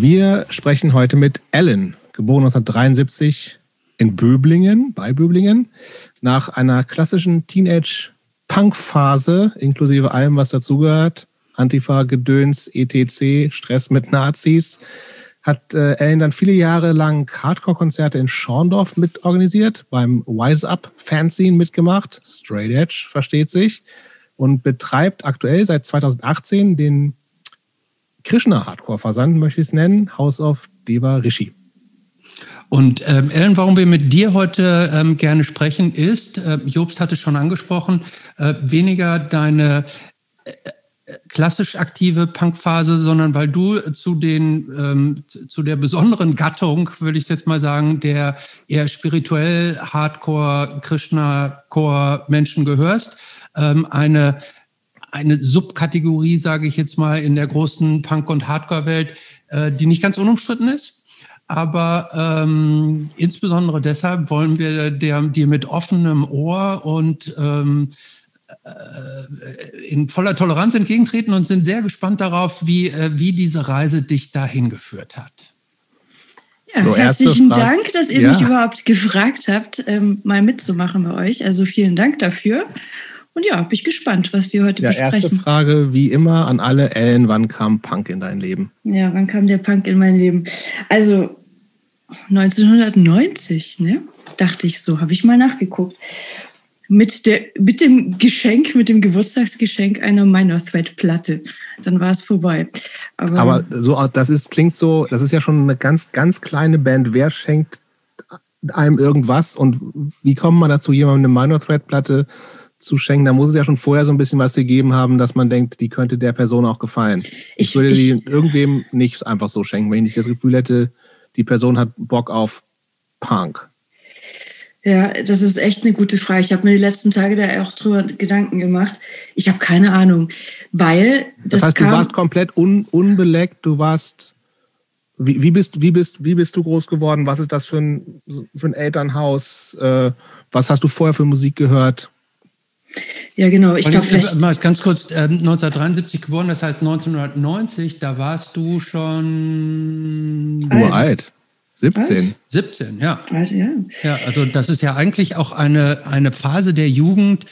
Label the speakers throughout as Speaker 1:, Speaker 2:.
Speaker 1: Wir sprechen heute mit Ellen, geboren 1973 in Böblingen, bei Böblingen, nach einer klassischen Teenage-Punk-Phase, inklusive allem, was dazugehört, Antifa, Gedöns, ETC, Stress mit Nazis, hat äh, Ellen dann viele Jahre lang Hardcore-Konzerte in Schorndorf mitorganisiert, beim Wise Up Fanzine mitgemacht, Straight Edge versteht sich, und betreibt aktuell seit 2018 den Krishna Hardcore Versand, möchte ich es nennen, House of Deva Rishi.
Speaker 2: Und ähm, Ellen, warum wir mit dir heute ähm, gerne sprechen, ist, äh, Jobst hatte schon angesprochen, äh, weniger deine äh, klassisch aktive Punkphase, sondern weil du zu den ähm, zu der besonderen Gattung, würde ich jetzt mal sagen, der eher spirituell Hardcore Krishna Core Menschen gehörst, ähm, eine eine Subkategorie, sage ich jetzt mal, in der großen Punk- und Hardcore-Welt, äh, die nicht ganz unumstritten ist. Aber ähm, insbesondere deshalb wollen wir der, dir mit offenem Ohr und ähm, äh, in voller Toleranz entgegentreten und sind sehr gespannt darauf, wie, äh, wie diese Reise dich dahin geführt hat.
Speaker 3: Ja, so, herzlichen Dank, dass ihr ja. mich überhaupt gefragt habt, ähm, mal mitzumachen bei euch. Also vielen Dank dafür. Und ja, bin ich gespannt, was wir heute ja, besprechen.
Speaker 1: Erste Frage, wie immer, an alle Ellen, wann kam Punk in dein Leben?
Speaker 3: Ja, wann kam der Punk in mein Leben? Also 1990, ne? Dachte ich so, habe ich mal nachgeguckt mit, der, mit dem Geschenk, mit dem Geburtstagsgeschenk einer Minor Thread Platte. Dann war es vorbei.
Speaker 1: Aber, Aber, so, das ist, klingt so, das ist ja schon eine ganz, ganz kleine Band. Wer schenkt einem irgendwas und wie kommt man dazu, jemandem eine Minor Thread Platte zu schenken? Da muss es ja schon vorher so ein bisschen was gegeben haben, dass man denkt, die könnte der Person auch gefallen. Ich, ich würde die irgendwem nicht einfach so schenken, wenn ich nicht das Gefühl hätte, die Person hat Bock auf Punk.
Speaker 3: Ja, das ist echt eine gute Frage. Ich habe mir die letzten Tage da auch drüber Gedanken gemacht. Ich habe keine Ahnung, weil
Speaker 1: das, das heißt, kam, du warst komplett un, unbeleckt. Du warst wie, wie, bist, wie, bist, wie bist du groß geworden? Was ist das für ein, für ein Elternhaus? Äh, was hast du vorher für Musik gehört?
Speaker 3: Ja, genau. Ich glaube vielleicht.
Speaker 2: Mal ganz kurz, äh, 1973 geboren, das heißt 1990, da warst du schon.
Speaker 1: Uralt. 17. Alt?
Speaker 2: 17, ja. Alt, ja. Ja, also das ist ja eigentlich auch eine, eine Phase der Jugend,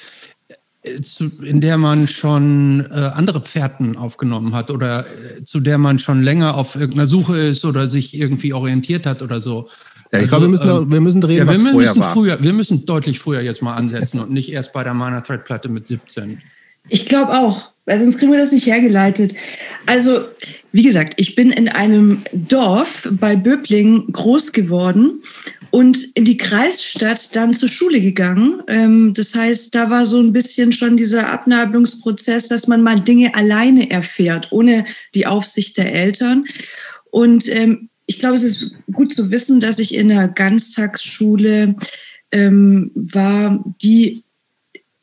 Speaker 2: äh, in der man schon äh, andere Pferdchen aufgenommen hat oder äh, zu der man schon länger auf irgendeiner Suche ist oder sich irgendwie orientiert hat oder so.
Speaker 1: Ja, ich also, glaube, wir müssen, ähm, wir müssen drehen, ja,
Speaker 2: wir was müssen früher, wir müssen deutlich früher jetzt mal ansetzen und nicht erst bei der Mana Thread Platte mit 17.
Speaker 3: Ich glaube auch, weil sonst kriegen wir das nicht hergeleitet. Also, wie gesagt, ich bin in einem Dorf bei Böbling groß geworden und in die Kreisstadt dann zur Schule gegangen. Ähm, das heißt, da war so ein bisschen schon dieser Abnabelungsprozess, dass man mal Dinge alleine erfährt, ohne die Aufsicht der Eltern. Und ähm, ich glaube, es ist gut zu wissen, dass ich in einer Ganztagsschule ähm, war, die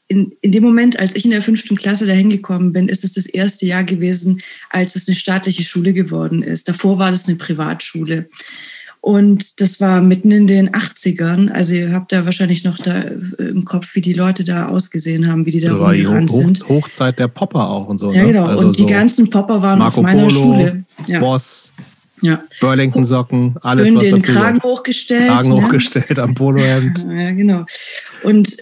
Speaker 3: in, in dem Moment, als ich in der fünften Klasse dahin gekommen bin, ist es das erste Jahr gewesen, als es eine staatliche Schule geworden ist. Davor war das eine Privatschule. Und das war mitten in den 80ern. Also ihr habt da wahrscheinlich noch da äh, im Kopf, wie die Leute da ausgesehen haben, wie die da das rumgerannt
Speaker 1: Hoch,
Speaker 3: sind.
Speaker 1: Hochzeit der Popper auch und so.
Speaker 3: Ja, ne? genau. Also und die so ganzen Popper waren Marco auf meiner Polo, Schule.
Speaker 1: Ja. Boss, ja. Burlington-Socken, alles
Speaker 3: Schön was den Kragen hat. hochgestellt.
Speaker 1: Kragen ne? hochgestellt am Polohemd.
Speaker 3: Ja, genau. Und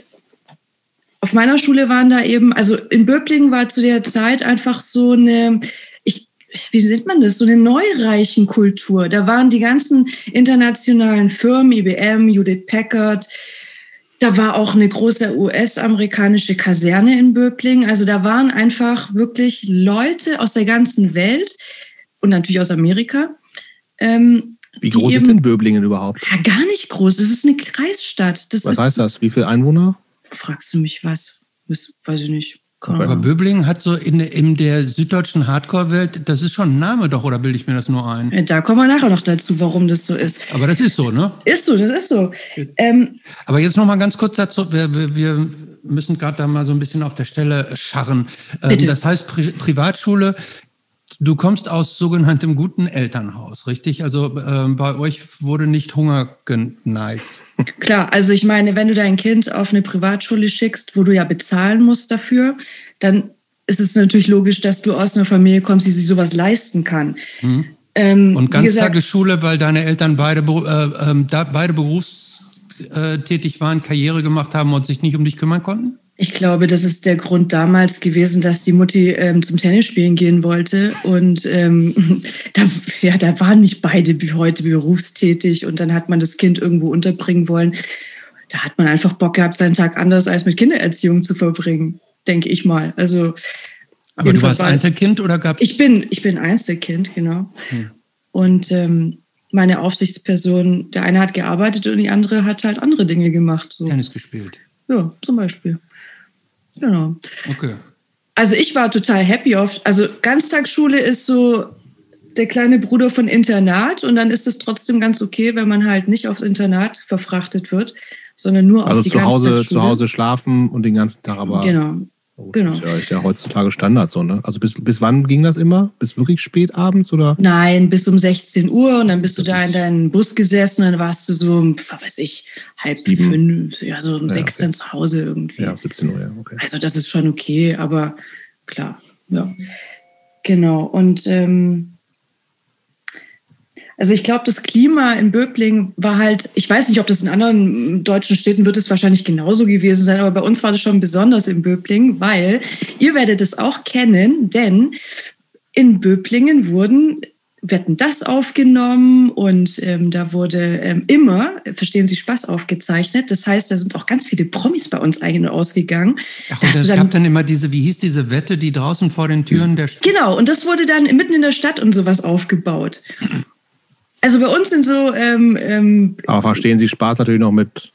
Speaker 3: auf meiner Schule waren da eben, also in Böblingen war zu der Zeit einfach so eine, ich, wie nennt man das, so eine neureichen Kultur. Da waren die ganzen internationalen Firmen, IBM, Judith Packard, da war auch eine große US-amerikanische Kaserne in Böblingen. Also da waren einfach wirklich Leute aus der ganzen Welt und natürlich aus Amerika.
Speaker 1: Ähm, wie groß eben, ist denn Böblingen überhaupt?
Speaker 3: Ja, gar nicht groß. Das ist eine Kreisstadt.
Speaker 1: Das was heißt das? Wie viele Einwohner?
Speaker 3: Fragst du mich was? Das weiß ich nicht.
Speaker 2: Aber Böblingen hat so in, in der süddeutschen Hardcore-Welt, das ist schon ein Name doch, oder bilde ich mir das nur ein?
Speaker 3: Da kommen wir nachher noch dazu, warum das so ist.
Speaker 2: Aber das ist so, ne?
Speaker 3: Ist so, das ist so.
Speaker 2: Ähm, Aber jetzt noch mal ganz kurz dazu, wir, wir, wir müssen gerade da mal so ein bisschen auf der Stelle scharren. Ähm, das heißt, Pri Privatschule Du kommst aus sogenanntem guten Elternhaus, richtig? Also äh, bei euch wurde nicht Hunger geneigt.
Speaker 3: Klar, also ich meine, wenn du dein Kind auf eine Privatschule schickst, wo du ja bezahlen musst dafür, dann ist es natürlich logisch, dass du aus einer Familie kommst, die sich sowas leisten kann. Hm.
Speaker 2: Ähm, und Ganztagesschule, weil deine Eltern beide, äh, äh, beide berufstätig waren, Karriere gemacht haben und sich nicht um dich kümmern konnten?
Speaker 3: Ich glaube, das ist der Grund damals gewesen, dass die Mutti ähm, zum Tennisspielen gehen wollte. Und ähm, da, ja, da waren nicht beide heute berufstätig. Und dann hat man das Kind irgendwo unterbringen wollen. Da hat man einfach Bock gehabt, seinen Tag anders als mit Kindererziehung zu verbringen, denke ich mal. Also
Speaker 2: aber du warst war, Einzelkind oder gab
Speaker 3: Ich bin, ich bin Einzelkind, genau. Hm. Und ähm, meine Aufsichtsperson, der eine hat gearbeitet und die andere hat halt andere Dinge gemacht.
Speaker 2: So. Tennis gespielt.
Speaker 3: Ja, zum Beispiel. Genau. Okay. Also ich war total happy oft. Also Ganztagsschule ist so der kleine Bruder von Internat und dann ist es trotzdem ganz okay, wenn man halt nicht aufs Internat verfrachtet wird, sondern nur
Speaker 1: also
Speaker 3: auf die
Speaker 1: zu Hause, zu Hause schlafen und den ganzen Tag aber.
Speaker 3: Genau. Genau.
Speaker 1: Ist ja, ist ja heutzutage Standard so, ne? Also bis, bis wann ging das immer? Bis wirklich spät abends oder?
Speaker 3: Nein, bis um 16 Uhr und dann bist das du da in deinen Bus gesessen und dann warst du so um, was weiß ich, halb Sieben. fünf, ja, so um ja, sechs okay. dann zu Hause irgendwie.
Speaker 1: Ja, 17 Uhr, ja, okay.
Speaker 3: Also das ist schon okay, aber klar, ja. Genau. Und ähm, also ich glaube, das Klima in Böbling war halt, ich weiß nicht, ob das in anderen deutschen Städten wird es wahrscheinlich genauso gewesen sein, aber bei uns war das schon besonders in Böbling, weil ihr werdet es auch kennen, denn in Böblingen wurden werden das aufgenommen und ähm, da wurde ähm, immer, verstehen Sie, Spaß aufgezeichnet. Das heißt, da sind auch ganz viele Promis bei uns ein- und ausgegangen.
Speaker 2: Ach, und es gab dann immer diese, wie hieß diese Wette, die draußen vor den Türen der
Speaker 3: Stadt. Genau, und das wurde dann mitten in der Stadt und sowas aufgebaut. Also bei uns sind so. Ähm, ähm,
Speaker 1: Aber verstehen Sie Spaß natürlich noch mit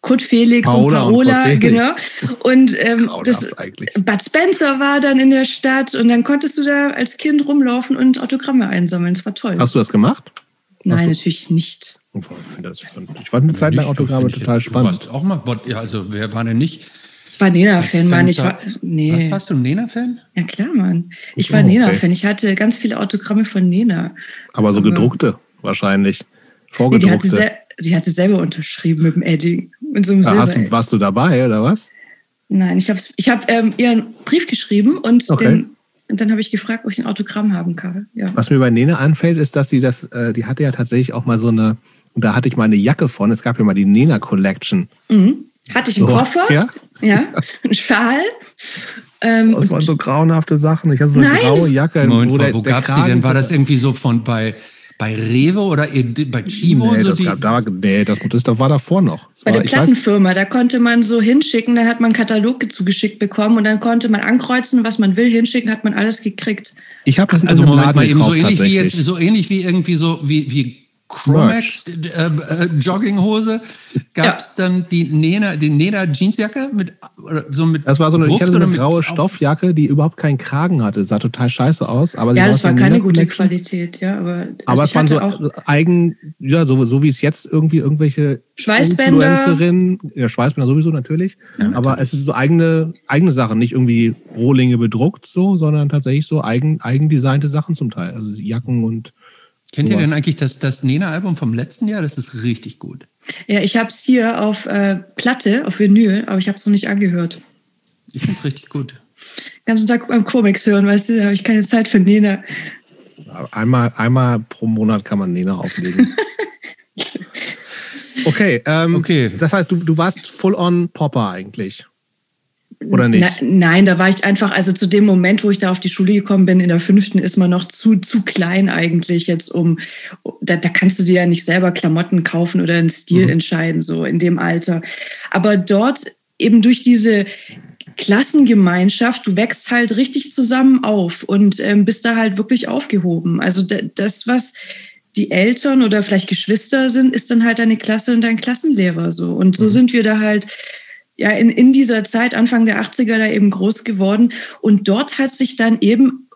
Speaker 3: Kurt Felix Paola und Paola, und genau. Und ähm, das, Bud Spencer war dann in der Stadt und dann konntest du da als Kind rumlaufen und Autogramme einsammeln. Das war toll.
Speaker 1: Hast du das gemacht?
Speaker 3: Nein, natürlich nicht.
Speaker 1: Ich, das, ich fand eine Zeit lang Autogramme total spannend.
Speaker 2: Du warst auch mal, ja, also wer war denn nicht?
Speaker 3: Ich war Nena-Fan, Mann. Ich war,
Speaker 2: nee. Was, warst du ein Nena-Fan?
Speaker 3: Ja, klar, Mann. Ich war oh, okay. Nena-Fan. Ich hatte ganz viele Autogramme von Nena.
Speaker 1: Aber so gedruckte? Wahrscheinlich. Vorgedruckte.
Speaker 3: Nee, die, hat sie die selber unterschrieben mit dem Edding. Mit so einem
Speaker 1: Silber du, warst du dabei, oder was?
Speaker 3: Nein, ich habe ich hab, ähm, ihr einen Brief geschrieben und, okay. den, und dann habe ich gefragt, ob ich ein Autogramm haben kann. Ja.
Speaker 1: Was mir bei Nene anfällt, ist, dass sie das, äh, die hatte ja tatsächlich auch mal so eine, und da hatte ich mal eine Jacke von, es gab ja mal die Nena Collection.
Speaker 3: Mhm. Hatte ich einen so, Koffer, ja, ja einen Schal.
Speaker 1: Ähm, das waren so grauenhafte Sachen. Ich hatte so eine nein, graue Jacke.
Speaker 2: Moment, wo, der, wo gab sie denn? War das irgendwie so von bei bei Rewe oder bei Chimo?
Speaker 1: Nee, so das, gab, da, nee das, das, das war davor noch. Das
Speaker 3: bei
Speaker 1: war,
Speaker 3: der Plattenfirma, da konnte man so hinschicken, da hat man einen Katalog zugeschickt bekommen und dann konnte man ankreuzen, was man will, hinschicken, hat man alles gekriegt.
Speaker 1: Ich habe
Speaker 2: das also Moment mal eben so ähnlich wie jetzt, so ähnlich wie irgendwie so wie, wie Chromax äh, äh, Jogginghose. Gab es ja. dann die Nena, die Nena Jeansjacke mit so mit.
Speaker 1: Das war so eine, ich hatte so eine graue Stoffjacke, die überhaupt keinen Kragen hatte. Sah total scheiße aus. Aber
Speaker 3: ja, das war keine gute Qualität, ja. Aber, also
Speaker 1: aber es waren so eigen, ja, so, so wie es jetzt irgendwie irgendwelche
Speaker 3: Schweißbänder.
Speaker 1: Ja, Schweißbänder sowieso natürlich. Ja, aber es ist so eigene, eigene Sachen, nicht irgendwie Rohlinge bedruckt so, sondern tatsächlich so eigen, eigendesignte Sachen zum Teil. Also Jacken und
Speaker 2: Kennt ihr denn eigentlich das, das Nena-Album vom letzten Jahr? Das ist richtig gut.
Speaker 3: Ja, ich habe es hier auf äh, Platte, auf Vinyl, aber ich habe es noch nicht angehört.
Speaker 2: Ich finde es richtig gut.
Speaker 3: Den ganzen Tag beim Comics hören, weißt du, da habe ich keine Zeit für Nena.
Speaker 1: Einmal, einmal pro Monat kann man Nena auflegen. okay, ähm, okay, das heißt, du, du warst full on Popper eigentlich. Oder nicht?
Speaker 3: Na, nein, da war ich einfach, also zu dem Moment, wo ich da auf die Schule gekommen bin, in der fünften, ist man noch zu, zu klein eigentlich jetzt, um, da, da kannst du dir ja nicht selber Klamotten kaufen oder einen Stil mhm. entscheiden, so in dem Alter. Aber dort eben durch diese Klassengemeinschaft, du wächst halt richtig zusammen auf und ähm, bist da halt wirklich aufgehoben. Also das, was die Eltern oder vielleicht Geschwister sind, ist dann halt deine Klasse und dein Klassenlehrer so. Und so mhm. sind wir da halt ja in, in dieser Zeit, Anfang der 80er, da eben groß geworden. Und dort hat sich dann eben,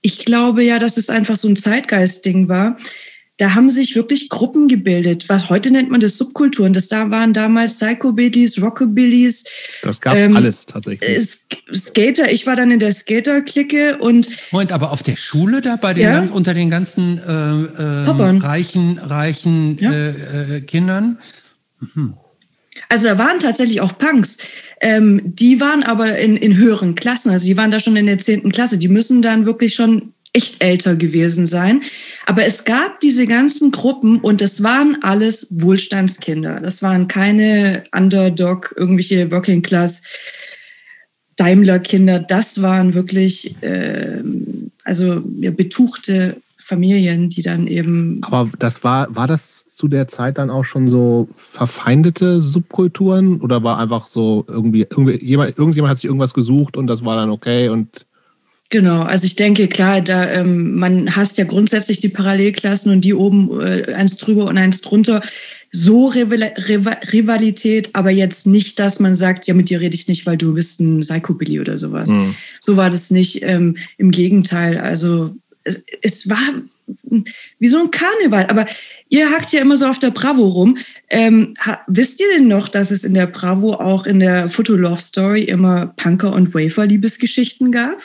Speaker 3: ich glaube ja, dass es einfach so ein Zeitgeistding war, da haben sich wirklich Gruppen gebildet. Was heute nennt man das Subkulturen. Das da waren damals Psychobillys, Rockabillys.
Speaker 1: Das gab ähm, alles tatsächlich.
Speaker 3: Skater. Ich war dann in der Skater-Clique und.
Speaker 2: Moment, aber auf der Schule da bei den ja? ganz, unter den ganzen äh, äh, reichen reichen ja? äh, äh Kindern.
Speaker 3: Mhm. Also da waren tatsächlich auch Punks. Ähm, die waren aber in, in höheren Klassen. Also die waren da schon in der zehnten Klasse. Die müssen dann wirklich schon echt älter gewesen sein. Aber es gab diese ganzen Gruppen und das waren alles Wohlstandskinder. Das waren keine Underdog, irgendwelche Working Class Daimler-Kinder. Das waren wirklich äh, also ja, betuchte Familien, die dann eben.
Speaker 1: Aber das war, war das zu der Zeit dann auch schon so verfeindete Subkulturen oder war einfach so irgendwie, irgendwie jemand, irgendjemand hat sich irgendwas gesucht und das war dann okay und
Speaker 3: Genau, also ich denke, klar, da ähm, man hasst ja grundsätzlich die Parallelklassen und die oben äh, eins drüber und eins drunter. So Rival Rivalität, aber jetzt nicht, dass man sagt, ja, mit dir rede ich nicht, weil du bist ein Psychobilly oder sowas. Mhm. So war das nicht. Ähm, Im Gegenteil, also es, es war wie so ein Karneval. Aber ihr hackt ja immer so auf der Bravo rum. Ähm, wisst ihr denn noch, dass es in der Bravo auch in der Photo Love Story immer Punker- und Wafer-Liebesgeschichten gab?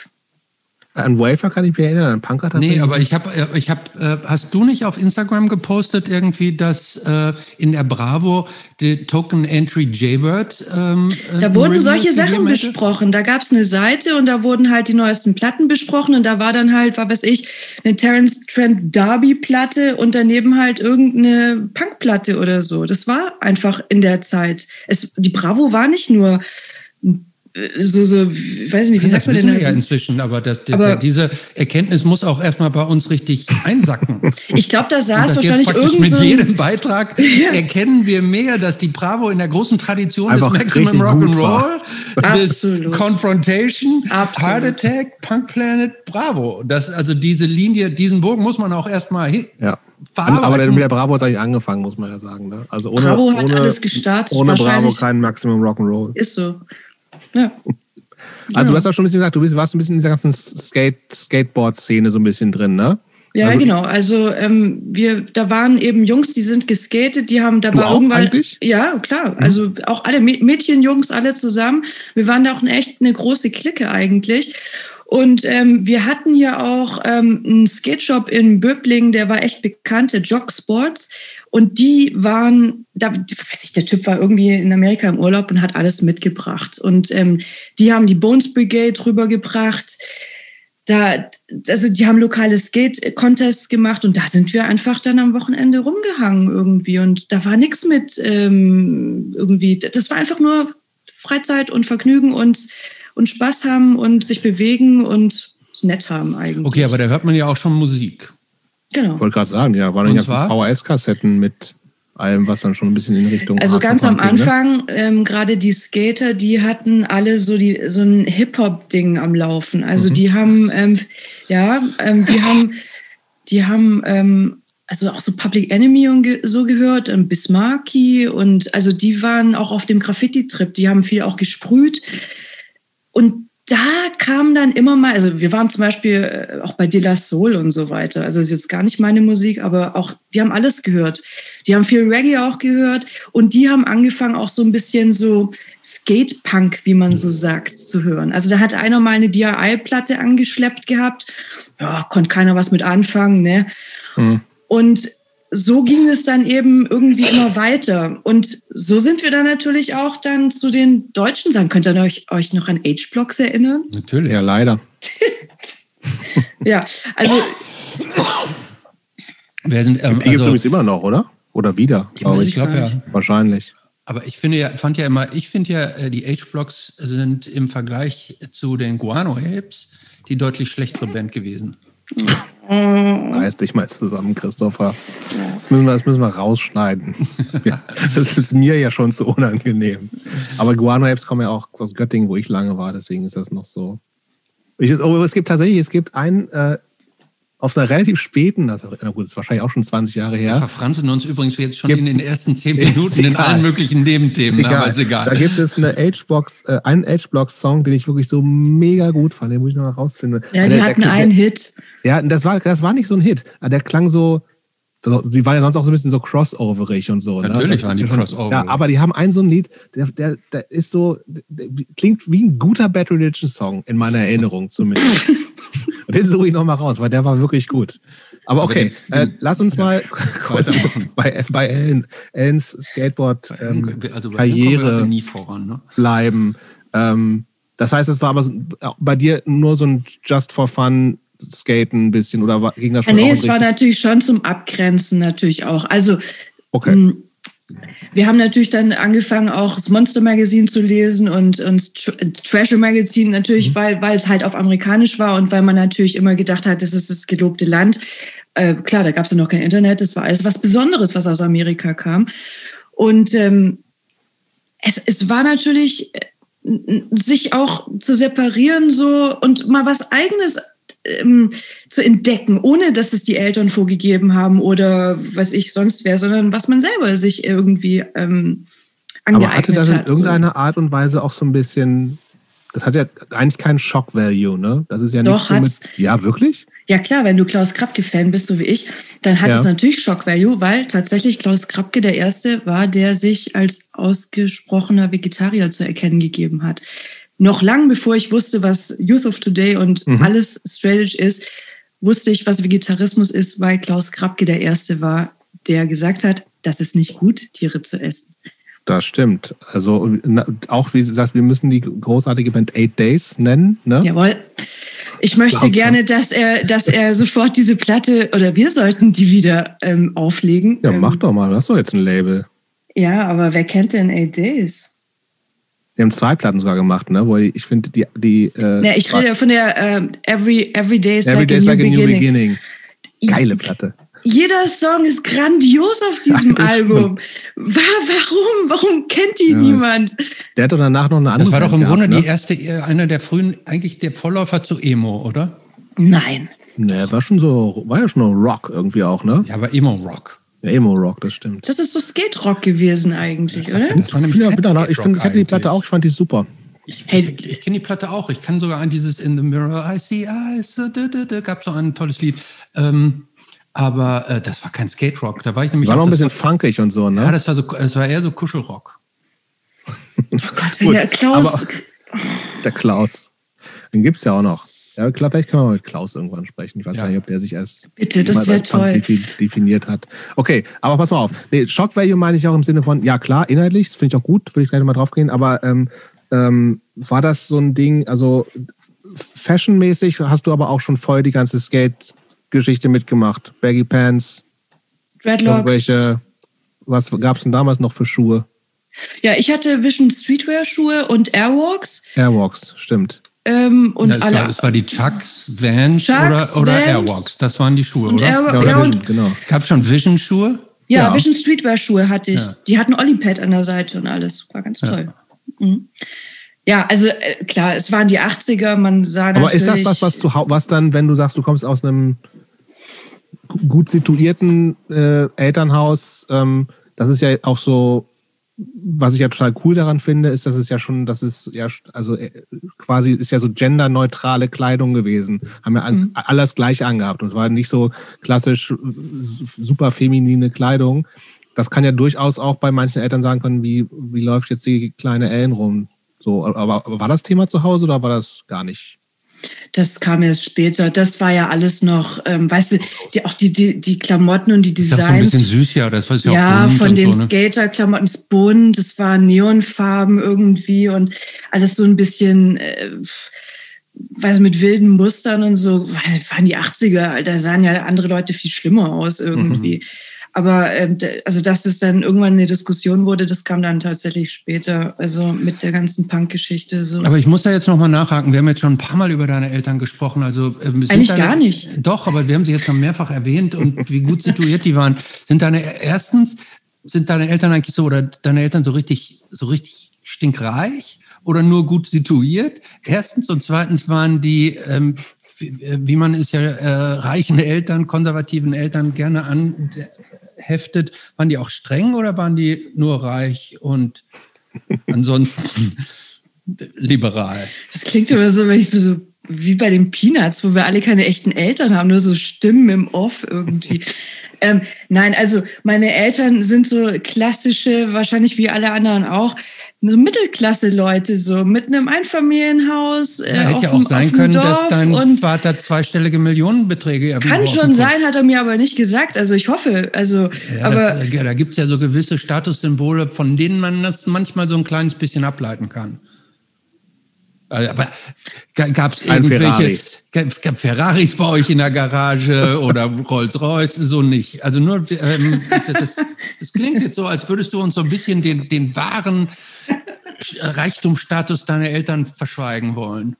Speaker 1: An Wafer kann ich mich erinnern, an
Speaker 2: Punker Nee, aber ich habe, äh, ich hab, äh, hast du nicht auf Instagram gepostet irgendwie, dass äh, in der Bravo die Token Entry Jaybird. Ähm,
Speaker 3: da wurden solche Sachen besprochen. Da gab es eine Seite und da wurden halt die neuesten Platten besprochen und da war dann halt, was weiß ich, eine Terence Trent Darby Platte und daneben halt irgendeine Punkplatte oder so. Das war einfach in der Zeit. Es, die Bravo war nicht nur ein so, so, ich weiß nicht, wie sagt man denn
Speaker 2: das? Ja inzwischen, aber, das, aber diese Erkenntnis muss auch erstmal bei uns richtig einsacken.
Speaker 3: ich glaube, da saß wahrscheinlich irgend
Speaker 2: Mit so jedem Beitrag ja. erkennen wir mehr, dass die Bravo in der großen Tradition Einfach des Maximum Rock'n'Roll, des Confrontation, Absolut. Heart Attack, Punk Planet, Bravo. Das, also diese Linie, diesen Bogen muss man auch erstmal hin.
Speaker 1: Ja. Aber mit der Bravo hat es eigentlich angefangen, muss man ja sagen. Ne?
Speaker 3: Also ohne, Bravo hat ohne, alles gestartet.
Speaker 1: Ohne Bravo kein Maximum Rock'n'Roll.
Speaker 3: Ist so.
Speaker 1: Ja. Also, du hast auch schon ein bisschen gesagt, du warst ein bisschen in dieser ganzen Skate, Skateboard-Szene so ein bisschen drin, ne?
Speaker 3: Ja, also, genau. Also ähm, wir, da waren eben Jungs, die sind geskatet, die haben da war irgendwann. Eigentlich? Ja, klar. Mhm. Also auch alle Mädchen, Jungs, alle zusammen. Wir waren da auch eine echt eine große Clique eigentlich. Und ähm, wir hatten hier auch ähm, einen Skate Shop in Böblingen, der war echt bekannt, der Jog Sports. Und die waren, da weiß ich, der Typ war irgendwie in Amerika im Urlaub und hat alles mitgebracht. Und ähm, die haben die Bones Brigade rübergebracht. Da, also die haben lokale Skate-Contests gemacht und da sind wir einfach dann am Wochenende rumgehangen irgendwie. Und da war nichts mit ähm, irgendwie, das war einfach nur Freizeit und Vergnügen und, und Spaß haben und sich bewegen und es nett haben eigentlich.
Speaker 2: Okay, aber da hört man ja auch schon Musik.
Speaker 1: Genau. Ich wollte gerade sagen, ja, waren ja VHS-Kassetten mit allem, was dann schon ein bisschen in Richtung.
Speaker 3: Also ganz am ne? Anfang, ne? ähm, gerade die Skater, die hatten alle so die so ein Hip-Hop-Ding am Laufen. Also mhm. die haben, ähm, ja, ähm, die haben, die haben ähm, also auch so Public Enemy und ge so gehört, ähm, Bismarcky und also die waren auch auf dem Graffiti-Trip. Die haben viel auch gesprüht und da kam dann immer mal, also wir waren zum Beispiel äh, auch bei De La Soul und so weiter. Also ist jetzt gar nicht meine Musik, aber auch, die haben alles gehört. Die haben viel Reggae auch gehört und die haben angefangen auch so ein bisschen so Skate-Punk, wie man so sagt, zu hören. Also da hat einer mal eine DIY-Platte angeschleppt gehabt. Ja, konnte keiner was mit anfangen, ne? Mhm. Und so ging es dann eben irgendwie immer weiter. Und so sind wir dann natürlich auch dann zu den deutschen Sachen. Könnt ihr euch, euch noch an H-Blocks erinnern?
Speaker 1: Natürlich. Ja, leider.
Speaker 3: ja, also.
Speaker 1: Wer sind, ähm, die gibt es also, immer noch, oder? Oder wieder?
Speaker 2: Glaube ich, ich glaube ja.
Speaker 1: Wahrscheinlich.
Speaker 2: Aber ich finde ja, fand ja immer, ich finde ja, äh, die H-Blocks sind im Vergleich zu den Guano Apes die deutlich schlechtere Band gewesen.
Speaker 1: Reiß dich mal zusammen, Christopher. Das müssen wir, das müssen wir rausschneiden. Das ist mir ja schon zu unangenehm. Aber Guano-Apps kommen ja auch aus Göttingen, wo ich lange war, deswegen ist das noch so. Ich, oh, es gibt tatsächlich, es gibt ein äh, auf einer relativ späten, das, na gut, das ist wahrscheinlich auch schon 20 Jahre her. Wir
Speaker 2: verfranzen uns übrigens jetzt schon in den ersten 10 Minuten in allen möglichen Nebenthemen,
Speaker 1: egal. aber ist egal. Da gibt es eine H-Box, äh, einen H-Box-Song, den ich wirklich so mega gut fand, den muss ich noch mal rausfinden.
Speaker 3: Ja, die der, hatten der, einen Hit.
Speaker 1: Ja, das war, das war nicht so ein Hit, aber der klang so, die waren ja sonst auch so ein bisschen so crossoverig und so.
Speaker 2: Ne? Natürlich ne? waren die crossover.
Speaker 1: Ja, aber die haben einen so ein Lied, der, der, der ist so, der klingt wie ein guter Bad Religion Song, in meiner Erinnerung zumindest. Und den suche ich nochmal raus, weil der war wirklich gut. Aber okay, Aber den, den, äh, lass uns mal kurz bei, bei Ellen, Ellens Skateboard-Karriere ähm, also ne? bleiben. Ähm, das heißt, es war aber bei dir nur so ein Just for Fun Skaten ein bisschen oder war, ging das
Speaker 3: schon? Ja, nee, es war natürlich schon zum Abgrenzen natürlich auch. Also
Speaker 1: okay.
Speaker 3: Wir haben natürlich dann angefangen, auch das Monster Magazine zu lesen und, und Treasure Magazine natürlich, mhm. weil, weil es halt auf amerikanisch war und weil man natürlich immer gedacht hat, das ist das gelobte Land. Äh, klar, da gab es ja noch kein Internet, das war alles was Besonderes, was aus Amerika kam. Und ähm, es, es war natürlich, äh, sich auch zu separieren so und mal was eigenes ähm, zu entdecken, ohne dass es die Eltern vorgegeben haben oder was ich sonst wäre, sondern was man selber sich irgendwie ähm, angeeignet
Speaker 1: Aber hatte das in irgendeiner so. Art und Weise auch so ein bisschen, das hat ja eigentlich keinen Shock-Value, ne? Das ist ja
Speaker 3: Doch,
Speaker 1: nicht so mit, Ja, wirklich?
Speaker 3: Ja klar, wenn du Klaus Krapke-Fan bist, so wie ich, dann hat ja. es natürlich Shock-Value, weil tatsächlich Klaus Krapke der Erste war, der sich als ausgesprochener Vegetarier zu erkennen gegeben hat noch lang bevor ich wusste, was Youth of Today und mhm. alles Strategy ist, wusste ich, was Vegetarismus ist, weil Klaus Krabke der Erste war, der gesagt hat, das ist nicht gut, Tiere zu essen.
Speaker 1: Das stimmt. Also auch wie gesagt, wir müssen die großartige Band Eight Days nennen. Ne?
Speaker 3: Jawohl. Ich möchte Klaus gerne, dass er, dass er sofort diese Platte oder wir sollten die wieder ähm, auflegen.
Speaker 1: Ja, mach ähm, doch mal. Das ist doch jetzt ein Label.
Speaker 3: Ja, aber wer kennt denn Eight Days?
Speaker 1: Die haben zwei Platten sogar gemacht, ne? Wo ich finde, die. die
Speaker 3: äh, ja, ich rede von der uh, Every, Every Day is
Speaker 1: Every
Speaker 3: like,
Speaker 1: a,
Speaker 3: new
Speaker 1: like a New Beginning. Geile Platte.
Speaker 3: Jeder Song ist grandios auf diesem ja, Album. Warum? Warum kennt die ja, niemand?
Speaker 1: Der hat doch danach noch eine andere.
Speaker 2: Das war doch im Grunde ne? die erste, äh, einer der frühen, eigentlich der Vorläufer zu Emo, oder?
Speaker 3: Nein.
Speaker 1: Ne, war schon so, war ja schon Rock irgendwie auch, ne?
Speaker 2: Ja, aber Emo-Rock.
Speaker 1: Ja, Emo-Rock, das stimmt.
Speaker 3: Das ist so Skate-Rock gewesen eigentlich, oder?
Speaker 1: Das war nämlich ja, ich, find, ich hatte die Platte auch, ich fand die super.
Speaker 2: Ich, hey, ich, ich kenne die Platte auch. Ich kann sogar an dieses In the Mirror, I see eyes, gab so ein tolles Lied. Ähm, aber äh, das war kein Skate-Rock. Da war ich nämlich.
Speaker 1: War noch ein bisschen war, funkig und so, ne?
Speaker 2: Ja, das war, so, das war eher so Kuschelrock.
Speaker 3: Oh Gott, wenn der Klaus.
Speaker 1: der Klaus. Den gibt es ja auch noch. Ja, klar, vielleicht können wir mal mit Klaus irgendwann sprechen. Ich weiß ja. gar nicht, ob der sich erst
Speaker 3: Bitte, das wäre toll.
Speaker 1: definiert hat. Okay, aber pass mal auf. Nee, Shock Value meine ich auch im Sinne von, ja klar, inhaltlich, das finde ich auch gut, würde ich gleich mal drauf gehen, aber ähm, ähm, war das so ein Ding, also fashionmäßig hast du aber auch schon voll die ganze Skate-Geschichte mitgemacht. Baggy Pants,
Speaker 3: Dreadlocks.
Speaker 1: Irgendwelche, was gab es denn damals noch für Schuhe?
Speaker 3: Ja, ich hatte Vision Streetwear-Schuhe und Airwalks.
Speaker 1: Airwalks, stimmt.
Speaker 3: Ähm, und
Speaker 2: ja, es, alle, war, es war die Chucks, Vans Chucks, oder, oder Vans Airwalks. Das waren die Schuhe, oder?
Speaker 3: Air, ja, ja, Vision,
Speaker 1: genau.
Speaker 2: Gab es schon Vision-Schuhe?
Speaker 3: Ja, ja, Vision Streetwear-Schuhe hatte ich. Ja. Die hatten Olipad an der Seite und alles. War ganz toll. Mhm. Ja, also äh, klar, es waren die 80er, man sah
Speaker 1: Aber ist das was, was, zu, was dann, wenn du sagst, du kommst aus einem gut situierten äh, Elternhaus, ähm, das ist ja auch so was ich ja total cool daran finde, ist, dass es ja schon, das ist ja, also äh, quasi ist ja so genderneutrale Kleidung gewesen. Haben ja mhm. alles gleich angehabt. Und es war nicht so klassisch super feminine Kleidung. Das kann ja durchaus auch bei manchen Eltern sagen können, wie, wie läuft jetzt die kleine Ellen rum? So, aber, aber war das Thema zu Hause oder war das gar nicht?
Speaker 3: Das kam erst später. Das war ja alles noch, ähm, weißt du, die, auch die, die, die Klamotten und die Designs. Das ist ein
Speaker 2: bisschen süß, ja. Das war
Speaker 3: ja, ja auch von den so, ne? Skater-Klamotten, es bunt, es waren Neonfarben irgendwie und alles so ein bisschen, äh, weiß mit wilden Mustern und so. Waren die 80er, da sahen ja andere Leute viel schlimmer aus irgendwie. Mhm. Aber ähm, also, dass es dann irgendwann eine Diskussion wurde, das kam dann tatsächlich später, also mit der ganzen Punk-Geschichte. So.
Speaker 2: Aber ich muss da jetzt nochmal nachhaken. Wir haben jetzt schon ein paar Mal über deine Eltern gesprochen. Also,
Speaker 3: ähm, Eigentlich deine, gar nicht.
Speaker 2: Doch, aber wir haben sie jetzt schon mehrfach erwähnt und wie gut situiert die waren. Sind deine erstens, sind deine Eltern eigentlich so oder deine Eltern so richtig, so richtig stinkreich oder nur gut situiert? Erstens und zweitens waren die ähm, wie man es ja äh, reichen Eltern, konservativen Eltern gerne an, heftet, waren die auch streng oder waren die nur reich und ansonsten liberal?
Speaker 3: Das klingt immer so, wenn ich so, so wie bei den Peanuts, wo wir alle keine echten Eltern haben, nur so Stimmen im Off irgendwie. ähm, nein, also meine Eltern sind so klassische, wahrscheinlich wie alle anderen auch, so Mittelklasse-Leute, so mit einem Einfamilienhaus.
Speaker 2: Äh, ja, hätte ja auch sein können, Dorf dass dein Vater zweistellige Millionenbeträge
Speaker 3: erwirbt. Kann schon sein, hat er mir aber nicht gesagt. Also ich hoffe. Also,
Speaker 2: ja, aber das, ja, da gibt es ja so gewisse Statussymbole, von denen man das manchmal so ein kleines bisschen ableiten kann. Äh, aber gab es irgendwelche Ferrari. Gab, Ferraris bei euch in der Garage oder Rolls-Royce? So nicht. Also nur, ähm, das, das, klingt jetzt so, als würdest du uns so ein bisschen den, den wahren Reichtumsstatus deiner Eltern verschweigen wollen.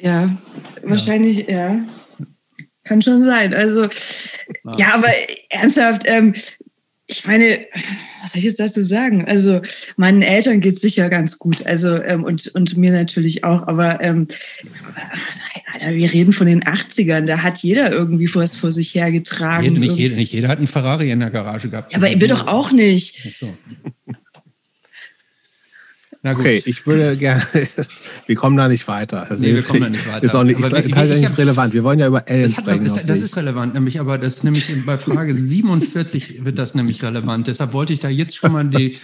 Speaker 3: Ja, wahrscheinlich, ja. ja. Kann schon sein. Also, ja, ja aber ernsthaft, ähm, ich meine, was soll ich jetzt dazu sagen? Also, meinen Eltern geht es sicher ganz gut. Also, ähm, und, und mir natürlich auch. Aber ähm, Alter, wir reden von den 80ern. Da hat jeder irgendwie was vor sich hergetragen.
Speaker 2: Jeder, nicht, jeder, nicht jeder hat einen Ferrari in der Garage gehabt.
Speaker 3: Ja, aber wir doch auch nicht. Ach so.
Speaker 1: Okay, ich würde gerne, wir kommen da nicht weiter.
Speaker 2: Also nee, wir kommen da nicht weiter.
Speaker 1: Ist auch nicht, aber ich, ich, ich, nicht relevant. Wir wollen ja über Ellen sprechen.
Speaker 2: Ist, das ist relevant, nämlich, aber das ist nämlich bei Frage 47 wird das nämlich relevant. Deshalb wollte ich da jetzt schon mal die,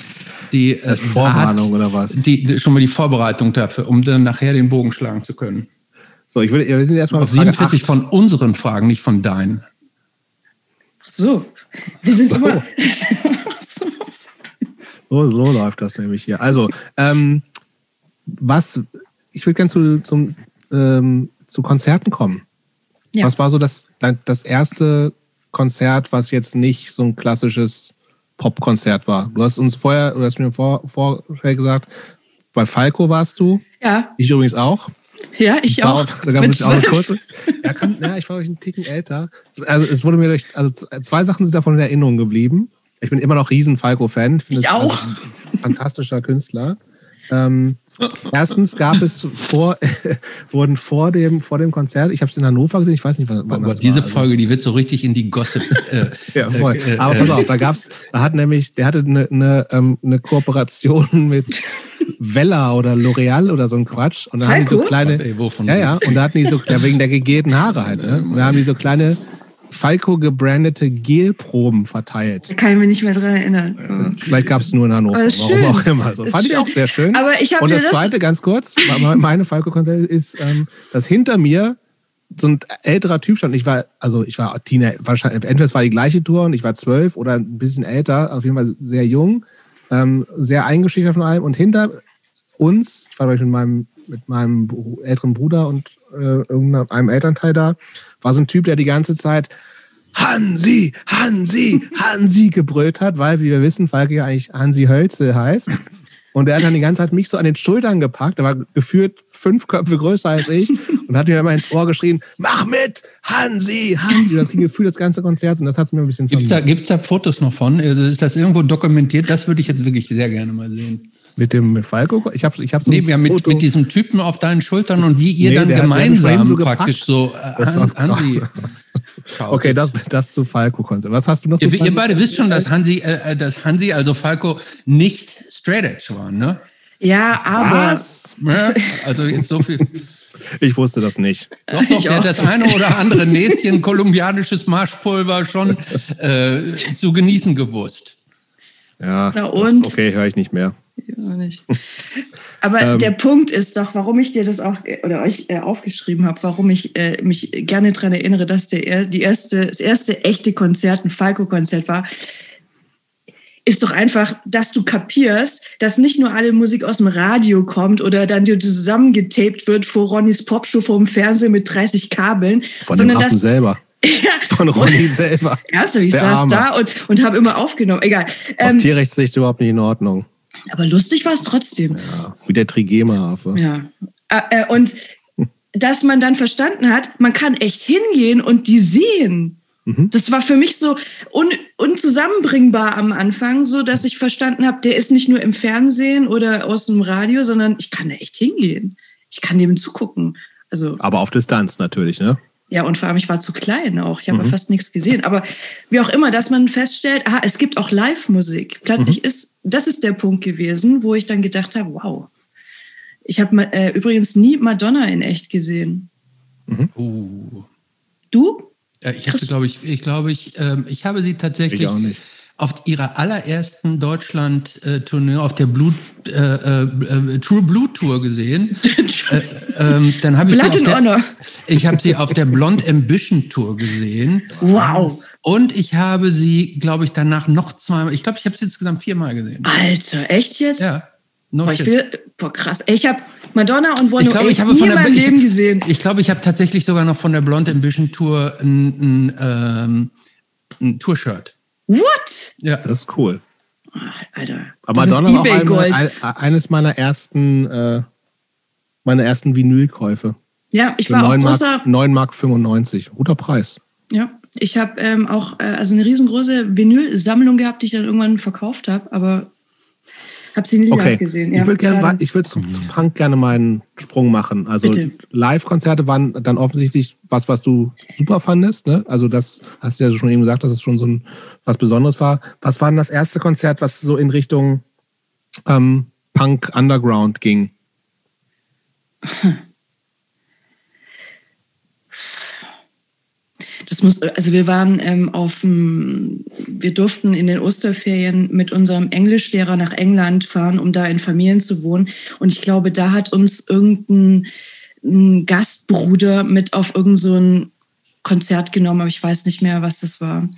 Speaker 2: die
Speaker 1: äh, Vorwarnung oder was?
Speaker 2: Die, die, schon mal die Vorbereitung dafür, um dann nachher den Bogen schlagen zu können.
Speaker 1: So, ich würde, wir sind erstmal
Speaker 2: auf 47 von unseren Fragen, nicht von deinen.
Speaker 3: Ach so. Wir sind so. immer.
Speaker 1: So, so läuft das nämlich hier. Also, ähm, was, ich würde gerne zu, zum, ähm, zu Konzerten kommen. Ja. Was war so das, das erste Konzert, was jetzt nicht so ein klassisches Popkonzert war? Du hast uns vorher, du hast mir vor, vorher gesagt, bei Falco warst du.
Speaker 3: Ja.
Speaker 1: Ich übrigens auch.
Speaker 3: Ja, ich, ich auch.
Speaker 1: auch. Da gab es auch kurze. Ja, kann, ja, ich war euch einen Ticken älter. Also es wurde mir durch, also zwei Sachen sind davon in Erinnerung geblieben. Ich bin immer noch riesen Falco-Fan.
Speaker 3: Ich auch.
Speaker 1: ein fantastischer Künstler. Ähm, erstens gab es vor, wurden vor dem, vor dem Konzert, ich habe es in Hannover gesehen, ich weiß nicht, wann,
Speaker 2: wann Aber diese war. Also Folge, die wird so richtig in die Gossip. Äh,
Speaker 1: ja, voll. Äh, Aber pass auf, da gab's, da hat nämlich, der hatte eine, eine, ähm, eine Kooperation mit Vella oder L'Oreal oder so ein Quatsch. Und da haben die so kleine. Ey, ja, ja, und da hatten die so, ja, wegen der gegelten Haare halt, ne? Und da haben die so kleine Falco gebrandete Gelproben verteilt.
Speaker 3: Da kann ich mich nicht mehr dran erinnern.
Speaker 1: Vielleicht gab es nur in Hannover, warum auch immer. So. Fand schön. ich auch sehr schön.
Speaker 3: Aber ich
Speaker 1: Und das, das zweite, ganz kurz, meine Falco-Konzerte ist, ähm, dass hinter mir so ein älterer Typ stand. Ich war, also ich war Teenager, wahrscheinlich, entweder es war die gleiche Tour und ich war zwölf oder ein bisschen älter, auf jeden Fall sehr jung, ähm, sehr eingeschüchtert von allem. Und hinter uns, ich war mit meinem, mit meinem älteren Bruder und äh, irgendeinem Elternteil da, war so ein Typ, der die ganze Zeit Hansi, Hansi, Hansi gebrüllt hat, weil, wie wir wissen, Falke ja eigentlich Hansi Hölzel heißt. Und er hat dann die ganze Zeit mich so an den Schultern gepackt. Er war gefühlt fünf Köpfe größer als ich und hat mir immer ins Ohr geschrien, mach mit, Hansi, Hansi. Das ging gefühlt das ganze Konzert und das hat es mir ein bisschen
Speaker 2: vermisst. Gibt es da, da, Fotos noch von? Also ist das irgendwo dokumentiert? Das würde ich jetzt wirklich sehr gerne mal sehen.
Speaker 1: Mit dem Falco? Ich habe ich hab
Speaker 2: so nee, wir mit, mit diesem Typen auf deinen Schultern und wie ihr nee, dann gemeinsam so praktisch so
Speaker 1: äh, an, Hansi. Okay, das, das zu Falco-Konzept. Was hast du noch?
Speaker 2: Ihr, ihr, beide wisst schon, dass Hansi, äh, äh, dass Hansi, also Falco, nicht Straight Edge waren, ne?
Speaker 3: Ja, aber.
Speaker 2: Was? Ja, also jetzt so viel.
Speaker 1: Ich wusste das nicht.
Speaker 2: Doch, doch, der hat das eine oder andere Näschen kolumbianisches Marschpulver schon äh, zu genießen gewusst.
Speaker 1: Ja, Na und? Das, okay, höre ich nicht mehr.
Speaker 3: Ja. Aber ähm, der Punkt ist doch, warum ich dir das auch oder euch äh, aufgeschrieben habe, warum ich äh, mich gerne daran erinnere, dass der die erste, das erste echte Konzert ein Falco-Konzert war, ist doch einfach, dass du kapierst, dass nicht nur alle Musik aus dem Radio kommt oder dann dir zusammengetaped wird vor Ronnys Popshow vor dem Fernsehen mit 30 Kabeln,
Speaker 1: Von sondern dem Affen dass selber. Ja. Von Ronny selber.
Speaker 3: Erst, ich Der saß Arme. da und, und habe immer aufgenommen. Egal.
Speaker 1: Aus ähm, Tierrechtssicht überhaupt nicht in Ordnung.
Speaker 3: Aber lustig war es trotzdem.
Speaker 1: Ja, wie der Trigema-Affe.
Speaker 3: Ja. Äh, äh, und dass man dann verstanden hat, man kann echt hingehen und die sehen. Mhm. Das war für mich so un unzusammenbringbar am Anfang, so dass ich verstanden habe, der ist nicht nur im Fernsehen oder aus dem Radio, sondern ich kann da echt hingehen. Ich kann dem zugucken. Also,
Speaker 1: Aber auf Distanz natürlich, ne?
Speaker 3: Ja, und vor allem, ich war zu klein auch. Ich habe mhm. fast nichts gesehen. Aber wie auch immer, dass man feststellt, aha, es gibt auch Live-Musik. Plötzlich mhm. ist, das ist der Punkt gewesen, wo ich dann gedacht habe, wow. Ich habe äh, übrigens nie Madonna in echt gesehen.
Speaker 2: Mhm. Uh.
Speaker 3: Du?
Speaker 2: Ja, ich habe, glaube ich, ich glaube, ich, ähm, ich habe sie tatsächlich. Ich auch nicht auf ihrer allerersten Deutschland-Tournee auf der Blue, äh, äh, True Blue Tour gesehen. äh, ähm, dann habe ich
Speaker 3: sie auf
Speaker 2: der, ich habe sie auf der Blonde Ambition Tour gesehen.
Speaker 3: Wow.
Speaker 2: Und ich habe sie, glaube ich, danach noch zweimal. Ich glaube, ich habe sie insgesamt viermal gesehen.
Speaker 3: Alter, echt jetzt?
Speaker 2: Ja.
Speaker 3: No boah, ich will, boah, krass. Ich habe Madonna und One
Speaker 2: ich glaube, ich habe
Speaker 3: nie in meinem Leben ich, gesehen.
Speaker 2: Ich glaube, ich habe tatsächlich sogar noch von der Blonde Ambition Tour ein, ein, ähm, ein Tour-Shirt.
Speaker 3: What?
Speaker 1: Ja. Das ist cool.
Speaker 3: Alter.
Speaker 1: Aber Madonna war auch ein, eines meiner ersten, äh, meiner ersten Vinylkäufe.
Speaker 3: Ja, ich Für war
Speaker 1: 9
Speaker 3: auch großer...
Speaker 1: Mark, 9 Mark 95. Guter Preis.
Speaker 3: Ja, ich habe ähm, auch äh, also eine riesengroße Vinyl-Sammlung gehabt, die ich dann irgendwann verkauft habe, aber habe sie nie okay. gesehen.
Speaker 1: Ja, ich würde gerne, ich würde zum, zum Punk gerne meinen Sprung machen. Also Live-Konzerte waren dann offensichtlich was, was du super fandest. Ne? Also das hast du ja schon eben gesagt, dass es schon so ein was Besonderes war. Was war denn das erste Konzert, was so in Richtung ähm, Punk Underground ging?
Speaker 3: Das muss, also wir waren ähm, auf dem, wir durften in den Osterferien mit unserem Englischlehrer nach England fahren, um da in Familien zu wohnen. Und ich glaube, da hat uns irgendein Gastbruder mit auf irgendein so Konzert genommen, aber ich weiß nicht mehr, was das war.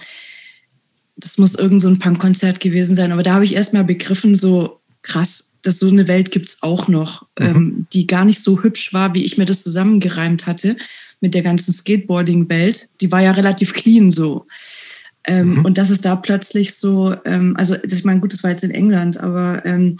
Speaker 3: Das muss irgendein so Punkkonzert gewesen sein. Aber da habe ich erst mal begriffen, so krass, dass so eine Welt gibt es auch noch, mhm. ähm, die gar nicht so hübsch war, wie ich mir das zusammengereimt hatte mit der ganzen Skateboarding-Welt. Die war ja relativ clean so. Ähm, mhm. Und das ist da plötzlich so, ähm, also ich meine, gut, das war jetzt in England, aber ähm,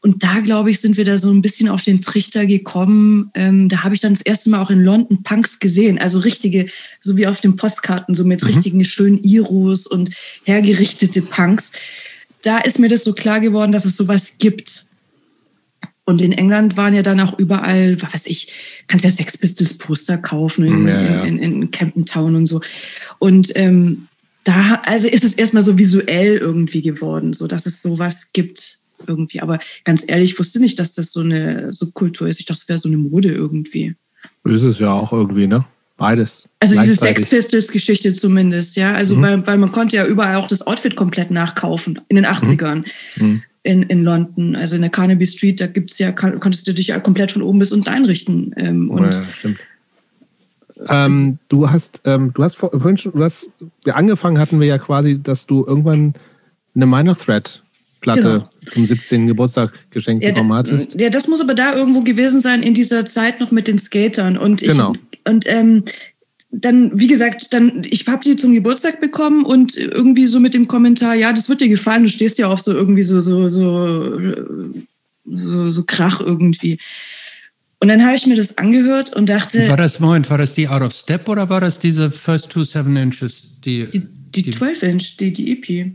Speaker 3: und da, glaube ich, sind wir da so ein bisschen auf den Trichter gekommen. Ähm, da habe ich dann das erste Mal auch in London Punks gesehen. Also richtige, so wie auf den Postkarten, so mit mhm. richtigen schönen Iros und hergerichtete Punks. Da ist mir das so klar geworden, dass es sowas gibt. Und in England waren ja dann auch überall, was weiß ich, kannst ja Sex Pistols Poster kaufen in, ja, ja. in, in, Camden Town und so. Und ähm, da, also ist es erstmal so visuell irgendwie geworden, so dass es sowas gibt irgendwie. Aber ganz ehrlich, ich wusste nicht, dass das so eine Subkultur ist. Ich dachte, es wäre so eine Mode irgendwie.
Speaker 1: Ist es ja auch irgendwie, ne? Beides.
Speaker 3: Also diese Sex Pistols Geschichte zumindest, ja. Also mhm. weil, weil man konnte ja überall auch das Outfit komplett nachkaufen in den 80ern. Mhm. mhm in, in London. Also in der Carnaby Street, da gibt's ja, konntest du dich ja komplett von oben bis unten einrichten. Ähm, und ja, stimmt.
Speaker 1: Ähm, du hast, ähm, du hast vorhin schon, du hast, ja, angefangen hatten wir ja quasi, dass du irgendwann eine Minor Threat Platte genau. zum 17. Geburtstag geschenkt ja, bekommen hattest.
Speaker 3: Ja, das muss aber da irgendwo gewesen sein in dieser Zeit noch mit den Skatern. Und ich,
Speaker 1: genau.
Speaker 3: Und ähm, dann, wie gesagt, dann, ich habe die zum Geburtstag bekommen und irgendwie so mit dem Kommentar, ja, das wird dir gefallen, du stehst ja auf so irgendwie so, so, so, so, so Krach irgendwie. Und dann habe ich mir das angehört und dachte.
Speaker 2: War das, Moment, war das die Out of Step oder war das diese First Two Seven Inches?
Speaker 3: Die, die, die, die 12 Inch, die, die EP.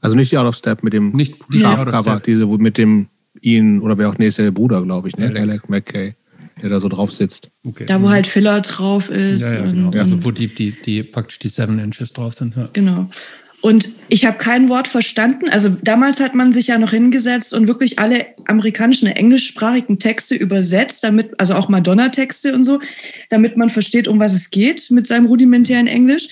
Speaker 1: Also nicht die Out of Step mit dem
Speaker 2: nicht die
Speaker 1: Schafcover, diese mit dem ihn oder wer auch der Bruder, glaube ich, ne? Alec, Alec McKay der da so drauf sitzt.
Speaker 3: Okay. Da, wo mhm. halt Filler drauf ist.
Speaker 2: Ja, ja, genau. und, ja. Also wo die, die, die praktisch die Seven Inches drauf sind. Ja.
Speaker 3: Genau. Und ich habe kein Wort verstanden. Also damals hat man sich ja noch hingesetzt und wirklich alle amerikanischen, englischsprachigen Texte übersetzt, damit, also auch Madonna-Texte und so, damit man versteht, um was es geht mit seinem rudimentären Englisch.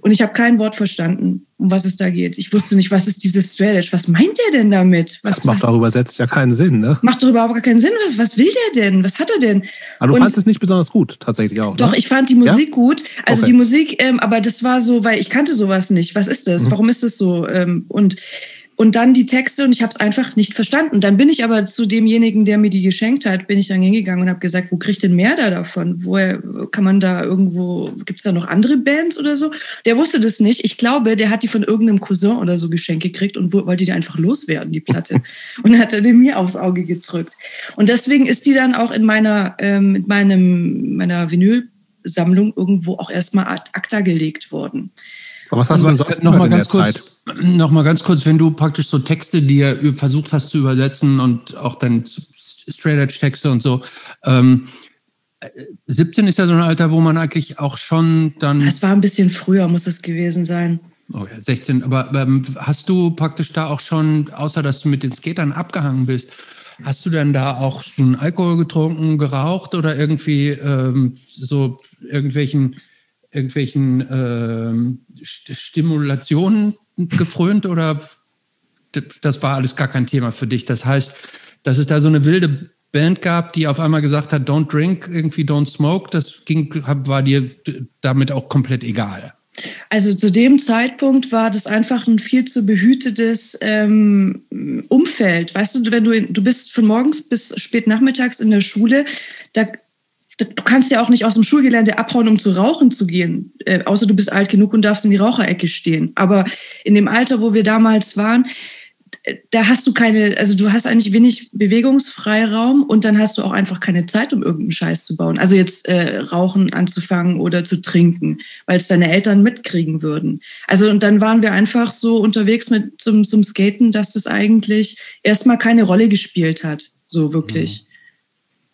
Speaker 3: Und ich habe kein Wort verstanden, um was es da geht. Ich wusste nicht, was ist dieses Straight? Was meint der denn damit? Was,
Speaker 1: das macht
Speaker 3: was,
Speaker 1: auch übersetzt ja keinen Sinn, ne?
Speaker 3: Macht doch überhaupt gar keinen Sinn. Was, was will der denn? Was hat er denn?
Speaker 1: Aber du und, fandest es nicht besonders gut, tatsächlich auch.
Speaker 3: Doch,
Speaker 1: ne?
Speaker 3: ich fand die Musik ja? gut. Also okay. die Musik, ähm, aber das war so, weil ich kannte sowas nicht. Was ist das? Mhm. Warum ist das so? Ähm, und und dann die Texte und ich habe es einfach nicht verstanden. Dann bin ich aber zu demjenigen, der mir die geschenkt hat, bin ich dann hingegangen und habe gesagt, wo kriegt denn mehr da davon? Woher kann man da irgendwo, gibt es da noch andere Bands oder so? Der wusste das nicht. Ich glaube, der hat die von irgendeinem Cousin oder so geschenkt gekriegt und wollte die einfach loswerden, die Platte. und dann hat er den mir aufs Auge gedrückt. Und deswegen ist die dann auch in meiner, ähm, mit meinem, meiner Vinylsammlung irgendwo auch erstmal ad acta gelegt worden.
Speaker 1: Aber was hast du denn sonst
Speaker 2: noch mal ganz kurz, Zeit? Noch mal ganz kurz, wenn du praktisch so Texte, die ihr versucht hast zu übersetzen und auch dann Straight Edge Texte und so. Ähm, 17 ist ja so ein Alter, wo man eigentlich auch schon dann.
Speaker 3: Es war ein bisschen früher, muss es gewesen sein.
Speaker 2: Oh ja, 16. Aber ähm, hast du praktisch da auch schon, außer dass du mit den Skatern abgehangen bist, hast du denn da auch schon Alkohol getrunken, geraucht oder irgendwie ähm, so irgendwelchen, irgendwelchen ähm, Stimulationen gefrönt oder das war alles gar kein Thema für dich? Das heißt, dass es da so eine wilde Band gab, die auf einmal gesagt hat, don't drink, irgendwie don't smoke, das ging, war dir damit auch komplett egal.
Speaker 3: Also zu dem Zeitpunkt war das einfach ein viel zu behütetes ähm, Umfeld. Weißt du, wenn du du bist von morgens bis spät nachmittags in der Schule, da du kannst ja auch nicht aus dem Schulgelände abhauen, um zu rauchen zu gehen, äh, außer du bist alt genug und darfst in die Raucherecke stehen. Aber in dem Alter, wo wir damals waren, da hast du keine, also du hast eigentlich wenig Bewegungsfreiraum und dann hast du auch einfach keine Zeit, um irgendeinen Scheiß zu bauen. Also jetzt äh, Rauchen anzufangen oder zu trinken, weil es deine Eltern mitkriegen würden. Also und dann waren wir einfach so unterwegs mit zum, zum Skaten, dass das eigentlich erstmal keine Rolle gespielt hat, so wirklich. Mhm.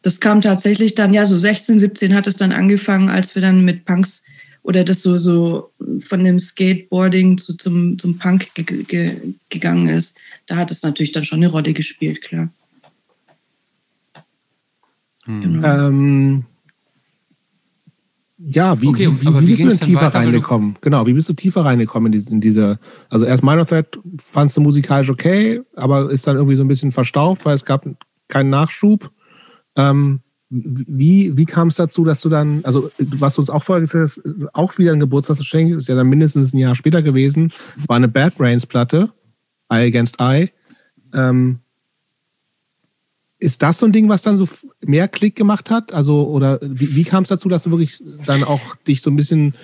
Speaker 3: Das kam tatsächlich dann, ja, so 16, 17 hat es dann angefangen, als wir dann mit Punks oder das so, so von dem Skateboarding zu, zum, zum Punk ge ge gegangen ist da hat es natürlich dann schon eine Rolle gespielt, klar.
Speaker 1: Hm. Genau. Ähm, ja, wie, okay, wie, wie, wie bist du denn tiefer weiter, reingekommen? Genau, wie bist du tiefer reingekommen in diese, in diese also erst Minor Threat fandst du musikalisch okay, aber ist dann irgendwie so ein bisschen verstaubt, weil es gab keinen Nachschub. Ähm, wie, wie kam es dazu, dass du dann, also was du uns auch vorher hast, auch wieder ein Geburtstagsgeschenk, ist ja dann mindestens ein Jahr später gewesen, war eine Bad Brains Platte. Eye Against Eye. Ähm, ist das so ein Ding, was dann so mehr Klick gemacht hat? Also, oder wie, wie kam es dazu, dass du wirklich dann auch dich so ein bisschen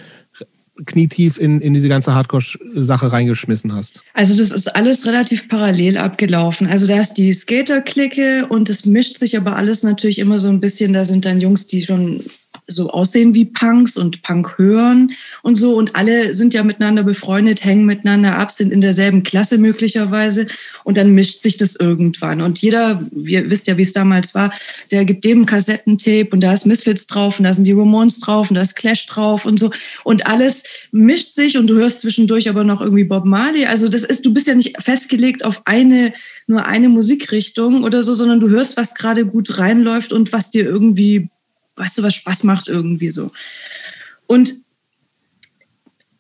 Speaker 1: knietief in, in diese ganze Hardcore-Sache reingeschmissen hast?
Speaker 3: Also das ist alles relativ parallel abgelaufen. Also da ist die Skater-Clique und es mischt sich aber alles natürlich immer so ein bisschen. Da sind dann Jungs, die schon so aussehen wie Punks und Punk hören und so. Und alle sind ja miteinander befreundet, hängen miteinander ab, sind in derselben Klasse möglicherweise. Und dann mischt sich das irgendwann. Und jeder, ihr wisst ja, wie es damals war, der gibt dem Kassettentape und da ist Misfits drauf und da sind die Ramones drauf und da ist Clash drauf und so. Und alles mischt sich und du hörst zwischendurch aber noch irgendwie Bob Marley. Also das ist, du bist ja nicht festgelegt auf eine, nur eine Musikrichtung oder so, sondern du hörst, was gerade gut reinläuft und was dir irgendwie weißt du, was Spaß macht irgendwie so. Und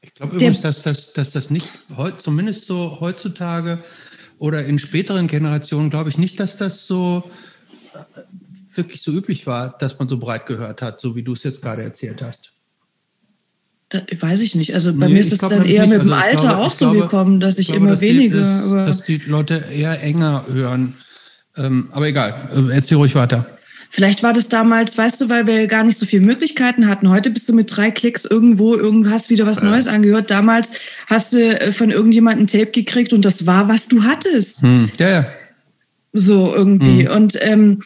Speaker 2: ich glaube übrigens, dass, dass, dass das nicht, zumindest so heutzutage oder in späteren Generationen, glaube ich nicht, dass das so äh, wirklich so üblich war, dass man so breit gehört hat, so wie du es jetzt gerade erzählt hast.
Speaker 3: Das weiß ich nicht. Also bei nee, mir ist es dann eher nicht. mit dem also Alter glaube, auch so glaube, gekommen, dass ich, glaube, immer dass weniger.
Speaker 2: Die, dass, dass, die Leute eher enger hören. Ähm, aber egal, äh, erzähl ruhig weiter.
Speaker 3: Vielleicht war das damals, weißt du, weil wir gar nicht so viele Möglichkeiten hatten. Heute bist du mit drei Klicks irgendwo, irgendwo hast wieder was Neues angehört. Damals hast du äh, von irgendjemandem ein Tape gekriegt und das war, was du hattest.
Speaker 2: Hm. Ja, ja.
Speaker 3: So irgendwie. Hm. Und ähm,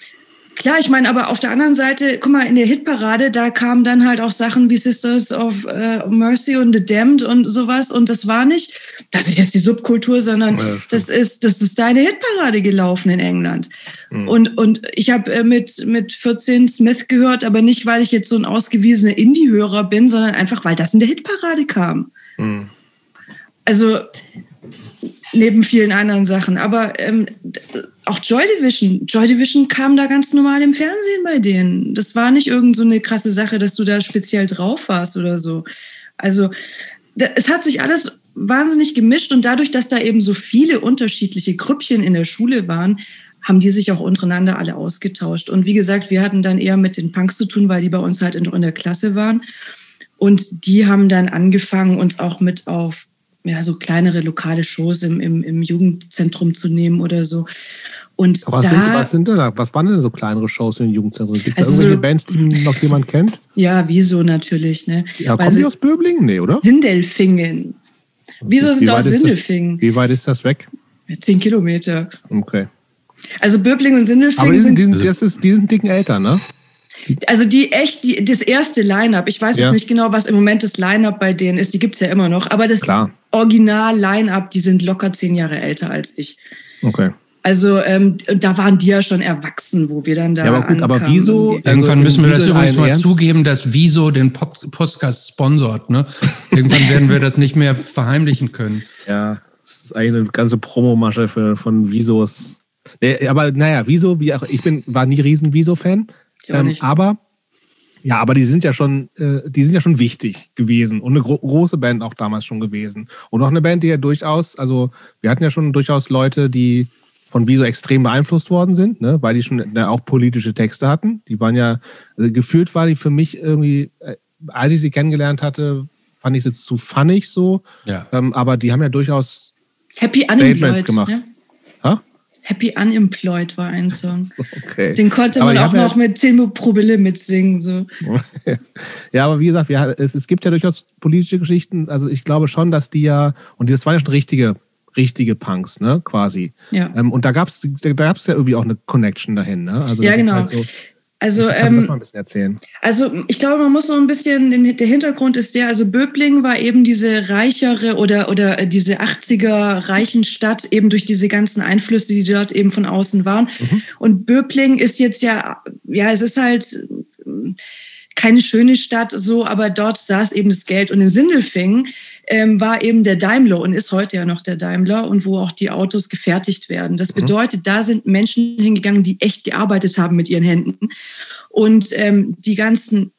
Speaker 3: Klar, ich meine, aber auf der anderen Seite, guck mal, in der Hitparade, da kamen dann halt auch Sachen wie Sisters of uh, Mercy und The Damned und sowas. Und das war nicht, das ist jetzt die Subkultur, sondern ja, das ist, das ist deine Hitparade gelaufen in England. Mhm. Und, und ich habe äh, mit, mit 14 Smith gehört, aber nicht, weil ich jetzt so ein ausgewiesener Indie-Hörer bin, sondern einfach, weil das in der Hitparade kam. Mhm. Also, neben vielen anderen Sachen. Aber ähm, auch Joy Division. Joy Division kam da ganz normal im Fernsehen bei denen. Das war nicht irgend so eine krasse Sache, dass du da speziell drauf warst oder so. Also da, es hat sich alles wahnsinnig gemischt und dadurch, dass da eben so viele unterschiedliche Grüppchen in der Schule waren, haben die sich auch untereinander alle ausgetauscht. Und wie gesagt, wir hatten dann eher mit den Punks zu tun, weil die bei uns halt in, in der Klasse waren. Und die haben dann angefangen, uns auch mit auf ja, so kleinere lokale Shows im, im, im Jugendzentrum zu nehmen oder so. Und
Speaker 1: was,
Speaker 3: da,
Speaker 1: sind, was sind denn da, was waren denn so kleinere Shows in den Jugendzentren? Gibt es also irgendwelche Bands, die noch jemand kennt?
Speaker 3: Ja, wieso natürlich, ne?
Speaker 1: Ja, kommen die aus Böblingen? Nee, oder?
Speaker 3: Sindelfingen. Wieso sind aus Sindelfingen?
Speaker 1: Wie weit ist das weg?
Speaker 3: Zehn Kilometer.
Speaker 1: Okay.
Speaker 3: Also Böblingen und Sindelfingen
Speaker 1: Aber die sind, die sind, das ist, die sind dicken Eltern, ne?
Speaker 3: Also die echt, die, das erste Line-Up, ich weiß ja. jetzt nicht genau, was im Moment das Line-Up bei denen ist, die gibt es ja immer noch, aber das Original-Line-Up, die sind locker zehn Jahre älter als ich.
Speaker 1: Okay.
Speaker 3: Also ähm, da waren die ja schon erwachsen, wo wir dann da.
Speaker 1: Ja, aber gut, aber wieso?
Speaker 2: Irgendwann müssen wir das übrigens mal zugeben, dass Wieso den Podcast sponsort. Ne? Irgendwann werden wir das nicht mehr verheimlichen können.
Speaker 1: Ja, das ist eine ganze Promomasche für, von Visos. Nee, aber naja, Wieso, wie auch, ich bin, war nie riesen Wieso-Fan. Ähm, aber ja, aber die sind ja schon, äh, die sind ja schon wichtig gewesen und eine gro große Band auch damals schon gewesen. Und auch eine Band, die ja durchaus, also wir hatten ja schon durchaus Leute, die von Wieso extrem beeinflusst worden sind, ne, weil die schon ja, auch politische Texte hatten. Die waren ja, also gefühlt war die für mich irgendwie, äh, als ich sie kennengelernt hatte, fand ich sie zu funnig so.
Speaker 2: Ja.
Speaker 1: Ähm, aber die haben ja durchaus
Speaker 3: Happy
Speaker 1: Statements
Speaker 3: Unemployed.
Speaker 1: gemacht.
Speaker 3: Ne?
Speaker 1: Ha?
Speaker 3: Happy Unemployed war ein Song.
Speaker 1: Okay.
Speaker 3: Den konnte man auch
Speaker 1: haben ja-
Speaker 3: noch mit Zehn Promille mitsingen. So.
Speaker 1: Ja, aber wie gesagt, wir, es, es gibt ja durchaus politische Geschichten. Also ich glaube schon, dass die ja, und das waren ja schon richtige, richtige Punks, ne, quasi.
Speaker 3: Ja.
Speaker 1: Ähm, und da gab es da gab's ja irgendwie auch eine Connection dahin, ne? Also
Speaker 3: Ja, genau.
Speaker 1: Halt so,
Speaker 3: Also, ähm,
Speaker 1: mal ein bisschen erzählen?
Speaker 3: Also ich glaube, man muss so ein bisschen, den, der Hintergrund ist der, also Böbling war eben diese reichere oder, oder äh, diese 80er reichen Stadt eben durch diese ganzen Einflüsse, die dort eben von außen waren. Und Böbling ist jetzt ja, ja, es ist halt äh, keine schöne Stadt so, aber dort saß eben das Geld. Und in Sindelfingen ähm, war eben der Daimler und ist heute ja noch der Daimler und wo auch die Autos gefertigt werden. Das bedeutet, da sind Menschen hingegangen, die echt gearbeitet haben mit ihren Händen. Und ähm, die ganzen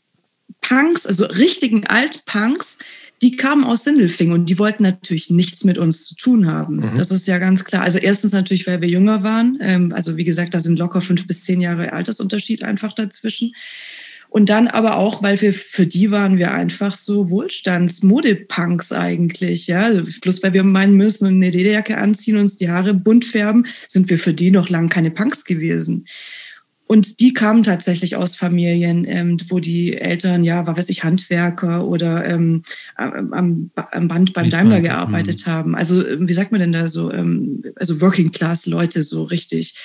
Speaker 3: Punks, also richtigen Altpunks, die kamen aus Sindelfingen und die wollten natürlich nichts mit uns zu tun haben.
Speaker 1: Mhm.
Speaker 3: Das ist ja ganz klar. Also erstens natürlich, weil wir jünger waren. Ähm, also wie gesagt, da sind locker fünf bis zehn Jahre Altersunterschied einfach dazwischen. Und dann aber auch, weil wir für die waren wir einfach so Wohlstands-Modepunks eigentlich, ja. Bloß weil wir meinen müssen und eine Lederjacke anziehen, uns die Haare bunt färben, sind wir für die noch lang keine Punks gewesen. Und die kamen tatsächlich aus Familien, ähm, wo die Eltern, ja, was weiß ich, Handwerker oder ähm, am, am Band beim Daimler gearbeitet haben. Also, wie sagt man denn da so? Ähm, also Working-Class-Leute so richtig.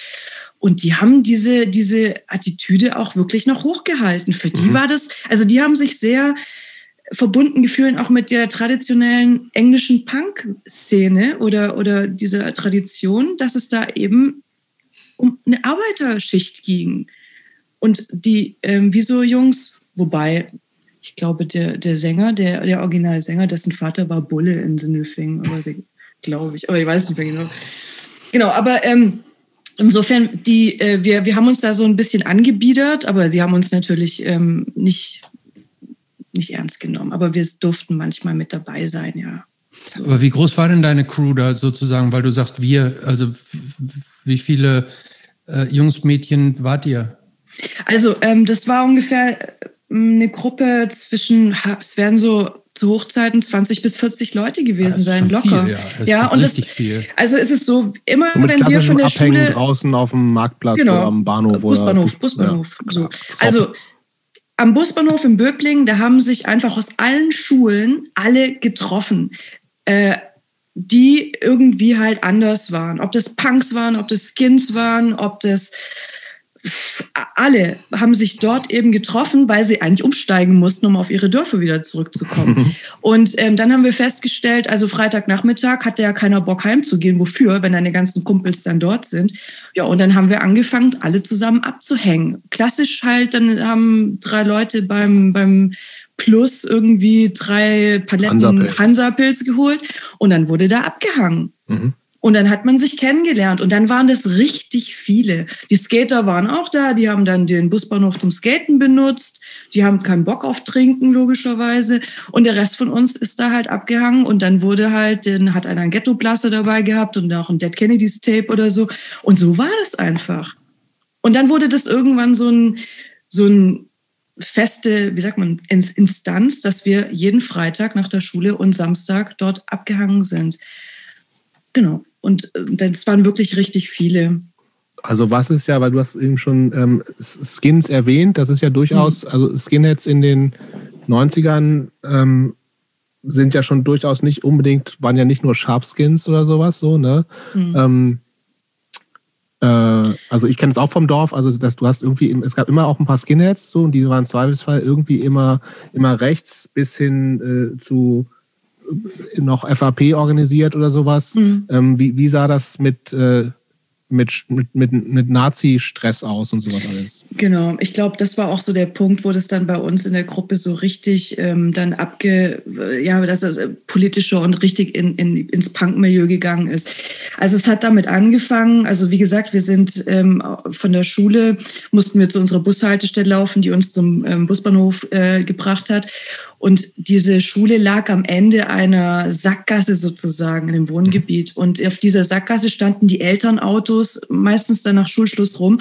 Speaker 3: Und die haben diese, diese Attitüde auch wirklich noch hochgehalten. Für die
Speaker 1: Mhm.
Speaker 3: war das, also die haben sich sehr verbunden gefühlt auch mit der traditionellen englischen Punk-Szene oder, oder dieser Tradition, dass es da eben um eine Arbeiterschicht ging. Und die ähm, Wieso-Jungs, wobei, ich glaube, der, der Sänger, der, der Originalsänger, dessen Vater war Bulle in Sindelfingen, glaube ich, aber ich weiß nicht mehr genau. Genau, aber ähm, insofern, die, äh, wir, wir haben uns da so ein bisschen angebiedert, aber sie haben uns natürlich ähm, nicht, nicht ernst genommen. Aber wir durften manchmal mit dabei sein, ja.
Speaker 2: Aber wie groß war denn deine Crew da sozusagen, weil du sagst wir, also wie viele äh, Jungs, Mädchen wart ihr?
Speaker 3: Also ähm, das war ungefähr ähm, eine Gruppe zwischen, es werden so zu Hochzeiten 20 bis 40 Leute gewesen sein, locker.
Speaker 2: Viel, ja,
Speaker 3: ja
Speaker 2: ist
Speaker 3: und das,
Speaker 2: viel.
Speaker 3: also es ist so, immer
Speaker 1: So
Speaker 3: wenn wir von der
Speaker 1: Abhängen
Speaker 3: Schule,
Speaker 1: draußen auf dem Marktplatz
Speaker 3: Genau.
Speaker 1: oder am Bahnhof.
Speaker 3: Busbahnhof,
Speaker 1: oder,
Speaker 3: Busbahnhof.
Speaker 1: Ja.
Speaker 3: So.
Speaker 1: Zopp.
Speaker 3: Also am Busbahnhof in Böblingen, da haben sich einfach aus allen Schulen alle getroffen, äh, die irgendwie halt anders waren. Ob das Punks waren, ob das Skins waren, ob das alle haben sich dort eben getroffen, weil sie eigentlich umsteigen mussten, um auf ihre Dörfer wieder zurückzukommen. Und ähm, dann haben wir festgestellt, also Freitagnachmittag hatte ja keiner Bock heimzugehen. Wofür, wenn deine ganzen Kumpels dann dort sind? Ja, und dann haben wir angefangen, alle zusammen abzuhängen. Klassisch halt, dann haben drei Leute beim, beim Plus irgendwie drei Paletten
Speaker 1: Hansapilz.
Speaker 3: Hansapilz geholt und dann wurde da abgehangen.
Speaker 1: Mhm.
Speaker 3: Und dann hat man sich kennengelernt und dann waren das richtig viele. Die Skater waren auch da, die haben dann den Busbahnhof zum Skaten benutzt, die haben keinen Bock auf Trinken logischerweise und der Rest von uns ist da halt abgehangen und dann wurde halt, dann hat einer ein Ghetto-Blaster dabei gehabt und auch ein Dead Kennedys Tape oder so und so war das einfach. Und dann wurde das irgendwann so ein, so ein feste, wie sagt man, Ins- Instanz, dass wir jeden Freitag nach der Schule und Samstag dort abgehangen sind. Genau. Und äh, das waren wirklich richtig viele.
Speaker 1: Also was ist ja, weil du hast eben schon ähm, Skins erwähnt, das ist ja durchaus,
Speaker 3: Mhm.
Speaker 1: also Skinheads in den 90ern ähm, sind ja schon durchaus nicht unbedingt, waren ja nicht nur Sharpskins oder sowas so, ne?
Speaker 3: Mhm.
Speaker 1: Ähm, äh, also ich kenne es auch vom Dorf, also dass du hast irgendwie, es gab immer auch ein paar Skinheads so und die waren im Zweifelsfall irgendwie immer, immer rechts bis hin äh, zu noch FAP organisiert oder sowas.
Speaker 3: Mhm.
Speaker 1: Ähm, wie, wie sah das mit, äh, mit, mit, mit, mit Nazi-Stress aus und sowas alles?
Speaker 3: Genau, ich glaube, das war auch so der Punkt, wo das dann bei uns in der Gruppe so richtig ähm, dann abge, ja, dass das äh, politischer und richtig in, in, ins Punk-Milieu gegangen ist. Also es hat damit angefangen, also wie gesagt, wir sind ähm, von der Schule, mussten wir zu unserer Bushaltestelle laufen, die uns zum ähm, Busbahnhof äh, gebracht hat. Und diese Schule lag am Ende einer Sackgasse sozusagen in dem Wohngebiet. Und auf dieser Sackgasse standen die Elternautos meistens dann nach Schulschluss rum.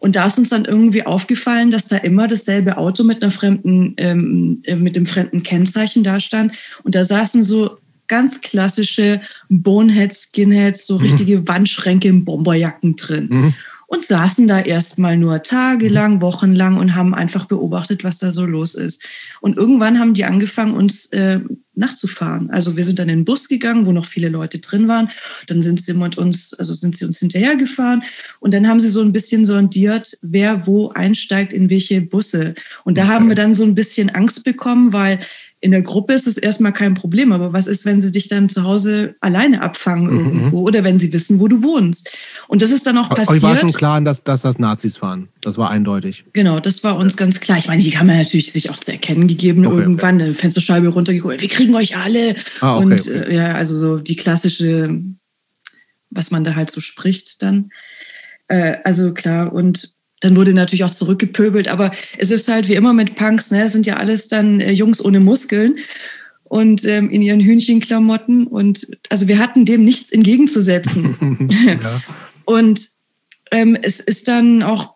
Speaker 3: Und da ist uns dann irgendwie aufgefallen, dass da immer dasselbe Auto mit einer fremden, ähm, äh, mit dem fremden Kennzeichen da stand. Und da saßen so ganz klassische Boneheads, Skinheads, so mhm. richtige mhm. Wandschränke in Bomberjacken drin. Mhm und saßen da erstmal nur tagelang, mhm. wochenlang und haben einfach beobachtet, was da so los ist. Und irgendwann haben die angefangen, uns äh, nachzufahren. Also wir sind dann in den Bus gegangen, wo noch viele Leute drin waren. Dann sind sie mit uns, also sind sie uns hinterhergefahren und dann haben sie so ein bisschen sondiert, wer wo einsteigt in welche Busse. Und da okay. haben wir dann so ein bisschen Angst bekommen, weil in der Gruppe ist es erstmal kein Problem, aber was ist, wenn sie dich dann zu Hause alleine abfangen mhm. irgendwo oder wenn sie wissen, wo du wohnst? Und das ist dann auch passiert.
Speaker 1: Euch war schon klar, dass, dass das Nazis waren. Das war eindeutig.
Speaker 3: Genau, das war uns ganz klar. Ich meine, die haben ja natürlich sich auch zu erkennen gegeben okay, irgendwann, okay. eine Fensterscheibe runtergeholt. Wir kriegen euch alle. Ah, okay, Und äh, ja, also so die klassische, was man da halt so spricht dann. Äh, also klar, und dann wurde natürlich auch zurückgepöbelt, aber es ist halt wie immer mit Punks, ne? Es sind ja alles dann äh, Jungs ohne Muskeln und ähm, in ihren Hühnchenklamotten und also wir hatten dem nichts entgegenzusetzen. ja. Und ähm, es ist dann auch,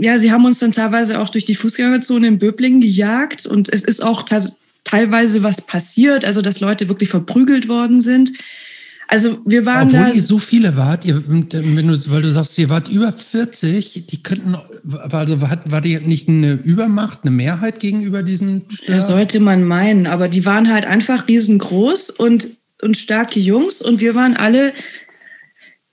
Speaker 3: ja, sie haben uns dann teilweise auch durch die Fußgängerzone in Böblingen gejagt und es ist auch teilweise was passiert, also dass Leute wirklich verprügelt worden sind. Also wir waren
Speaker 2: Obwohl
Speaker 3: da.
Speaker 2: ihr so viele wart, ihr, wenn du, weil du sagst, ihr wart über 40, die könnten, also war, war die nicht eine Übermacht, eine Mehrheit gegenüber diesen
Speaker 3: Stellen? Das sollte man meinen, aber die waren halt einfach riesengroß und, und starke Jungs und wir waren alle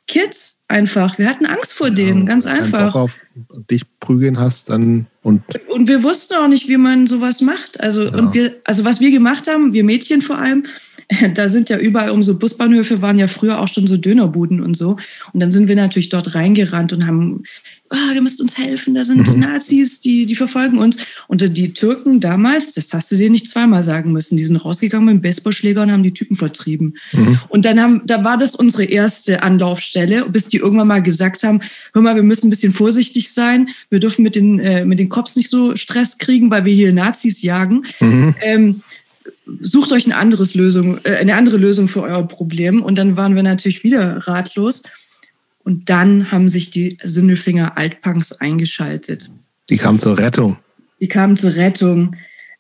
Speaker 3: Kids einfach. Wir hatten Angst vor denen, ja, ganz einfach. Wenn du
Speaker 1: auf dich prügeln hast, dann und
Speaker 3: und wir wussten auch nicht, wie man sowas macht. Also ja. und wir, also was wir gemacht haben, wir Mädchen vor allem, da sind ja überall um so Busbahnhöfe waren ja früher auch schon so Dönerbuden und so. Und dann sind wir natürlich dort reingerannt und haben, oh, ihr müsst uns helfen, da sind mhm. Nazis, die, die verfolgen uns. Und die Türken damals, das hast du dir nicht zweimal sagen müssen, die sind rausgegangen mit dem Baseballschläger und haben die Typen vertrieben. Mhm. Und dann haben, da war das unsere erste Anlaufstelle, bis die irgendwann mal gesagt haben, hör mal, wir müssen ein bisschen vorsichtig sein, wir dürfen mit den, äh, mit den Cops nicht so Stress kriegen, weil wir hier Nazis jagen. Mhm. Ähm, sucht euch eine, anderes Lösung, äh, eine andere Lösung für euer Problem. Und dann waren wir natürlich wieder ratlos. Und dann haben sich die Sindelfinger Altpunks eingeschaltet.
Speaker 1: Die kamen zur Rettung.
Speaker 3: Die kamen zur Rettung.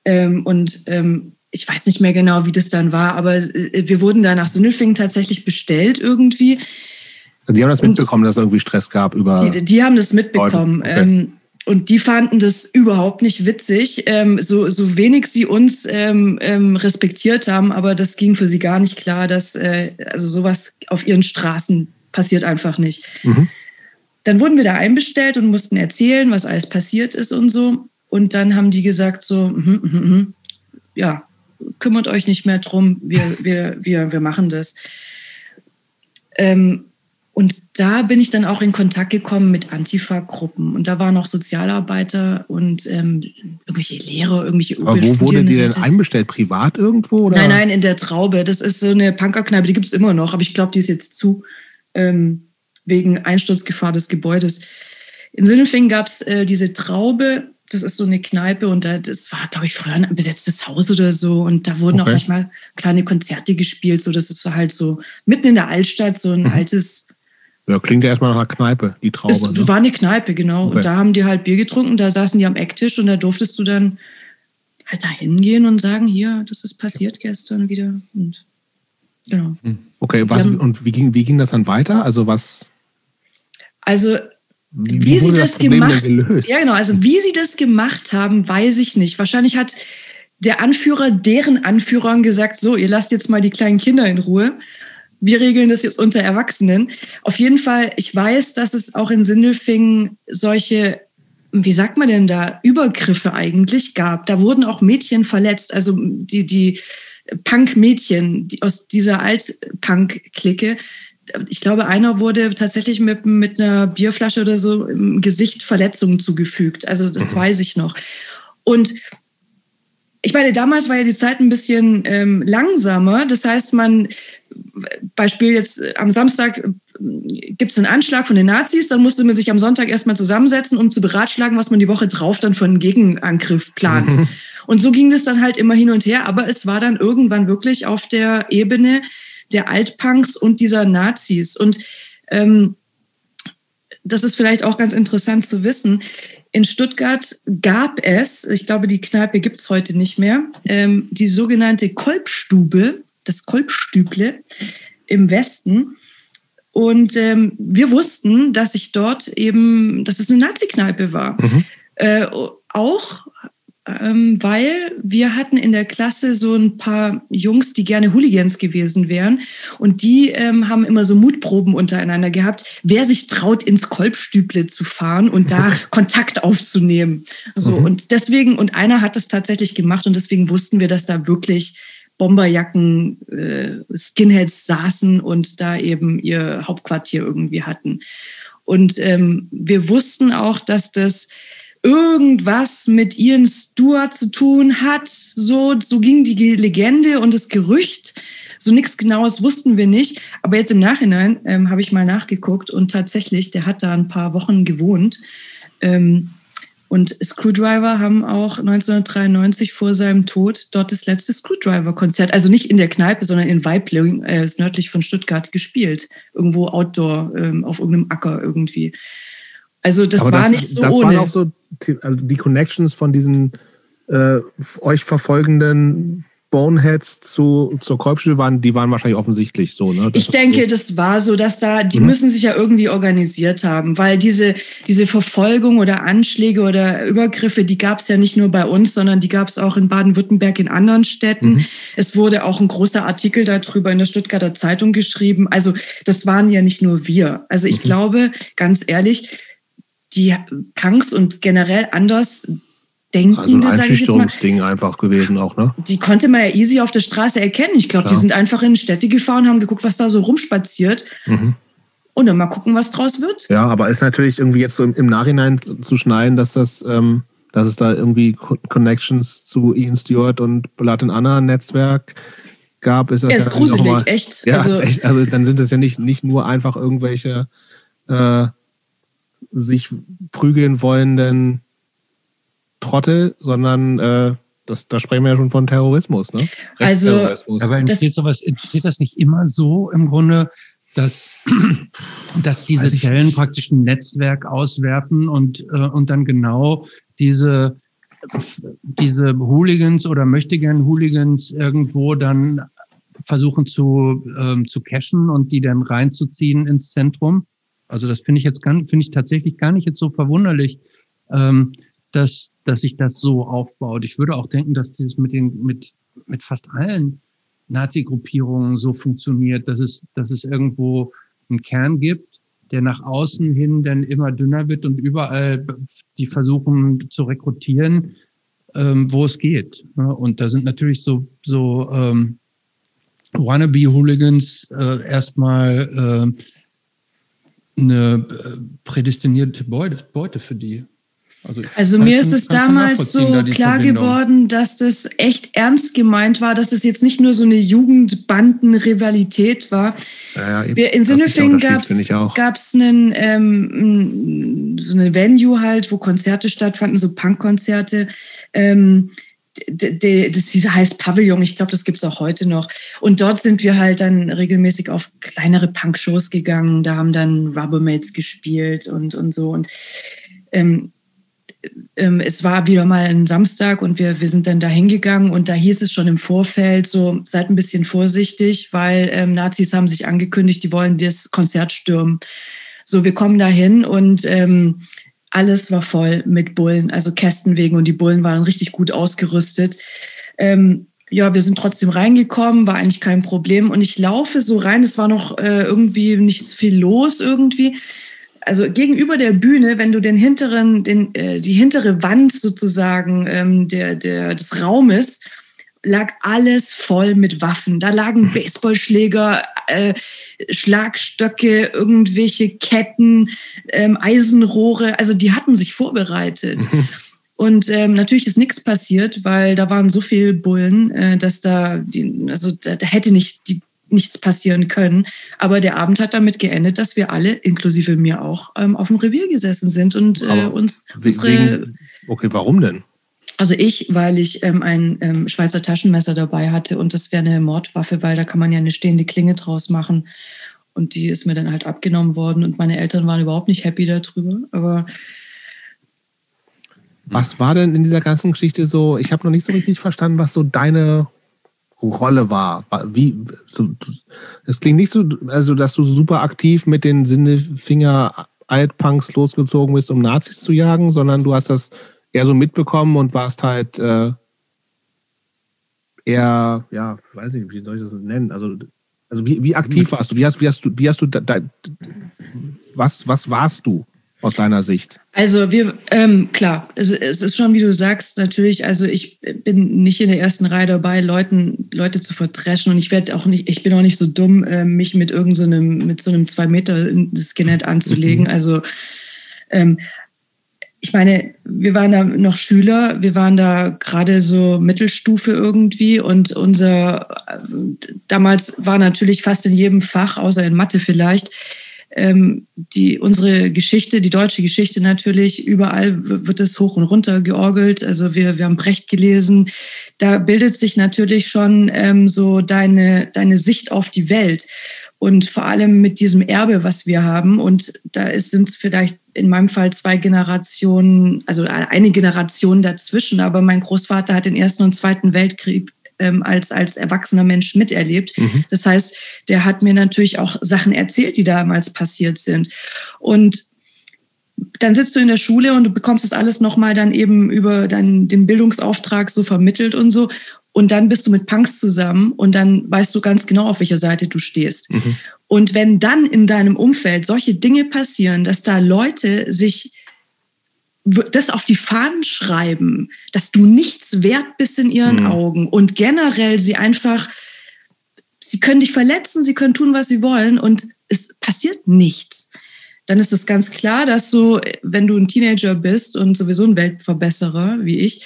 Speaker 3: Ähm, und ähm, ich weiß nicht mehr genau, wie das dann war, aber äh, wir wurden da nach Sindelfingen tatsächlich bestellt irgendwie.
Speaker 1: Die haben das mitbekommen, dass es irgendwie Stress gab über.
Speaker 3: Die, die haben das mitbekommen. Okay. Ähm, und die fanden das überhaupt nicht witzig, ähm, so, so wenig sie uns ähm, ähm, respektiert haben, aber das ging für sie gar nicht klar, dass äh, also sowas auf ihren Straßen passiert einfach nicht. Mhm. Dann wurden wir da einbestellt und mussten erzählen, was alles passiert ist und so. Und dann haben die gesagt so, mm, mm, mm, ja, kümmert euch nicht mehr drum, wir, wir, wir, wir machen das. Ähm, und da bin ich dann auch in Kontakt gekommen mit Antifa-Gruppen. Und da waren auch Sozialarbeiter und ähm, irgendwelche Lehrer, irgendwelche
Speaker 1: Aber wo wurde die denn einbestellt? Privat irgendwo? Oder?
Speaker 3: Nein, nein, in der Traube. Das ist so eine Punkerkneipe, die gibt es immer noch, aber ich glaube, die ist jetzt zu, ähm, wegen Einsturzgefahr des Gebäudes. In Sinnelfingen gab es äh, diese Traube, das ist so eine Kneipe und da, das war, glaube ich, früher ein besetztes Haus oder so. Und da wurden okay. auch manchmal kleine Konzerte gespielt. So, das ist halt so mitten in der Altstadt, so ein mhm. altes
Speaker 1: ja, klingt ja erstmal nach einer Kneipe, die Traube. Es
Speaker 3: ne? war eine Kneipe, genau. Okay. Und da haben die halt Bier getrunken, da saßen die am Ecktisch und da durftest du dann halt da hingehen und sagen, hier, das ist passiert gestern wieder. Und genau.
Speaker 1: Hm. Okay, was, haben, und wie ging, wie ging das dann weiter? Also was?
Speaker 3: Also wie, wie sie das, das gemacht Ja, genau. Also wie sie das gemacht haben, weiß ich nicht. Wahrscheinlich hat der Anführer deren Anführern gesagt, so, ihr lasst jetzt mal die kleinen Kinder in Ruhe wir regeln das jetzt unter Erwachsenen. Auf jeden Fall, ich weiß, dass es auch in Sindelfingen solche, wie sagt man denn da, Übergriffe eigentlich gab. Da wurden auch Mädchen verletzt, also die, die Punk-Mädchen die aus dieser Alt-Punk-Clique. Ich glaube, einer wurde tatsächlich mit, mit einer Bierflasche oder so im Gesicht Verletzungen zugefügt. Also das mhm. weiß ich noch. Und ich meine, damals war ja die Zeit ein bisschen ähm, langsamer. Das heißt, man Beispiel jetzt äh, am Samstag äh, gibt es einen Anschlag von den Nazis, dann musste man sich am Sonntag erstmal zusammensetzen, um zu beratschlagen, was man die Woche drauf dann für einen Gegenangriff plant. Mhm. Und so ging das dann halt immer hin und her, aber es war dann irgendwann wirklich auf der Ebene der Altpunks und dieser Nazis. Und ähm, das ist vielleicht auch ganz interessant zu wissen, in Stuttgart gab es, ich glaube, die Kneipe gibt es heute nicht mehr, ähm, die sogenannte Kolbstube, das Kolbstüble im Westen. Und ähm, wir wussten, dass ich dort eben, dass es eine Nazi-Kneipe war. Mhm. Äh, auch ähm, weil wir hatten in der Klasse so ein paar Jungs, die gerne Hooligans gewesen wären. Und die ähm, haben immer so Mutproben untereinander gehabt, wer sich traut, ins Kolbstüble zu fahren und da Kontakt aufzunehmen. So, mhm. und deswegen, und einer hat das tatsächlich gemacht und deswegen wussten wir, dass da wirklich Bomberjacken, äh, Skinheads saßen und da eben ihr Hauptquartier irgendwie hatten. Und ähm, wir wussten auch, dass das irgendwas mit Ian Stewart zu tun hat. So, so ging die Legende und das Gerücht. So nichts Genaues wussten wir nicht. Aber jetzt im Nachhinein ähm, habe ich mal nachgeguckt und tatsächlich, der hat da ein paar Wochen gewohnt. Ähm, und Screwdriver haben auch 1993 vor seinem Tod dort das letzte Screwdriver-Konzert, also nicht in der Kneipe, sondern in Weibling, äh, nördlich von Stuttgart, gespielt. Irgendwo outdoor, ähm, auf irgendeinem Acker irgendwie. Also das Aber war das, nicht so
Speaker 1: das
Speaker 3: ohne.
Speaker 1: Waren auch so also die Connections von diesen äh, euch verfolgenden Boneheads zu, zur Kolbstühle waren, die waren wahrscheinlich offensichtlich so. Ne?
Speaker 3: ich denke, so. das war so, dass da, die mhm. müssen sich ja irgendwie organisiert haben, weil diese, diese Verfolgung oder Anschläge oder Übergriffe, die gab es ja nicht nur bei uns, sondern die gab es auch in Baden-Württemberg in anderen Städten. Mhm. Es wurde auch ein großer Artikel darüber in der Stuttgarter Zeitung geschrieben. Also das waren ja nicht nur wir. Also ich mhm. glaube, ganz ehrlich, die Punks und generell anders denken. Also
Speaker 1: ein Einschüchterungsding einfach gewesen auch, ne?
Speaker 3: Die konnte man ja easy auf der Straße erkennen. Ich glaube, die sind einfach in Städte gefahren, haben geguckt, was da so rumspaziert. Mhm. Und dann mal gucken, was draus wird.
Speaker 1: Ja, aber ist natürlich irgendwie jetzt so im, im Nachhinein zu schneiden, dass das, ähm, dass es da irgendwie Connections zu Ian Stewart und and Anna Netzwerk gab, ist das
Speaker 3: ja, ist gruselig, mal, echt.
Speaker 1: Ja, also, echt. Also dann sind es ja nicht, nicht nur einfach irgendwelche äh, sich prügeln wollenden Trottel, sondern äh, das, da sprechen wir ja schon von Terrorismus, ne?
Speaker 3: Also,
Speaker 2: aber entsteht sowas, entsteht das nicht immer so im Grunde, dass, dass diese Zellen praktisch ein Netzwerk auswerfen und, äh, und dann genau diese, diese Hooligans oder möchtegern Hooligans irgendwo dann versuchen zu, ähm, zu cashen und die dann reinzuziehen ins Zentrum? Also das finde ich jetzt finde ich tatsächlich gar nicht jetzt so verwunderlich, ähm, dass, dass sich das so aufbaut. Ich würde auch denken, dass das mit den, mit, mit fast allen Nazi-Gruppierungen so funktioniert, dass es, dass es irgendwo einen Kern gibt, der nach außen hin dann immer dünner wird und überall die versuchen zu rekrutieren, ähm, wo es geht. Und da sind natürlich so, so ähm, Wannabe-Hooligans äh, erstmal äh, eine äh, prädestinierte Beute, Beute für die.
Speaker 3: Also, also mir ist es damals so da klar geworden, dass das echt ernst gemeint war, dass es das jetzt nicht nur so eine Jugendbanden-Rivalität war. Ja, ja, Wir, in Sinnefing gab es einen ähm, so eine Venue halt, wo Konzerte stattfanden, so Punkkonzerte. Ähm, das heißt Pavillon, ich glaube, das gibt es auch heute noch. Und dort sind wir halt dann regelmäßig auf kleinere Punk-Shows gegangen. Da haben dann Rubbermates gespielt und, und so. Und ähm, ähm, es war wieder mal ein Samstag und wir, wir sind dann da hingegangen und da hieß es schon im Vorfeld so, seid ein bisschen vorsichtig, weil ähm, Nazis haben sich angekündigt, die wollen das Konzert stürmen. So, wir kommen da hin und ähm, alles war voll mit Bullen, also Kästenwegen und die Bullen waren richtig gut ausgerüstet. Ähm, ja, wir sind trotzdem reingekommen, war eigentlich kein Problem. Und ich laufe so rein, es war noch äh, irgendwie nichts viel los irgendwie. Also gegenüber der Bühne, wenn du den hinteren, den, äh, die hintere Wand sozusagen ähm, der, der, des Raumes lag alles voll mit Waffen. Da lagen Baseballschläger, äh, Schlagstöcke, irgendwelche Ketten, ähm, Eisenrohre. Also die hatten sich vorbereitet. Und ähm, natürlich ist nichts passiert, weil da waren so viele Bullen, äh, dass da, die, also da, da hätte nicht die, nichts passieren können. Aber der Abend hat damit geendet, dass wir alle, inklusive mir auch, ähm, auf dem Revier gesessen sind und äh, uns
Speaker 1: wegen, Okay, warum denn?
Speaker 3: Also ich, weil ich ähm, ein ähm, Schweizer Taschenmesser dabei hatte und das wäre eine Mordwaffe, weil da kann man ja eine stehende Klinge draus machen. Und die ist mir dann halt abgenommen worden und meine Eltern waren überhaupt nicht happy darüber. Aber
Speaker 1: was war denn in dieser ganzen Geschichte so? Ich habe noch nicht so richtig verstanden, was so deine Rolle war. Wie, so, es klingt nicht so, also dass du super aktiv mit den Sinnefinger Altpunks losgezogen bist, um Nazis zu jagen, sondern du hast das eher so mitbekommen und warst halt äh, eher, ja, weiß nicht, wie soll ich das nennen? Also, also wie, wie aktiv warst du? Wie hast, wie hast du, wie hast du, da, da, was, was warst du? aus deiner Sicht?
Speaker 3: Also wir, ähm, klar, es, es, ist schon, wie du sagst, natürlich, also ich bin nicht in der ersten Reihe dabei, Leuten, Leute zu verdreschen und ich werde auch nicht, ich bin auch nicht so dumm, äh, mich mit irgendeinem, so mit so einem zwei Meter Skinhead anzulegen. Mhm. Also ähm, ich meine, wir waren da noch Schüler, wir waren da gerade so Mittelstufe irgendwie und unser, äh, damals war natürlich fast in jedem Fach, außer in Mathe vielleicht, ähm, die, unsere Geschichte, die deutsche Geschichte natürlich, überall wird es hoch und runter georgelt. Also wir, wir haben Brecht gelesen. Da bildet sich natürlich schon ähm, so deine, deine Sicht auf die Welt. Und vor allem mit diesem Erbe, was wir haben. Und da sind es vielleicht in meinem Fall zwei Generationen, also eine Generation dazwischen. Aber mein Großvater hat den Ersten und Zweiten Weltkrieg ähm, als, als erwachsener Mensch miterlebt. Mhm. Das heißt, der hat mir natürlich auch Sachen erzählt, die damals passiert sind. Und dann sitzt du in der Schule und du bekommst das alles nochmal dann eben über deinen, den Bildungsauftrag so vermittelt und so. Und dann bist du mit Punks zusammen und dann weißt du ganz genau, auf welcher Seite du stehst. Mhm. Und wenn dann in deinem Umfeld solche Dinge passieren, dass da Leute sich das auf die Fahnen schreiben, dass du nichts wert bist in ihren mhm. Augen und generell sie einfach, sie können dich verletzen, sie können tun, was sie wollen und es passiert nichts. Dann ist es ganz klar, dass du, wenn du ein Teenager bist und sowieso ein Weltverbesserer wie ich,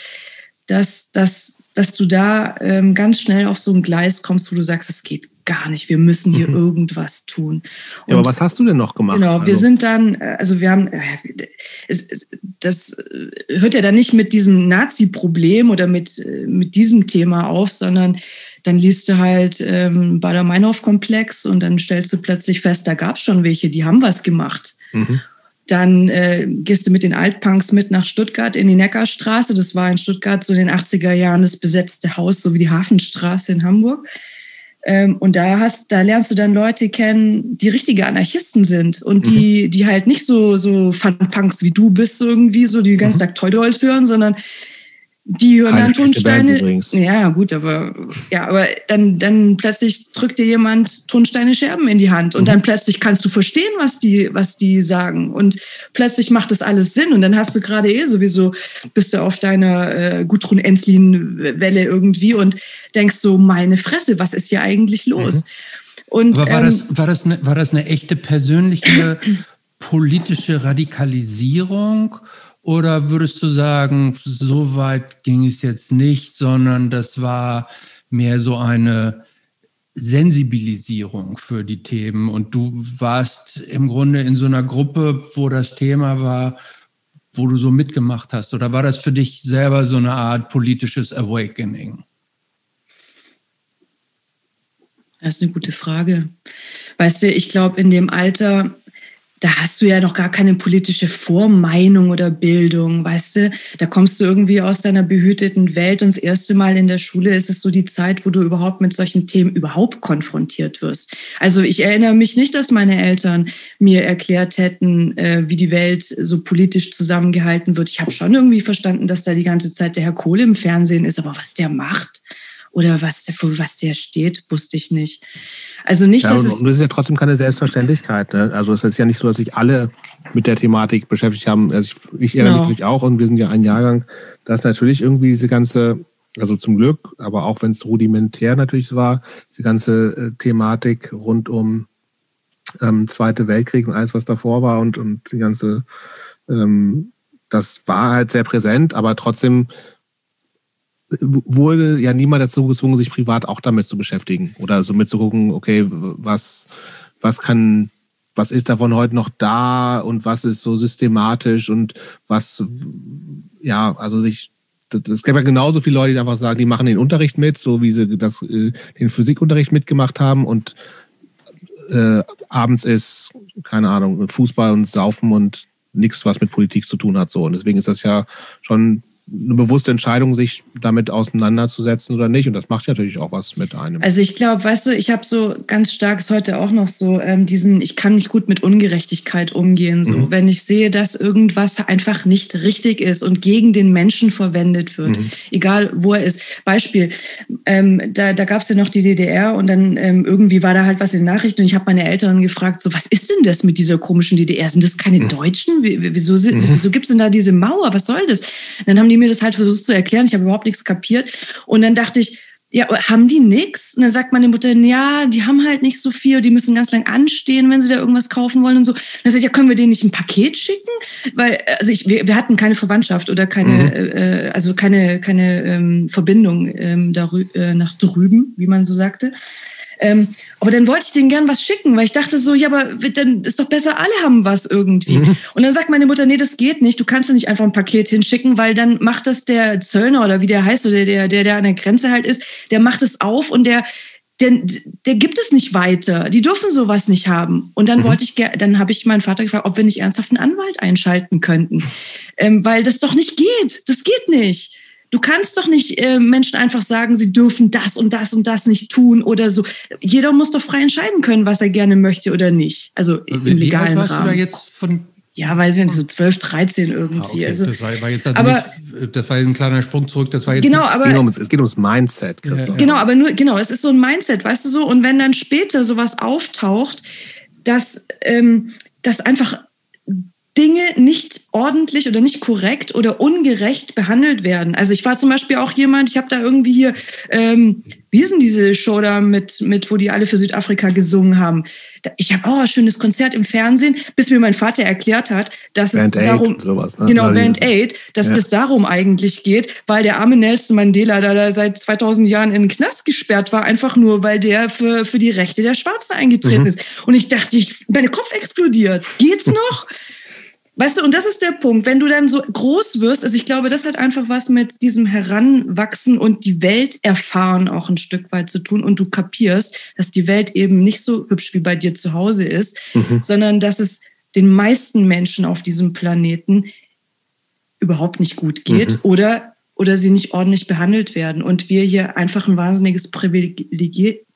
Speaker 3: dass, dass, dass du da ähm, ganz schnell auf so ein Gleis kommst, wo du sagst, es geht gar nicht, wir müssen hier mhm. irgendwas tun.
Speaker 1: Ja, aber was hast du denn noch gemacht?
Speaker 3: Genau, also? wir sind dann, äh, also wir haben, äh, das hört ja dann nicht mit diesem Nazi-Problem oder mit, äh, mit diesem Thema auf, sondern dann liest du halt ähm, Bader-Meinhof-Komplex und dann stellst du plötzlich fest, da gab es schon welche, die haben was gemacht. Mhm. Dann äh, gehst du mit den Altpunks mit nach Stuttgart in die Neckarstraße. Das war in Stuttgart so in den 80er Jahren das besetzte Haus, so wie die Hafenstraße in Hamburg. Ähm, und da hast, da lernst du dann Leute kennen, die richtige Anarchisten sind und die, mhm. die halt nicht so, so Fun-Punks wie du bist, irgendwie, so die den ganzen mhm. Tag Teudolz hören, sondern die hören dann Tonsteine. Ja, gut, aber ja, aber dann, dann plötzlich drückt dir jemand Tonsteine Scherben in die Hand und mhm. dann plötzlich kannst du verstehen, was die, was die sagen. Und plötzlich macht das alles Sinn. Und dann hast du gerade eh sowieso, bist du auf deiner äh, Gudrun Enslin-Welle irgendwie und denkst so, meine Fresse, was ist hier eigentlich los? Mhm.
Speaker 2: Und, aber war, ähm, das, war, das eine, war das eine echte persönliche politische Radikalisierung? Oder würdest du sagen, so weit ging es jetzt nicht, sondern das war mehr so eine Sensibilisierung für die Themen und du warst im Grunde in so einer Gruppe, wo das Thema war, wo du so mitgemacht hast? Oder war das für dich selber so eine Art politisches Awakening?
Speaker 3: Das ist eine gute Frage. Weißt du, ich glaube, in dem Alter da hast du ja noch gar keine politische Vormeinung oder Bildung, weißt du? Da kommst du irgendwie aus deiner behüteten Welt und das erste Mal in der Schule ist es so die Zeit, wo du überhaupt mit solchen Themen überhaupt konfrontiert wirst. Also ich erinnere mich nicht, dass meine Eltern mir erklärt hätten, äh, wie die Welt so politisch zusammengehalten wird. Ich habe schon irgendwie verstanden, dass da die ganze Zeit der Herr Kohle im Fernsehen ist, aber was der macht oder was der, für was der steht, wusste ich nicht. Also nicht, ja, dass
Speaker 1: und, es. Und das ist ja trotzdem keine Selbstverständlichkeit. Ne? Also es ist ja nicht so, dass sich alle mit der Thematik beschäftigt haben. Also ich, ich erinnere genau. mich auch und wir sind ja ein Jahrgang, dass natürlich irgendwie diese ganze, also zum Glück, aber auch wenn es rudimentär natürlich war, diese ganze äh, Thematik rund um ähm, Zweite Weltkrieg und alles, was davor war und, und die ganze, ähm, das war halt sehr präsent, aber trotzdem wurde ja niemand dazu gezwungen, sich privat auch damit zu beschäftigen oder so mitzugucken, okay, was, was kann, was ist davon heute noch da und was ist so systematisch und was, ja, also sich, es gäbe ja genauso viele Leute, die einfach sagen, die machen den Unterricht mit, so wie sie das, äh, den Physikunterricht mitgemacht haben und äh, abends ist, keine Ahnung, Fußball und Saufen und nichts, was mit Politik zu tun hat. So. Und deswegen ist das ja schon eine bewusste Entscheidung, sich damit auseinanderzusetzen oder nicht. Und das macht natürlich auch was mit einem.
Speaker 3: Also ich glaube, weißt du, ich habe so ganz stark ist heute auch noch so ähm, diesen, ich kann nicht gut mit Ungerechtigkeit umgehen. So, mhm. wenn ich sehe, dass irgendwas einfach nicht richtig ist und gegen den Menschen verwendet wird, mhm. egal wo er ist. Beispiel, ähm, da, da gab es ja noch die DDR und dann ähm, irgendwie war da halt was in den Nachrichten und ich habe meine Eltern gefragt, so was ist denn das mit dieser komischen DDR? Sind das keine mhm. Deutschen? Wieso, mhm. wieso gibt es denn da diese Mauer? Was soll das? Und dann haben die mir das halt versucht zu erklären. Ich habe überhaupt nichts kapiert. Und dann dachte ich, ja, haben die nichts? Und dann sagt meine Mutter, ja, die haben halt nicht so viel, die müssen ganz lang anstehen, wenn sie da irgendwas kaufen wollen und so. Und dann sagt ja, können wir denen nicht ein Paket schicken? Weil, also ich, wir, wir hatten keine Verwandtschaft oder keine, mhm. äh, also keine, keine ähm, Verbindung ähm, darü äh, nach drüben, wie man so sagte. Ähm, aber dann wollte ich denen gern was schicken, weil ich dachte so, ja, aber dann ist doch besser, alle haben was irgendwie. Mhm. Und dann sagt meine Mutter, nee, das geht nicht. Du kannst ja nicht einfach ein Paket hinschicken, weil dann macht das der Zöllner oder wie der heißt oder der, der, der an der Grenze halt ist, der macht es auf und der, der, der gibt es nicht weiter. Die dürfen sowas nicht haben. Und dann mhm. wollte ich, dann habe ich meinen Vater gefragt, ob wir nicht ernsthaft einen Anwalt einschalten könnten, ähm, weil das doch nicht geht. Das geht nicht. Du kannst doch nicht äh, Menschen einfach sagen, sie dürfen das und das und das nicht tun oder so. Jeder muss doch frei entscheiden können, was er gerne möchte oder nicht. Also im Wie legalen alt warst Rahmen. Du da jetzt von ja, weiß ich nicht, so 12, 13 irgendwie. Ah, okay.
Speaker 2: also, das war, war jetzt also aber, nicht, das war ein kleiner Sprung zurück. Das war jetzt
Speaker 3: genau, aber,
Speaker 1: es, geht ums, es geht ums Mindset,
Speaker 3: Christoph. Genau, aber nur, genau, es ist so ein Mindset, weißt du so. Und wenn dann später sowas auftaucht, dass, ähm, dass einfach Dinge nicht ordentlich oder nicht korrekt oder ungerecht behandelt werden. Also ich war zum Beispiel auch jemand, ich habe da irgendwie hier, ähm, wie ist denn diese Show da mit, mit, wo die alle für Südafrika gesungen haben? Ich habe, oh, schönes Konzert im Fernsehen, bis mir mein Vater erklärt hat, dass Band es darum, sowas, ne? genau, Band Aid, dass ja. das darum eigentlich geht, weil der arme Nelson Mandela, da, da seit 2000 Jahren in den Knast gesperrt war, einfach nur, weil der für, für die Rechte der Schwarzen eingetreten mhm. ist. Und ich dachte, ich, mein Kopf explodiert. Geht's noch? Weißt du, und das ist der Punkt, wenn du dann so groß wirst, also ich glaube, das hat einfach was mit diesem Heranwachsen und die Welt erfahren auch ein Stück weit zu tun und du kapierst, dass die Welt eben nicht so hübsch wie bei dir zu Hause ist, mhm. sondern dass es den meisten Menschen auf diesem Planeten überhaupt nicht gut geht mhm. oder, oder sie nicht ordentlich behandelt werden und wir hier einfach ein wahnsinniges Privileg,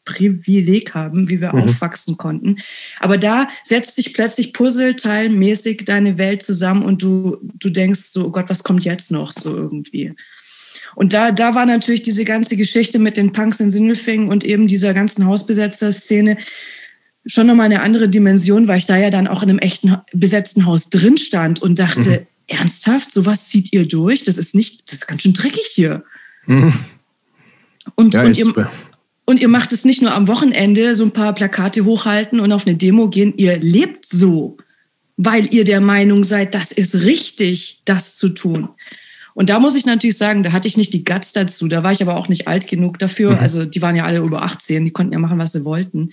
Speaker 3: Privileg haben, wie wir mhm. aufwachsen konnten. Aber da setzt sich plötzlich puzzleteilmäßig deine Welt zusammen und du, du denkst so, oh Gott, was kommt jetzt noch so irgendwie? Und da, da war natürlich diese ganze Geschichte mit den Punks in Sindelfingen und eben dieser ganzen Hausbesetzer-Szene schon nochmal eine andere Dimension, weil ich da ja dann auch in einem echten besetzten Haus drin stand und dachte, mhm. ernsthaft, sowas zieht ihr durch? Das ist nicht, das ist ganz schön dreckig hier. Mhm. Und, ja, und ihr, und ihr macht es nicht nur am Wochenende, so ein paar Plakate hochhalten und auf eine Demo gehen. Ihr lebt so, weil ihr der Meinung seid, das ist richtig, das zu tun. Und da muss ich natürlich sagen, da hatte ich nicht die Guts dazu. Da war ich aber auch nicht alt genug dafür. Mhm. Also die waren ja alle über 18, die konnten ja machen, was sie wollten.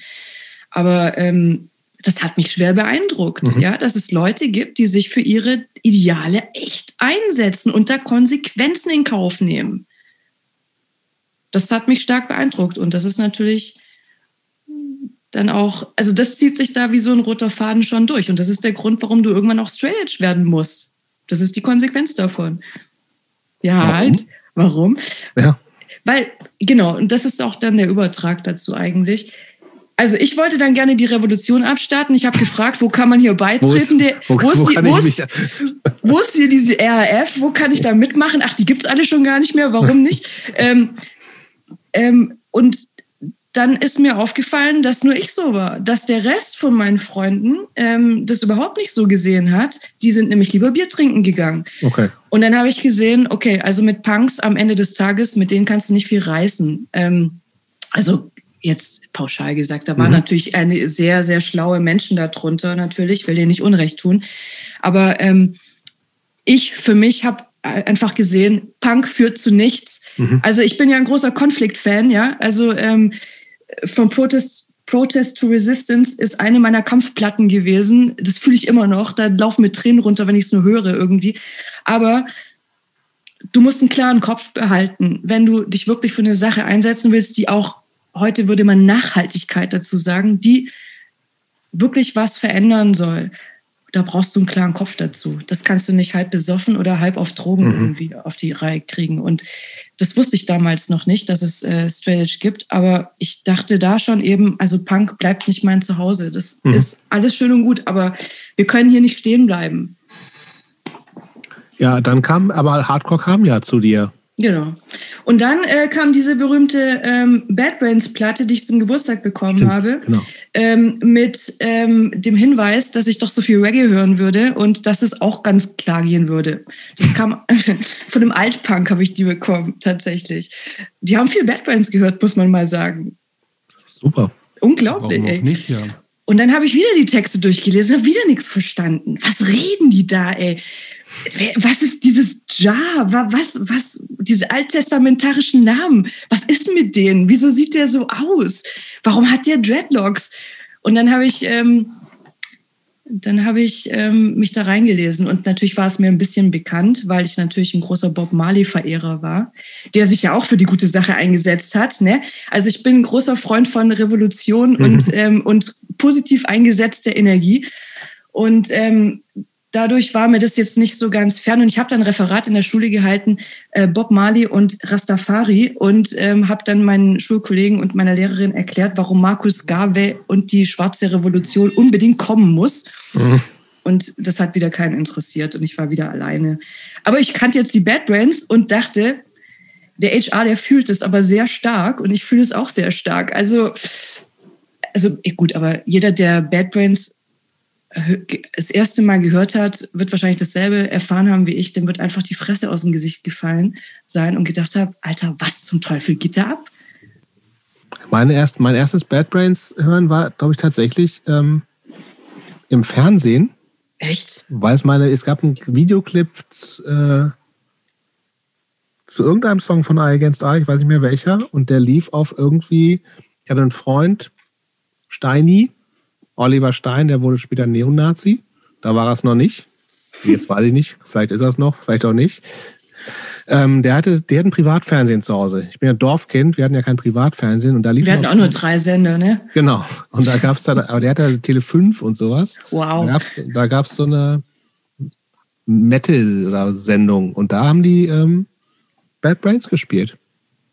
Speaker 3: Aber ähm, das hat mich schwer beeindruckt, mhm. ja, dass es Leute gibt, die sich für ihre Ideale echt einsetzen und da Konsequenzen in Kauf nehmen das hat mich stark beeindruckt. Und das ist natürlich dann auch, also das zieht sich da wie so ein roter Faden schon durch. Und das ist der Grund, warum du irgendwann auch straight edge werden musst. Das ist die Konsequenz davon. Ja, warum? halt. Warum? Ja. Weil, genau, und das ist auch dann der Übertrag dazu eigentlich. Also ich wollte dann gerne die Revolution abstarten. Ich habe gefragt, wo kann man hier beitreten? Wo ist, wo, wo, ist, die, wo, ist, wo ist hier diese RAF? Wo kann ich da mitmachen? Ach, die gibt es alle schon gar nicht mehr. Warum nicht? ähm, ähm, und dann ist mir aufgefallen, dass nur ich so war, dass der Rest von meinen Freunden ähm, das überhaupt nicht so gesehen hat. Die sind nämlich lieber Bier trinken gegangen. Okay. Und dann habe ich gesehen, okay, also mit Punks am Ende des Tages, mit denen kannst du nicht viel reißen. Ähm, also jetzt pauschal gesagt, da waren mhm. natürlich eine sehr, sehr schlaue Menschen darunter, natürlich, will dir nicht Unrecht tun. Aber ähm, ich für mich habe einfach gesehen, Punk führt zu nichts Mhm. Also ich bin ja ein großer Konflikt-Fan, ja. Also ähm, von Protest, Protest to Resistance ist eine meiner Kampfplatten gewesen. Das fühle ich immer noch. Da laufen mir Tränen runter, wenn ich es nur höre irgendwie. Aber du musst einen klaren Kopf behalten, wenn du dich wirklich für eine Sache einsetzen willst, die auch, heute würde man Nachhaltigkeit dazu sagen, die wirklich was verändern soll, da brauchst du einen klaren Kopf dazu. Das kannst du nicht halb besoffen oder halb auf Drogen mhm. irgendwie auf die Reihe kriegen. Und das wusste ich damals noch nicht, dass es äh, Straight Edge gibt. Aber ich dachte da schon eben, also Punk bleibt nicht mein Zuhause. Das mhm. ist alles schön und gut, aber wir können hier nicht stehen bleiben.
Speaker 1: Ja, dann kam, aber Hardcore kam ja zu dir.
Speaker 3: Genau. Und dann äh, kam diese berühmte ähm, Bad Brains Platte, die ich zum Geburtstag bekommen Stimmt, habe, genau. ähm, mit ähm, dem Hinweis, dass ich doch so viel Reggae hören würde und dass es auch ganz klar gehen würde. Das kam von dem Altpunk, habe ich die bekommen, tatsächlich. Die haben viel Bad Brains gehört, muss man mal sagen.
Speaker 1: Super.
Speaker 3: Unglaublich. Warum nicht, ja. Und dann habe ich wieder die Texte durchgelesen, habe wieder nichts verstanden. Was reden die da, ey? Was ist dieses Ja? Was, was, diese alttestamentarischen Namen? Was ist mit denen? Wieso sieht der so aus? Warum hat der Dreadlocks? Und dann habe ich, ähm, dann habe ich ähm, mich da reingelesen und natürlich war es mir ein bisschen bekannt, weil ich natürlich ein großer Bob Marley-Verehrer war, der sich ja auch für die gute Sache eingesetzt hat. Ne? Also ich bin ein großer Freund von Revolution mhm. und, ähm, und positiv eingesetzter Energie. Und ähm, dadurch war mir das jetzt nicht so ganz fern. Und ich habe dann ein Referat in der Schule gehalten, äh, Bob Marley und Rastafari, und ähm, habe dann meinen Schulkollegen und meiner Lehrerin erklärt, warum Markus Garvey und die Schwarze Revolution unbedingt kommen muss. Mhm. Und das hat wieder keinen interessiert und ich war wieder alleine. Aber ich kannte jetzt die Bad Brains und dachte, der HR, der fühlt es aber sehr stark und ich fühle es auch sehr stark. Also, also gut, aber jeder, der Bad Brains das erste Mal gehört hat, wird wahrscheinlich dasselbe erfahren haben wie ich, dem wird einfach die Fresse aus dem Gesicht gefallen sein und gedacht habe, Alter, was zum Teufel geht da ab?
Speaker 1: Meine erst, mein erstes Bad Brains hören war, glaube ich, tatsächlich ähm, im Fernsehen.
Speaker 3: Echt?
Speaker 1: Weil es meine, es gab einen Videoclip äh, zu irgendeinem Song von I Against I, ich weiß nicht mehr welcher, und der lief auf irgendwie, ich hatte einen Freund, Steini, Oliver Stein, der wurde später Neonazi. Da war er es noch nicht. Jetzt weiß ich nicht. Vielleicht ist er es noch, vielleicht auch nicht. Ähm, der, hatte, der hat ein Privatfernsehen zu Hause. Ich bin ja Dorfkind, wir hatten ja kein Privatfernsehen und da lief.
Speaker 3: Wir hatten auch nur drei Sender, ne?
Speaker 1: Genau. Und da gab es da, aber der hatte Tele 5 und sowas.
Speaker 3: Wow.
Speaker 1: Da gab es so eine Metal-Sendung und da haben die ähm, Bad Brains gespielt.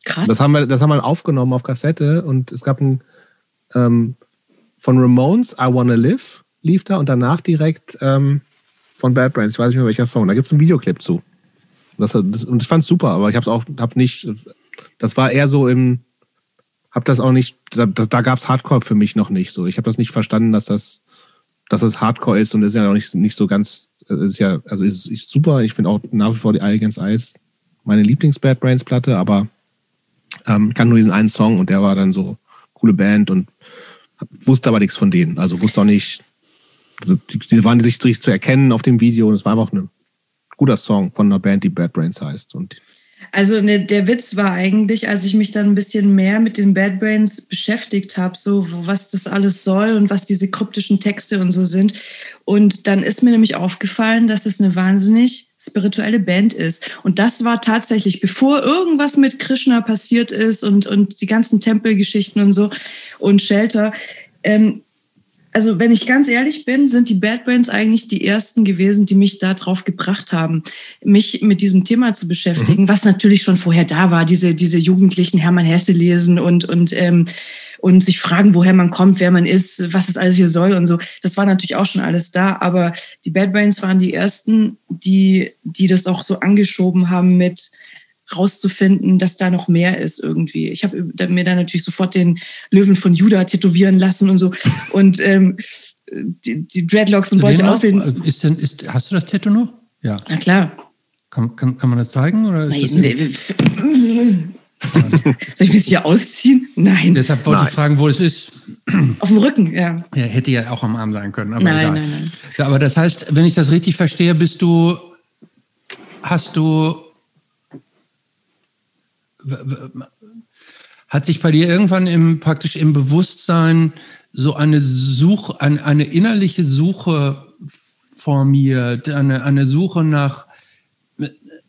Speaker 3: Krass.
Speaker 1: Das haben wir, das haben wir aufgenommen auf Kassette und es gab ein ähm, von Ramones, I Wanna Live, lief da und danach direkt ähm, von Bad Brains, ich weiß nicht mehr welcher Song. Da gibt es einen Videoclip zu. Das, das, und ich fand es super, aber ich habe es auch hab nicht, das war eher so im, hab das auch nicht, da, da gab es Hardcore für mich noch nicht so. Ich habe das nicht verstanden, dass das, dass das Hardcore ist und das ist ja auch nicht, nicht so ganz, ist ja, also ist, ist super. Ich finde auch nach wie vor die Eye Against Eyes meine Lieblings-Bad Brains-Platte, aber ähm, ich kann nur diesen einen Song und der war dann so coole Band und wusste aber nichts von denen. Also wusste auch nicht, also die waren sich zu erkennen auf dem Video und es war einfach ein guter Song von einer Band, die Bad Brains heißt. Und
Speaker 3: also ne, der Witz war eigentlich, als ich mich dann ein bisschen mehr mit den Bad Brains beschäftigt habe, so was das alles soll und was diese kryptischen Texte und so sind. Und dann ist mir nämlich aufgefallen, dass es eine wahnsinnig spirituelle Band ist. Und das war tatsächlich, bevor irgendwas mit Krishna passiert ist und, und die ganzen Tempelgeschichten und so und Shelter. Ähm, also wenn ich ganz ehrlich bin, sind die Bad Brains eigentlich die ersten gewesen, die mich darauf gebracht haben, mich mit diesem Thema zu beschäftigen, mhm. was natürlich schon vorher da war, diese, diese jugendlichen Hermann Hesse lesen und, und, ähm, und sich fragen, woher man kommt, wer man ist, was es alles hier soll und so. Das war natürlich auch schon alles da, aber die Bad Brains waren die ersten, die, die das auch so angeschoben haben mit, rauszufinden, dass da noch mehr ist irgendwie. Ich habe mir dann natürlich sofort den Löwen von Judah tätowieren lassen und so und ähm, die, die, Dreadlocks und wollte aussehen.
Speaker 2: Äh, ist denn, ist, hast du das Tattoo noch?
Speaker 3: Ja. Na klar.
Speaker 2: Kann, kann, kann man das zeigen? Oder Nein,
Speaker 3: das Soll ich mich hier ausziehen? Nein.
Speaker 2: Deshalb wollte nein. ich fragen, wo es ist.
Speaker 3: Auf dem Rücken, ja.
Speaker 2: ja. Hätte ja auch am Arm sein können. Aber
Speaker 3: nein, egal. nein, nein.
Speaker 2: Aber das heißt, wenn ich das richtig verstehe, bist du, hast du hat sich bei dir irgendwann im, praktisch im Bewusstsein so eine Suche, eine, eine innerliche Suche formiert, eine, eine Suche nach,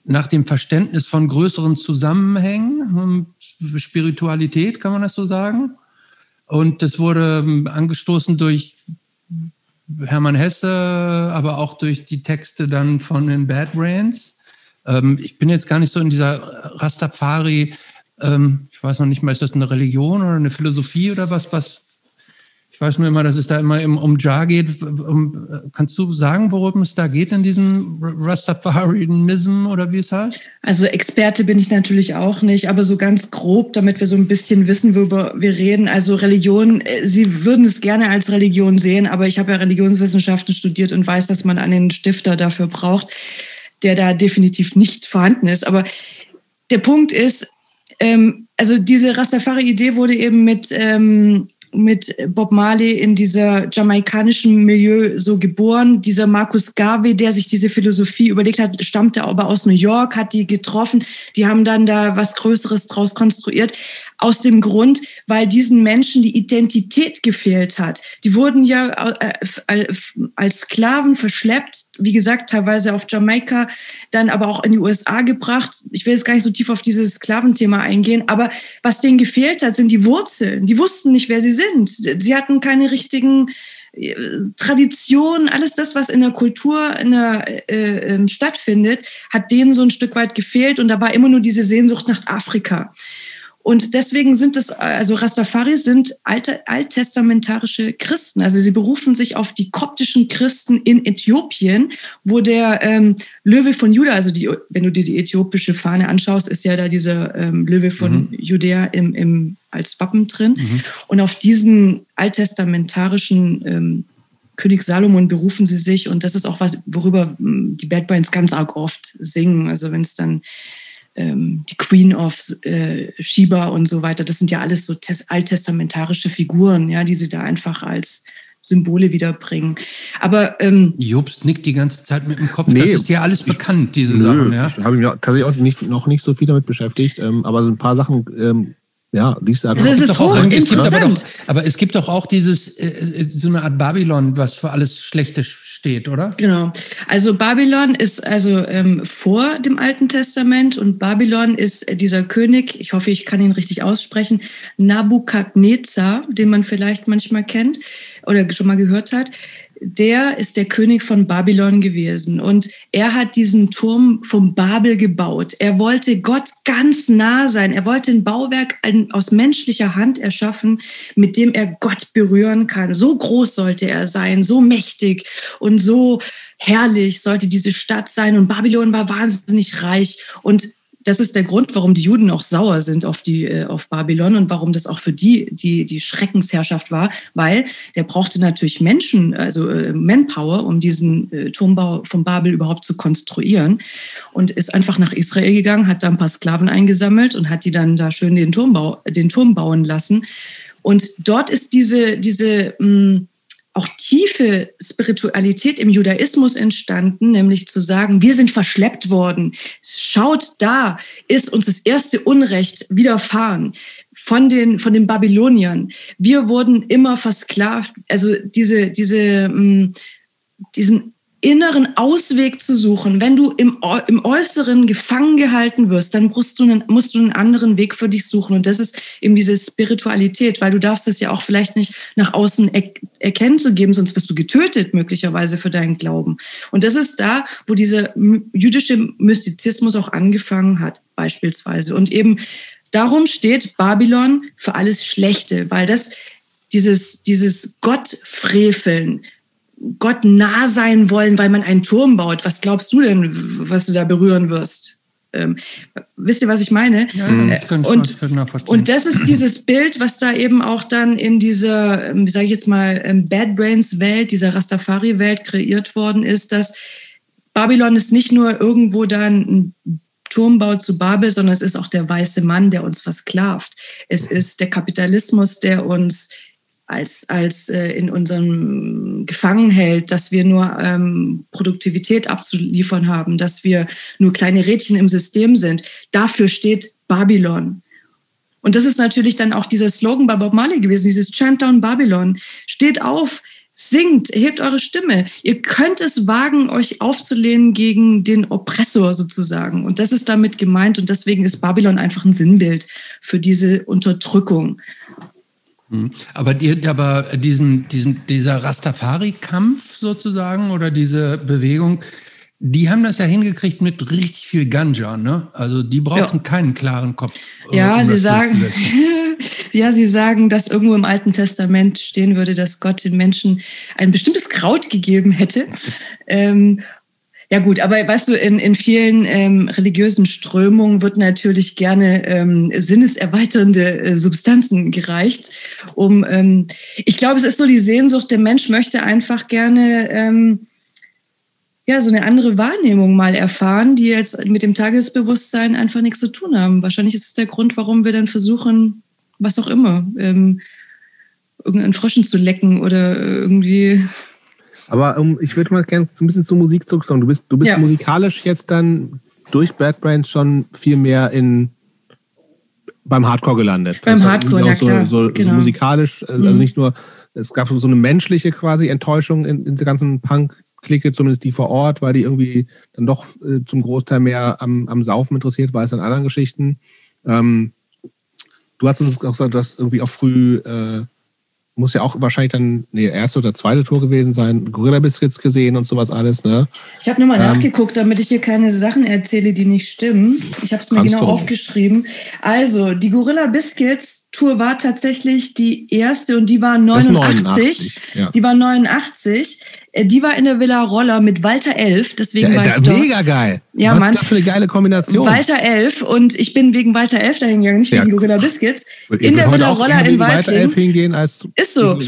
Speaker 2: nach dem Verständnis von größeren Zusammenhängen, Spiritualität, kann man das so sagen? Und das wurde angestoßen durch Hermann Hesse, aber auch durch die Texte dann von den Bad Brains. Ähm, ich bin jetzt gar nicht so in dieser Rastafari, ähm, ich weiß noch nicht mal, ist das eine Religion oder eine Philosophie oder was, was ich weiß nur immer, dass es da immer um Jar geht. Kannst du sagen, worum es da geht in diesem Rastafarianism oder wie es heißt?
Speaker 3: Also Experte bin ich natürlich auch nicht, aber so ganz grob, damit wir so ein bisschen wissen, worüber wir reden. Also Religion, äh, Sie würden es gerne als Religion sehen, aber ich habe ja Religionswissenschaften studiert und weiß, dass man einen Stifter dafür braucht, der da definitiv nicht vorhanden ist. Aber der Punkt ist, ähm, also diese Rastafari-Idee wurde eben mit ähm, mit Bob Marley in dieser jamaikanischen Milieu so geboren. Dieser Marcus Garvey, der sich diese Philosophie überlegt hat, stammte aber aus New York, hat die getroffen. Die haben dann da was Größeres draus konstruiert. Aus dem Grund, weil diesen Menschen die Identität gefehlt hat. Die wurden ja äh, als Sklaven verschleppt, wie gesagt, teilweise auf Jamaika, dann aber auch in die USA gebracht. Ich will jetzt gar nicht so tief auf dieses Sklaventhema eingehen, aber was denen gefehlt hat, sind die Wurzeln. Die wussten nicht, wer sie sind. Sie hatten keine richtigen äh, Traditionen, alles das, was in der Kultur in der, äh, ähm, stattfindet, hat denen so ein Stück weit gefehlt und da war immer nur diese Sehnsucht nach Afrika. Und deswegen sind es, also Rastafaris sind alte, alttestamentarische Christen. Also sie berufen sich auf die koptischen Christen in Äthiopien, wo der ähm, Löwe von Juda, also die, wenn du dir die äthiopische Fahne anschaust, ist ja da dieser ähm, Löwe von mhm. Judäa im, im, als Wappen drin. Mhm. Und auf diesen alttestamentarischen ähm, König Salomon berufen sie sich und das ist auch was, worüber hm, die Bad Brains ganz arg oft singen. Also wenn es dann ähm, die Queen of äh, Sheba und so weiter. Das sind ja alles so alttestamentarische Figuren, ja, die sie da einfach als Symbole wiederbringen. Aber ähm,
Speaker 2: Jobst nickt die ganze Zeit mit dem Kopf. Nee, das ist ja alles bekannt, diese nö, Sachen. Ja?
Speaker 1: Ich habe mich tatsächlich auch nicht, noch nicht so viel damit beschäftigt, ähm, aber so ein paar Sachen. Ähm, ja, liest
Speaker 3: also es ist hochinteressant.
Speaker 2: Aber, doch, aber es gibt doch auch dieses, äh, äh, so eine Art Babylon, was für alles Schlechte steht, oder?
Speaker 3: Genau. Also Babylon ist also ähm, vor dem Alten Testament und Babylon ist dieser König, ich hoffe, ich kann ihn richtig aussprechen, Nabukadnezar, den man vielleicht manchmal kennt oder schon mal gehört hat der ist der König von Babylon gewesen und er hat diesen Turm vom Babel gebaut. Er wollte Gott ganz nah sein. Er wollte ein Bauwerk aus menschlicher Hand erschaffen, mit dem er Gott berühren kann. So groß sollte er sein, so mächtig und so herrlich sollte diese Stadt sein. Und Babylon war wahnsinnig reich und das ist der Grund, warum die Juden auch sauer sind auf, die, äh, auf Babylon und warum das auch für die, die die Schreckensherrschaft war, weil der brauchte natürlich Menschen, also äh, Manpower, um diesen äh, Turmbau von Babel überhaupt zu konstruieren und ist einfach nach Israel gegangen, hat da ein paar Sklaven eingesammelt und hat die dann da schön den, Turmbau, den Turm bauen lassen. Und dort ist diese, diese mh, hm, auch tiefe Spiritualität im Judaismus entstanden, nämlich zu sagen, wir sind verschleppt worden. Schaut, da ist uns das erste Unrecht widerfahren von den, von den Babyloniern. Wir wurden immer versklavt. Also diese, diese, mm, diesen inneren Ausweg zu suchen. Wenn du im, im Äußeren gefangen gehalten wirst, dann musst du, einen, musst du einen anderen Weg für dich suchen. Und das ist eben diese Spiritualität, weil du darfst es ja auch vielleicht nicht nach außen er erkennen zu geben, sonst wirst du getötet möglicherweise für deinen Glauben. Und das ist da, wo dieser jüdische Mystizismus auch angefangen hat, beispielsweise. Und eben darum steht Babylon für alles Schlechte, weil das dieses, dieses Gottfreveln, Gott nah sein wollen, weil man einen Turm baut. Was glaubst du denn, was du da berühren wirst? Ähm, wisst ihr, was ich meine? Ja, äh, und, und das ist dieses Bild, was da eben auch dann in dieser, ähm, wie sage ich jetzt mal, ähm, Bad Brains Welt, dieser Rastafari-Welt kreiert worden ist, dass Babylon ist nicht nur irgendwo dann ein Turmbau zu Babel, sondern es ist auch der weiße Mann, der uns versklavt. Es ist der Kapitalismus, der uns als, als äh, in unserem Gefangen hält, dass wir nur ähm, Produktivität abzuliefern haben, dass wir nur kleine Rädchen im System sind. Dafür steht Babylon. Und das ist natürlich dann auch dieser Slogan bei Bob Marley gewesen, dieses Chant Down Babylon. Steht auf, singt, erhebt eure Stimme. Ihr könnt es wagen, euch aufzulehnen gegen den Oppressor sozusagen. Und das ist damit gemeint. Und deswegen ist Babylon einfach ein Sinnbild für diese Unterdrückung.
Speaker 2: Mhm. Aber, die, aber diesen, diesen, dieser Rastafari-Kampf sozusagen oder diese Bewegung, die haben das ja hingekriegt mit richtig viel Ganja, ne? Also die brauchten ja. keinen klaren Kopf.
Speaker 3: Äh, ja, um sie sagen, ja, sie sagen, dass irgendwo im Alten Testament stehen würde, dass Gott den Menschen ein bestimmtes Kraut gegeben hätte. ähm, ja gut, aber weißt du, in, in vielen ähm, religiösen Strömungen wird natürlich gerne ähm, sinneserweiternde äh, Substanzen gereicht. Um, ähm, ich glaube, es ist so die Sehnsucht, der Mensch möchte einfach gerne ähm, ja, so eine andere Wahrnehmung mal erfahren, die jetzt mit dem Tagesbewusstsein einfach nichts zu tun haben. Wahrscheinlich ist es der Grund, warum wir dann versuchen, was auch immer, ähm, irgendeinen Fröschen zu lecken oder irgendwie
Speaker 1: aber um, ich würde mal gerne so ein bisschen zur Musik zurückkommen. Du bist, du bist ja. musikalisch jetzt dann durch Bad Brains schon viel mehr in beim Hardcore gelandet.
Speaker 3: Beim Hardcore, ja so, klar.
Speaker 1: So, genau. so musikalisch, also mhm. nicht nur, es gab so eine menschliche quasi Enttäuschung in, in der ganzen Punk-Clique, zumindest die vor Ort, weil die irgendwie dann doch äh, zum Großteil mehr am, am Saufen interessiert war als an anderen Geschichten. Ähm, du hast uns auch gesagt, dass irgendwie auch früh äh, muss ja auch wahrscheinlich dann nee, erste oder zweite Tour gewesen sein, Gorilla Biscuits gesehen und sowas alles, ne?
Speaker 3: Ich habe nochmal ähm, nachgeguckt, damit ich hier keine Sachen erzähle, die nicht stimmen. Ich habe es mir genau aufgeschrieben. Also, die Gorilla Biscuits Tour war tatsächlich die erste und die war 89. 89 ja. Die war 89. Äh, die war in der Villa Roller mit Walter Elf, deswegen ja, war ich
Speaker 1: dort. Mega geil. Ja, Was Mann. ist das für eine geile Kombination?
Speaker 3: Walter Elf und ich bin wegen Walter Elf dahin gegangen, nicht wegen Gorilla Biscuits.
Speaker 1: In der Villa Roller in Walter Elf hingehen als
Speaker 3: Ist so.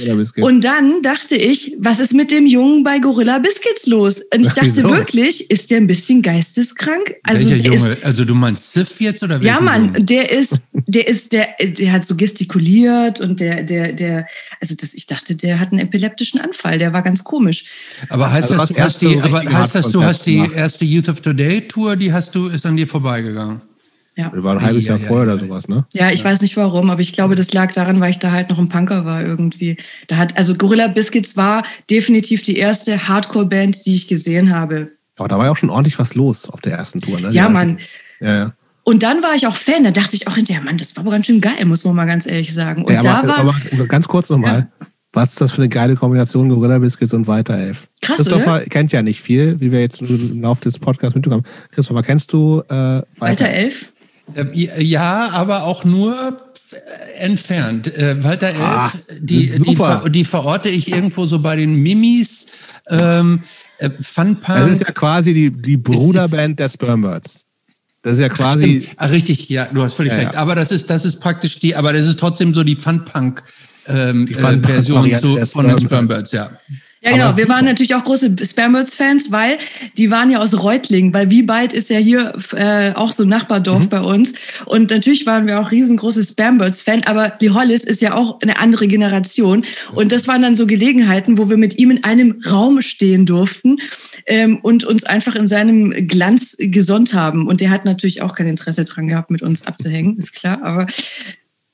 Speaker 3: Und dann dachte ich, was ist mit dem Jungen bei Gorilla Biscuits los? Und ich dachte Wieso? wirklich, ist der ein bisschen geisteskrank?
Speaker 2: Also Welcher Junge? Ist, also du meinst Sif jetzt oder
Speaker 3: Ja, Mann, Junge? der ist, der ist, der, der hat so gestikuliert und der, der, der, also das, ich dachte, der hat einen epileptischen Anfall. Der war ganz komisch.
Speaker 2: Aber heißt also das, du hast die, aber heißt das, du hast die erste Youth of Today Tour, die hast du, ist an dir vorbeigegangen?
Speaker 1: Ja. Das war ein halbes Jahr ja, vorher ja, oder sowas, ne?
Speaker 3: Ja, ich weiß nicht warum, aber ich glaube, das lag daran, weil ich da halt noch ein Punker war irgendwie. Da hat, also Gorilla Biscuits war definitiv die erste Hardcore-Band, die ich gesehen habe.
Speaker 1: Aber da war ja auch schon ordentlich was los auf der ersten Tour, ne?
Speaker 3: Ja, Mann. Ja, ja. Und dann war ich auch Fan, da dachte ich auch hinterher, Mann, das war aber ganz schön geil, muss man mal ganz ehrlich sagen. Und
Speaker 1: ja,
Speaker 3: aber,
Speaker 1: da war, aber ganz kurz nochmal. Ja. Was ist das für eine geile Kombination Gorilla Biscuits und Weiter Elf? Krass, Christopher oder? kennt ja nicht viel, wie wir jetzt im Laufe des Podcasts mitbekommen. Christopher, kennst du äh, Weiter,
Speaker 3: Weiter Elf?
Speaker 2: Äh, ja, aber auch nur äh, entfernt. Äh, Walter Elf, ah, die, die, die, verorte ich irgendwo so bei den Mimis. Ähm, äh, Funpunk.
Speaker 1: Das ist ja quasi die, die Bruderband der Spermbirds. Das ist ja quasi.
Speaker 2: Ach, ah, richtig, ja, du hast völlig ja, recht. Ja. Aber das ist, das ist praktisch die, aber das ist trotzdem so die Funpunk ähm, die äh, Version zu, von den Spermbirds, ja.
Speaker 3: Ja, genau. Wir waren natürlich auch große Spermbirds-Fans, weil die waren ja aus Reutling, weil Wiebeit ist ja hier äh, auch so ein Nachbardorf mhm. bei uns. Und natürlich waren wir auch riesengroße Spermbirds-Fan, aber Lee Hollis ist ja auch eine andere Generation. Und das waren dann so Gelegenheiten, wo wir mit ihm in einem Raum stehen durften ähm, und uns einfach in seinem Glanz gesonnt haben. Und der hat natürlich auch kein Interesse dran gehabt, mit uns abzuhängen, ist klar. Aber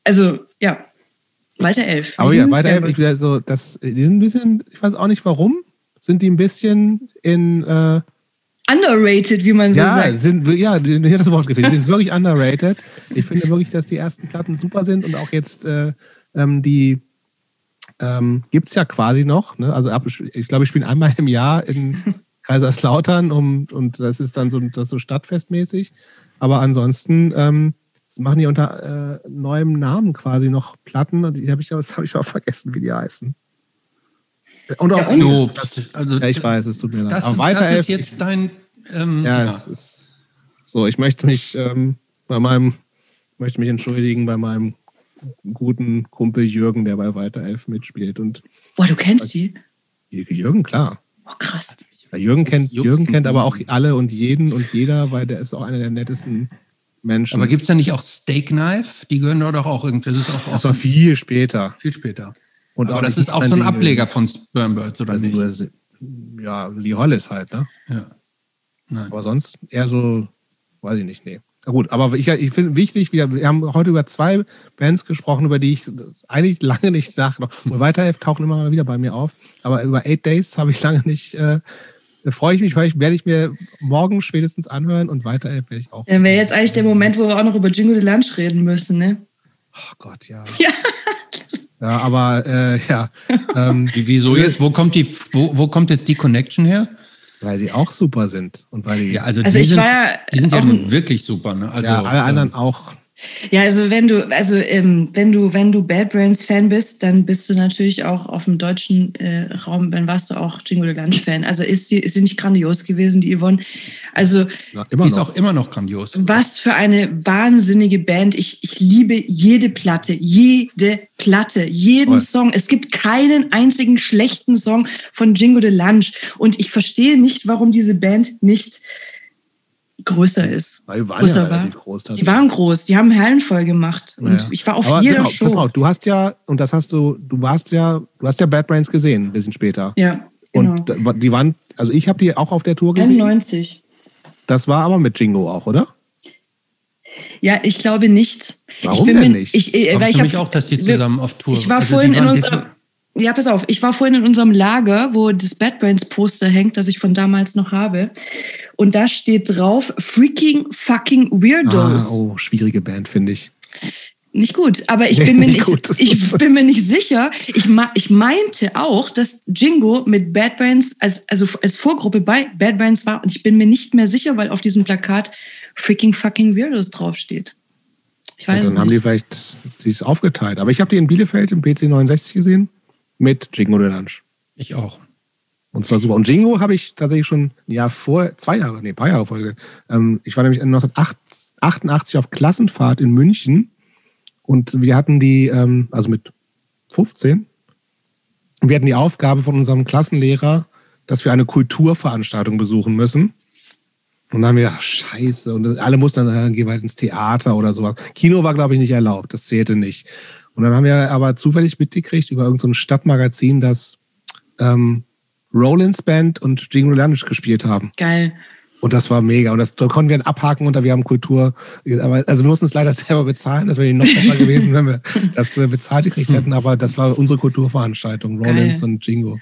Speaker 3: also, ja, Walter Elf.
Speaker 1: Aber ja, Walter Elf, ich, so, das, die sind ein bisschen, ich weiß auch nicht warum, sind die ein bisschen in. Äh,
Speaker 3: underrated, wie man so ja, sagt.
Speaker 1: Sind, ja, hat das Wort gefehlt. Die sind wirklich underrated. Ich finde wirklich, dass die ersten Platten super sind und auch jetzt äh, ähm, die ähm, gibt es ja quasi noch. Ne? Also ab, ich glaube, ich spiele einmal im Jahr in Kaiserslautern um, und das ist dann so, das so stadtfestmäßig. Aber ansonsten ähm, machen die unter äh, neuem Namen quasi noch Platten und die habe ich, das habe ich auch vergessen, wie die heißen.
Speaker 2: Und auch ja, und das,
Speaker 1: also, ja, ich weiß, es tut mir leid.
Speaker 2: Das, Aber weiter das ist jetzt dein.
Speaker 1: Ähm, ja, ja, es ist so. Ich möchte mich ähm, bei meinem, möchte mich entschuldigen bei meinem guten Kumpel Jürgen, der bei Weiter Elf mitspielt. Und
Speaker 3: Boah, du kennst die?
Speaker 1: Jürgen, klar.
Speaker 3: Oh, krass.
Speaker 1: Jürgen kennt, Jürgen kennt aber auch alle und jeden und jeder, weil der ist auch einer der nettesten Menschen.
Speaker 2: Aber gibt es da nicht auch Steak Knife? Die gehören dort auch irgendwie. Das ist auch,
Speaker 1: das war viel später.
Speaker 2: Viel später. Und Aber das ist auch so ein Ableger von Spermbirds, oder also nicht?
Speaker 1: ja, Lee Hollis halt, ne?
Speaker 2: Ja.
Speaker 1: Nein. Aber sonst eher so, weiß ich nicht, nee. Na gut, aber ich, ich finde wichtig, wir, wir, haben heute über zwei Bands gesprochen, über die ich eigentlich lange nicht dachte. Und weiter tauchen immer mal wieder bei mir auf. Aber über Eight Days habe ich lange nicht äh, da freue ich mich, weil ich werde ich mir morgen spätestens anhören und weiter werde ich auch.
Speaker 3: Dann wäre jetzt eigentlich der Moment, wo wir auch noch über Jingle de Lunch reden müssen, ne?
Speaker 1: Ach Gott, ja.
Speaker 3: Ja.
Speaker 1: Ja, aber äh, ja. Ähm,
Speaker 2: Wieso jetzt? Wo kommt die, wo, wo kommt jetzt die Connection her?
Speaker 1: Weil die auch super sind. Und weil die,
Speaker 2: Ja, also,
Speaker 3: Also
Speaker 2: die
Speaker 3: ich
Speaker 2: sind,
Speaker 3: war ja
Speaker 2: die sind ja
Speaker 3: auch
Speaker 2: nun wirklich super. Ne? Also,
Speaker 1: ja, alle
Speaker 2: ähm,
Speaker 1: anderen auch.
Speaker 3: Ja, also wenn du, also ähm, wenn du, wenn du Bad Brains Fan bist, dann bist du natürlich auch auf dem deutschen äh, Raum, dann warst du auch Jingo the Lunch Fan. Also ist sie, ist sie nicht grandios gewesen, die Yvonne? Also
Speaker 1: Ja,
Speaker 2: Die
Speaker 1: immer
Speaker 2: ist
Speaker 1: noch.
Speaker 2: auch immer noch grandios.
Speaker 3: was für eine wahnsinnige Band. Ich, ich liebe jede Platte, jede Platte, jeden
Speaker 1: Voll.
Speaker 3: Song. Es gibt keinen einzigen schlechten Song von Jingo the Lunch. Und ich verstehe nicht, warum diese Band nicht größer ist.
Speaker 1: Weil die waren
Speaker 3: größer
Speaker 1: ja
Speaker 3: war.
Speaker 1: groß.
Speaker 3: Die waren groß, die haben Hallen voll gemacht. Und
Speaker 1: Ja.
Speaker 3: ich war auf
Speaker 1: Aber
Speaker 3: jeder
Speaker 1: genau,
Speaker 3: Show.
Speaker 1: Auf, du hast ja, und das hast du, du warst ja, du hast ja Bad Brains gesehen, ein bisschen später.
Speaker 3: Ja, genau.
Speaker 1: Und da- die waren, also ich habe die auch auf der Tour gesehen.
Speaker 3: 91.
Speaker 1: Das war aber mit Jingo auch, oder?
Speaker 3: Ja, ich glaube nicht.
Speaker 1: Warum
Speaker 3: ich bin
Speaker 1: denn
Speaker 3: mir,
Speaker 1: nicht?
Speaker 3: Ich, äh, ich
Speaker 2: für mich
Speaker 3: hab-
Speaker 2: auch, dass die
Speaker 3: wir-
Speaker 2: zusammen auf Tour
Speaker 3: Ich war
Speaker 2: also
Speaker 3: vorhin in
Speaker 2: waren
Speaker 3: unserem. Ja, pass auf. Ich war vorhin in unserem Lager, wo das Bad Brains Poster hängt, das ich von damals noch habe. Und da steht drauf: Freaking fucking
Speaker 1: Ah,
Speaker 3: Weirdos.
Speaker 1: oh, schwierige Band, finde ich.
Speaker 3: Nicht gut, aber ich bin mir
Speaker 1: Nicht
Speaker 3: nicht, ich bin mir nicht sicher. Ich, ich meinte auch, dass Jingo mit Bad Brains als, also als Vorgruppe bei Bad Brains war und ich bin mir nicht mehr sicher, weil auf diesem Plakat freaking fucking Weirdos draufsteht. Ich weiß
Speaker 1: Und dann haben die vielleicht sie ist aufgeteilt. Aber ich habe die in Bielefeld im PC 69 gesehen mit Jingo the Lunch.
Speaker 2: Ich auch.
Speaker 1: Und zwar super. Und Jingo habe ich tatsächlich schon ein Jahr vor, zwei Jahre, nee, ein paar Jahre vorher gesehen. Ähm, ich war nämlich 1988 auf Klassenfahrt in München und wir hatten die, ähm, also mit 15, und wir hatten die Aufgabe von unserem Klassenlehrer, dass wir eine Kulturveranstaltung besuchen müssen. Und dann haben wir gedacht, scheiße. Und alle mussten dann sagen, gehen wir halt ins Theater oder sowas. Kino war, glaube ich, nicht erlaubt. Das zählte nicht. Und dann haben wir aber zufällig mitgekriegt über irgendein so Stadtmagazin, dass ähm, Rollins Band und Jingo Lunch gespielt haben.
Speaker 3: Geil.
Speaker 1: Und das war mega. Und das da konnten wir dann abhaken unter wir haben Kultur. Aber, also wir mussten es leider selber bezahlen. Das wäre noch besser gewesen, wenn wir das äh, bezahlt gekriegt hätten. Aber das war unsere Kulturveranstaltung, Rollins
Speaker 3: Geil.
Speaker 1: und Jingo.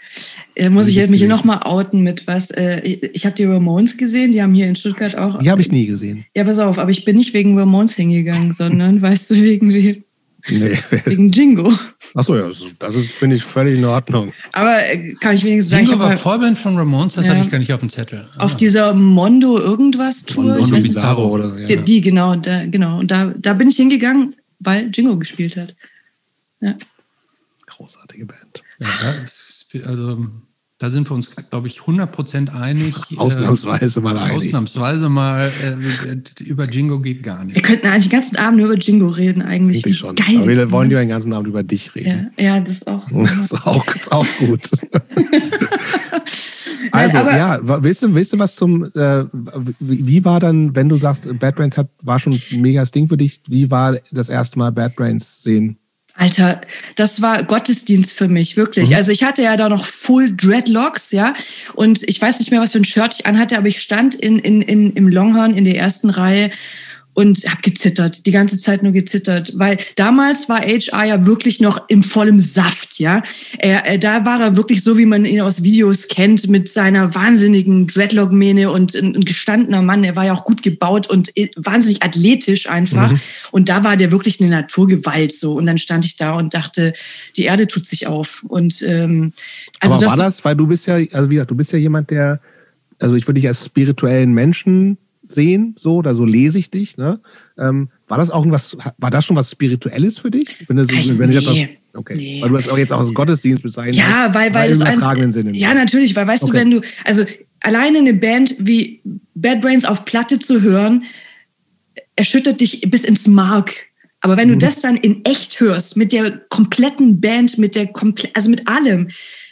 Speaker 3: Da muss ich jetzt mich hier nochmal outen mit was. Äh, ich ich habe die Ramones gesehen, die haben hier in Stuttgart auch.
Speaker 1: Die habe ich nie gesehen.
Speaker 3: Ja, pass auf, aber ich bin nicht wegen Ramones hingegangen, sondern, weißt du, wegen, die-
Speaker 1: Nee.
Speaker 3: wegen Jingo.
Speaker 1: Achso, ja, das- ist, finde ich, völlig in Ordnung.
Speaker 3: Aber äh, kann ich wenigstens sagen, ich
Speaker 2: Jingo war Vorband von Ramones, das
Speaker 3: Ja.
Speaker 2: hatte ich gar nicht auf dem Zettel.
Speaker 3: auf
Speaker 2: Ah.
Speaker 3: dieser Mondo irgendwas Tour. Weiß nicht,
Speaker 1: Bizarro oder ja.
Speaker 3: die, die, genau, da, genau. Und da, da bin ich hingegangen, weil Jingo gespielt hat.
Speaker 1: Großartige Band.
Speaker 2: Ja, also, da sind wir uns, glaube ich, 100% einig. Äh,
Speaker 1: Ausnahmsweise mal einig.
Speaker 2: Ausnahmsweise mal. Äh, über Jingo geht gar
Speaker 3: Wir
Speaker 2: nicht.
Speaker 3: könnten eigentlich den ganzen Abend nur über Jingo reden, eigentlich. Wie
Speaker 1: schon.
Speaker 3: Geil.
Speaker 1: Aber wir wollen ja den ganzen Abend über dich reden.
Speaker 3: ja, ja, das ist auch.
Speaker 1: Das ist auch, ist auch gut. also,
Speaker 3: aber-
Speaker 1: ja, willst du, willst du was zum, äh, wie, war dann, wenn du sagst, Bad Brains hat, war schon ein megas Ding für dich, wie war das erste Mal Bad Brains sehen?
Speaker 3: Alter, das war Gottesdienst für mich, wirklich.
Speaker 1: Mhm.
Speaker 3: Also ich hatte ja da noch Full Dreadlocks, ja. Und ich weiß nicht mehr, was für ein Shirt ich anhatte, aber ich stand in, in, in, im Longhorn in der ersten Reihe und habe gezittert, die ganze Zeit nur gezittert, weil damals war HR ja wirklich noch im vollen Saft, ja. Er, er, da war er wirklich so, wie man ihn aus Videos kennt, mit seiner wahnsinnigen Dreadlock-Mähne und ein, ein gestandener Mann. Er war ja auch gut gebaut und äh, wahnsinnig athletisch einfach.
Speaker 1: Mhm.
Speaker 3: Und da war der wirklich eine Naturgewalt so. Und dann stand ich da und dachte, die Erde tut sich auf. Und ähm, also
Speaker 1: Aber
Speaker 3: das,
Speaker 1: war das, weil du bist ja, also wie gesagt, du bist ja jemand, der, also ich würde dich als spirituellen Menschen sehen, so, oder so lese ich dich, ne? Ähm, war das auch irgendwas, war das schon was Spirituelles für dich? Wenn du, so, wenn du jetzt
Speaker 3: Nee.
Speaker 1: okay.
Speaker 3: Nee.
Speaker 1: Weil du das auch jetzt auch als Gottesdienst bezeichnest.
Speaker 3: Ja, weil, weil
Speaker 1: es
Speaker 3: es
Speaker 1: im
Speaker 3: ein,
Speaker 1: übertragenen Sinne.
Speaker 3: Ja, natürlich, weil weißt
Speaker 1: Okay.
Speaker 3: du, wenn du, also alleine eine Band wie Bad Brains auf Platte zu hören, erschüttert dich bis ins Mark. Aber wenn
Speaker 1: Mhm.
Speaker 3: du das dann in echt hörst, mit der kompletten Band, mit der komple also mit allem,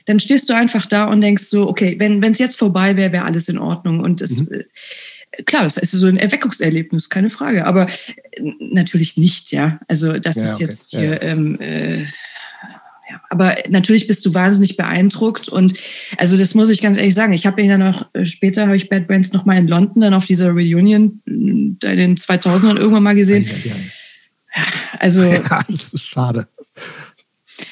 Speaker 3: dann stehst du einfach da und denkst so, okay, wenn es jetzt vorbei wäre, wäre alles in Ordnung. Und es,
Speaker 1: Mhm.
Speaker 3: Klar, das ist so ein Erweckungserlebnis, keine Frage. Aber äh, natürlich nicht, ja. Also das
Speaker 1: Ja,
Speaker 3: ist
Speaker 1: okay.
Speaker 3: jetzt hier,
Speaker 1: ja.
Speaker 3: ähm, äh, ja, aber natürlich bist du wahnsinnig beeindruckt und also das muss ich ganz ehrlich sagen. Ich habe ihn dann noch äh, später habe ich Bad Brains noch mal in London dann auf dieser Reunion da in den 2000ern irgendwann mal gesehen. Also
Speaker 1: ja, das ist schade.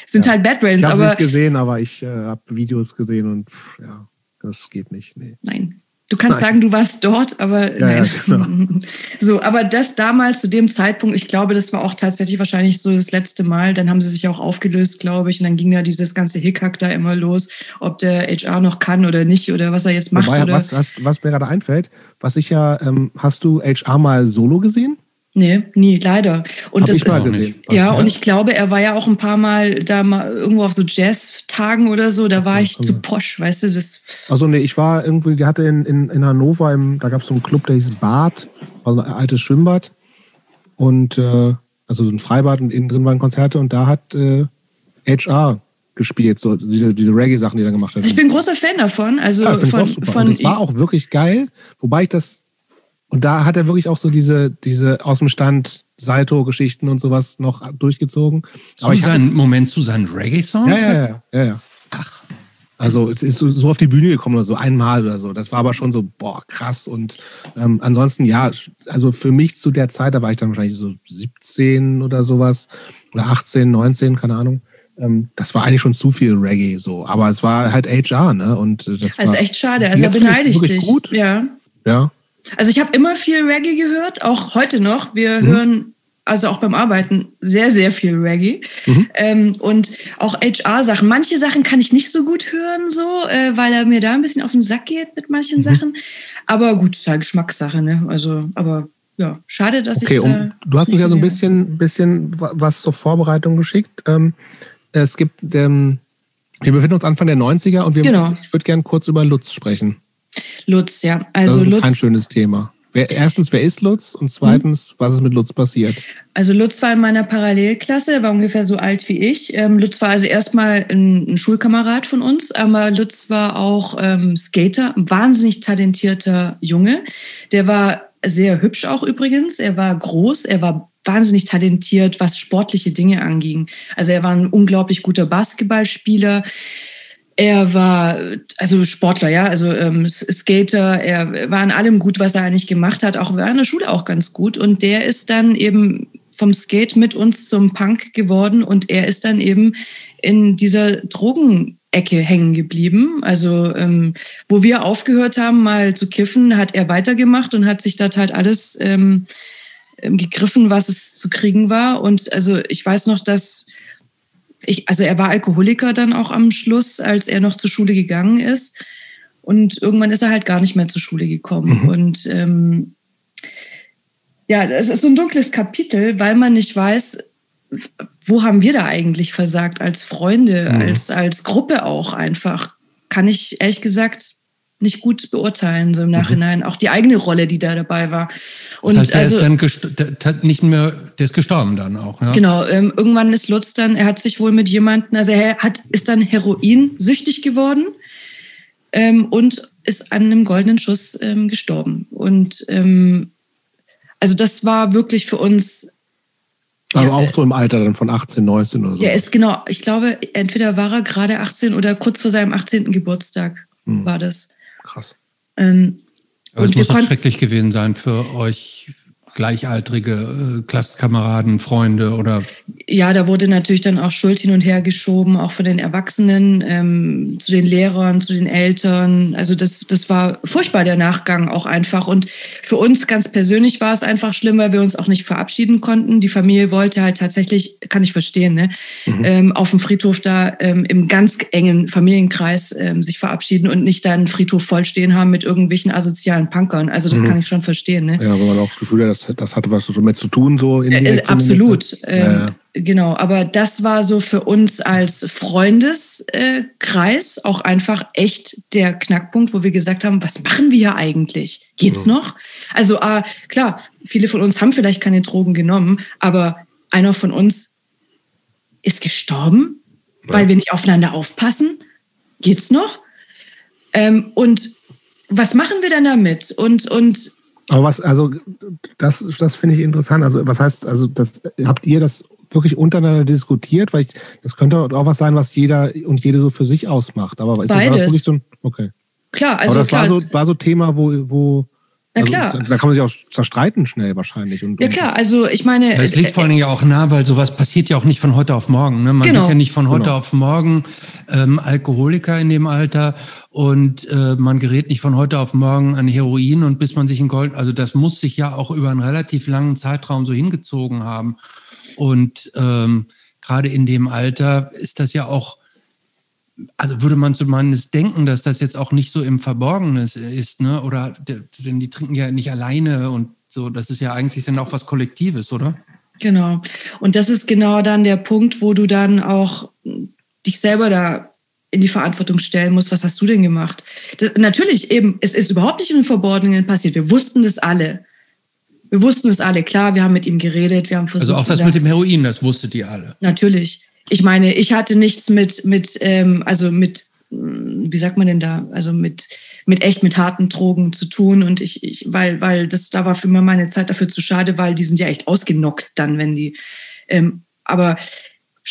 Speaker 3: sind halt Bad Brains,
Speaker 1: Ich habe es
Speaker 3: aber
Speaker 1: nicht gesehen, aber ich äh, habe Videos gesehen und pff, ja, das geht nicht. Nee.
Speaker 3: nein. Du kannst nein. sagen, du warst dort, aber ja, nein. Ja, genau. So, aber das damals zu dem Zeitpunkt, ich glaube, das war auch tatsächlich wahrscheinlich so das letzte Mal. Dann haben sie sich auch aufgelöst, glaube ich, und dann ging ja dieses ganze Hickhack da immer los, ob der HR noch kann oder nicht oder was er jetzt macht. Wobei,
Speaker 1: oder was, was, was mir gerade einfällt, was ich ja, ähm, hast du HR mal solo gesehen?
Speaker 3: Nee, nie, leider. Und Hab das ist gesehen, ja, und ich glaube, er war ja auch ein paar Mal da mal irgendwo auf so Jazz-Tagen oder so, da das war ich zu posch, weißt du, das.
Speaker 1: Also nee, ich war irgendwie, die hatte in, in, in Hannover, im, da gab es so einen Club, der hieß Bad, also ein altes Schwimmbad. Und äh, also so ein Freibad und innen drin waren Konzerte und da hat äh, HR gespielt, so diese, diese Reggae-Sachen, die er gemacht hat.
Speaker 3: Ich bin großer Fan davon. Also
Speaker 1: ja,
Speaker 3: von,
Speaker 1: von das war auch wirklich geil, wobei ich das und da hat er wirklich auch so diese, diese aus dem Stand Salto-Geschichten und sowas noch durchgezogen.
Speaker 2: Zu Aber ich seinen hatte, Moment zu seinen Reggae-Songs?
Speaker 1: Ja, ja, ja, ja, ja. Ach. Also es ist so, so, auf die Bühne gekommen oder so, einmal oder so. Das war aber schon so, boah, krass. Und ähm, ansonsten, ja, also für mich zu der Zeit, da war ich dann wahrscheinlich so 17 oder sowas, oder 18, 19, keine Ahnung. Ähm, das war eigentlich schon zu viel Reggae so. Aber es war halt HR, ne? Und das
Speaker 3: also
Speaker 1: war,
Speaker 3: echt schade. Also beneide ich dich.
Speaker 1: Gut.
Speaker 3: Ja.
Speaker 1: Ja.
Speaker 3: Also ich habe immer viel Reggae gehört, auch heute noch. Wir mhm. hören also auch beim Arbeiten sehr, sehr viel Reggae. Mhm. Ähm, und auch HR-Sachen. Manche Sachen kann ich nicht so gut hören, so, äh, weil er mir da ein bisschen auf den Sack geht mit manchen mhm. Sachen. Aber gut, ist halt Geschmackssache, ne? Also, aber ja, schade, dass
Speaker 1: okay,
Speaker 3: ich.
Speaker 1: Okay, und du hast uns ja so ein bisschen, bisschen was zur Vorbereitung geschickt. Ähm, es gibt, ähm, wir befinden uns Anfang der 90er und wir, genau. ich würde gerne kurz über Lutz sprechen.
Speaker 3: Lutz, ja. Also
Speaker 1: das ist
Speaker 3: Lutz,
Speaker 1: kein schönes Thema. Wer, erstens, wer ist Lutz? Und zweitens, was ist mit Lutz passiert?
Speaker 3: Also Lutz war in meiner Parallelklasse, er war ungefähr so alt wie ich. Ähm, Lutz war also erstmal ein, ein, Schulkamerad von uns, aber Lutz war auch ähm, Skater, ein wahnsinnig talentierter Junge. Der war sehr hübsch auch übrigens. Er war groß, er war wahnsinnig talentiert, was sportliche Dinge anging. Also er war ein unglaublich guter Basketballspieler. Er war also Sportler, ja, also ähm, Skater. Er war an allem gut, was er eigentlich gemacht hat. Auch war in der Schule auch ganz gut. Und der ist dann eben vom Skate mit uns zum Punk geworden und er ist dann eben in dieser Drogenecke hängen geblieben. Also ähm, wo wir aufgehört haben, mal zu kiffen, hat er weitergemacht und hat sich dort halt alles ähm, ähm gegriffen, was es zu kriegen war. Und also ich weiß noch, dass ich, also er war Alkoholiker dann auch am Schluss, als er noch zur Schule gegangen ist. Und irgendwann ist er halt gar nicht mehr zur Schule gekommen. Mhm. Und ähm, ja, es ist so ein dunkles Kapitel, weil man nicht weiß, wo haben wir da eigentlich versagt als Freunde, mhm. als, als Gruppe auch einfach. Kann ich ehrlich gesagt nicht gut beurteilen, so im mhm. Nachhinein. Mhm. Auch die eigene Rolle, die da dabei war.
Speaker 2: Und das heißt, der also, ist dann der, nicht mehr, der ist gestorben dann auch. Ja?
Speaker 3: Genau, ähm, irgendwann ist Lutz dann, er hat sich wohl mit jemandem, also er hat, ist dann Heroin süchtig geworden ähm, und ist an einem goldenen Schuss ähm, gestorben. Und ähm, also das war wirklich für uns
Speaker 1: aber ja, auch so im Alter dann von 18, 19 oder so.
Speaker 3: Ja, ist genau. Ich glaube, entweder war er gerade 18 oder kurz vor seinem 18. Geburtstag hm. war das. Ähm,
Speaker 2: Aber es muss doch schrecklich gewesen sein für euch gleichaltrige äh, Klassenkameraden, Freunde oder?
Speaker 3: Ja, da wurde natürlich dann auch Schuld hin und her geschoben, auch von den Erwachsenen ähm, zu den Lehrern, zu den Eltern. Also das, das war furchtbar, der Nachgang auch einfach. Und für uns ganz persönlich war es einfach schlimm, weil wir uns auch nicht verabschieden konnten. Die Familie wollte halt tatsächlich, kann ich verstehen, ne, mhm. ähm, auf dem Friedhof da ähm, im ganz engen Familienkreis ähm, sich verabschieden und nicht dann Friedhof vollstehen haben mit irgendwelchen asozialen Punkern. Also das mhm. kann ich schon verstehen. Ne?
Speaker 1: Ja, weil man auch das Gefühl hat, das, das hatte was damit zu tun, so
Speaker 3: in äh, Absolut. Ähm, ja. Genau, aber das war so für uns als Freundeskreis auch einfach echt der Knackpunkt, wo wir gesagt haben, was machen wir hier eigentlich? Geht's ja. noch? Also äh, klar, viele von uns haben vielleicht keine Drogen genommen, aber einer von uns ist gestorben, ja. weil wir nicht aufeinander aufpassen. Geht's noch? Ähm, und was machen wir dann damit? Und, und
Speaker 1: aber was, also das, das finde ich interessant. Also was heißt, also das habt ihr das wirklich untereinander diskutiert? Weil ich, das könnte auch was sein, was jeder und jede so für sich ausmacht. Aber ist
Speaker 3: Beides.
Speaker 1: das wirklich so ein, okay.
Speaker 3: Klar, also
Speaker 1: Aber das
Speaker 3: klar.
Speaker 1: War, so, war so Thema, wo, wo
Speaker 3: Na
Speaker 1: Also,
Speaker 3: klar.
Speaker 1: da, da kann man sich auch zerstreiten schnell wahrscheinlich. Und,
Speaker 3: Ja klar, also ich meine.
Speaker 2: Es liegt vor allen Dingen ja auch nah, weil sowas passiert ja auch nicht von heute auf morgen. Ne? Man
Speaker 3: Genau.
Speaker 2: wird ja nicht von heute
Speaker 1: Genau.
Speaker 2: auf morgen ähm, Alkoholiker in dem Alter und äh, man gerät nicht von heute auf morgen an Heroin und bis man sich in Gold, also das muss sich ja auch über einen relativ langen Zeitraum so hingezogen haben. Und ähm, gerade in dem Alter ist das ja auch, also würde man zumindest denken, dass das jetzt auch nicht so im Verborgenen ist, ne? Oder denn die trinken ja nicht alleine und so, das ist ja eigentlich dann auch was Kollektives, oder?
Speaker 3: Genau. Und das ist genau dann der Punkt, wo du dann auch dich selber da in die Verantwortung stellen musst. Was hast du denn gemacht? Das, natürlich eben, es ist überhaupt nicht den Verborgenen passiert. Wir wussten das alle. Wir wussten es alle. Klar, wir haben mit ihm geredet. Wir haben versucht.
Speaker 2: Also auch das
Speaker 3: da-
Speaker 2: mit dem Heroin, das wusstet ihr alle.
Speaker 3: Natürlich. Ich meine, ich hatte nichts mit, mit, ähm, also mit, wie sagt man denn da, also mit, mit echt mit harten Drogen zu tun und ich, ich weil, weil das, da war für mich meine Zeit dafür zu schade, weil die sind ja echt ausgenockt dann, wenn die, ähm, aber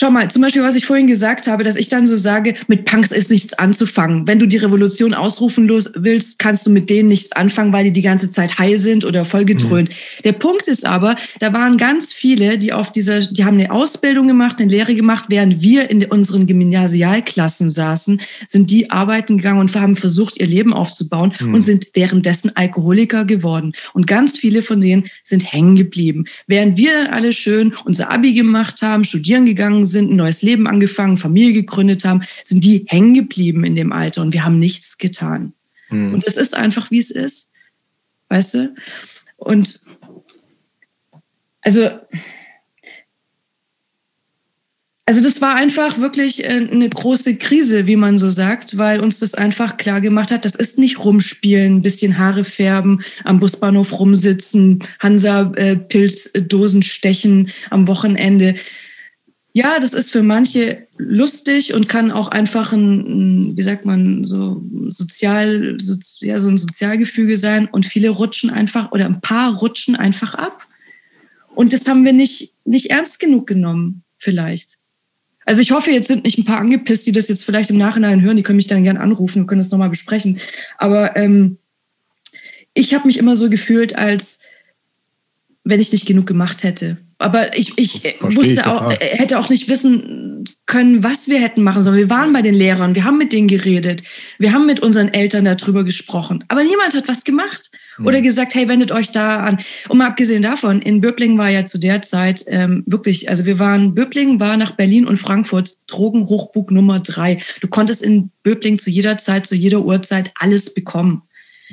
Speaker 3: Schau mal, zum Beispiel, was ich vorhin gesagt habe, dass ich dann so sage, mit Punks ist nichts anzufangen. Wenn du die Revolution ausrufen los willst, kannst du mit denen nichts anfangen, weil die die ganze Zeit high sind oder vollgedröhnt. Der Punkt ist aber, da waren ganz viele, die auf dieser, die haben eine Ausbildung gemacht, eine Lehre gemacht, während wir in unseren Gymnasialklassen saßen, sind die arbeiten gegangen und haben versucht, ihr Leben aufzubauen und sind währenddessen Alkoholiker geworden. Und ganz viele von denen sind hängen geblieben. Während wir dann alle schön unser Abi gemacht haben, studieren gegangen sind, ein neues Leben angefangen, Familie gegründet haben, sind die hängen geblieben in dem Alter und wir haben nichts getan.
Speaker 1: Hm.
Speaker 3: Und es ist einfach, wie es ist. Weißt du? Und also, also das war einfach wirklich äh, eine große Krise, wie man so sagt, weil uns das einfach klar gemacht hat, das ist nicht rumspielen, ein bisschen Haare färben, am Busbahnhof rumsitzen, Hansa-Pilzdosen stechen am Wochenende. Ja, das ist für manche lustig und kann auch einfach ein, wie sagt man, so sozial, so, ja, so ein Sozialgefüge sein. Und viele rutschen einfach oder ein paar rutschen einfach ab. Und das haben wir nicht, nicht ernst genug genommen, vielleicht. Also ich hoffe, jetzt sind nicht ein paar angepisst, die das jetzt vielleicht im Nachhinein hören. Die können mich dann gern anrufen, wir können das nochmal besprechen. Aber ähm, ich habe mich immer so gefühlt, als wenn ich nicht genug gemacht hätte. Aber ich, ich
Speaker 1: Verstehe ich
Speaker 3: wusste auch, äh, hätte auch nicht wissen können, was wir hätten machen sollen. Wir waren bei den Lehrern, wir haben mit denen geredet, wir haben mit unseren Eltern darüber gesprochen. Aber niemand hat was gemacht oder gesagt, hey, wendet euch da an. Und mal abgesehen davon, in Böblingen war ja zu der Zeit ähm, wirklich, also wir waren, Böblingen war nach Berlin und Frankfurt Drogenhochburg Nummer drei. Du konntest in Böblingen zu jeder Zeit, zu jeder Uhrzeit alles bekommen.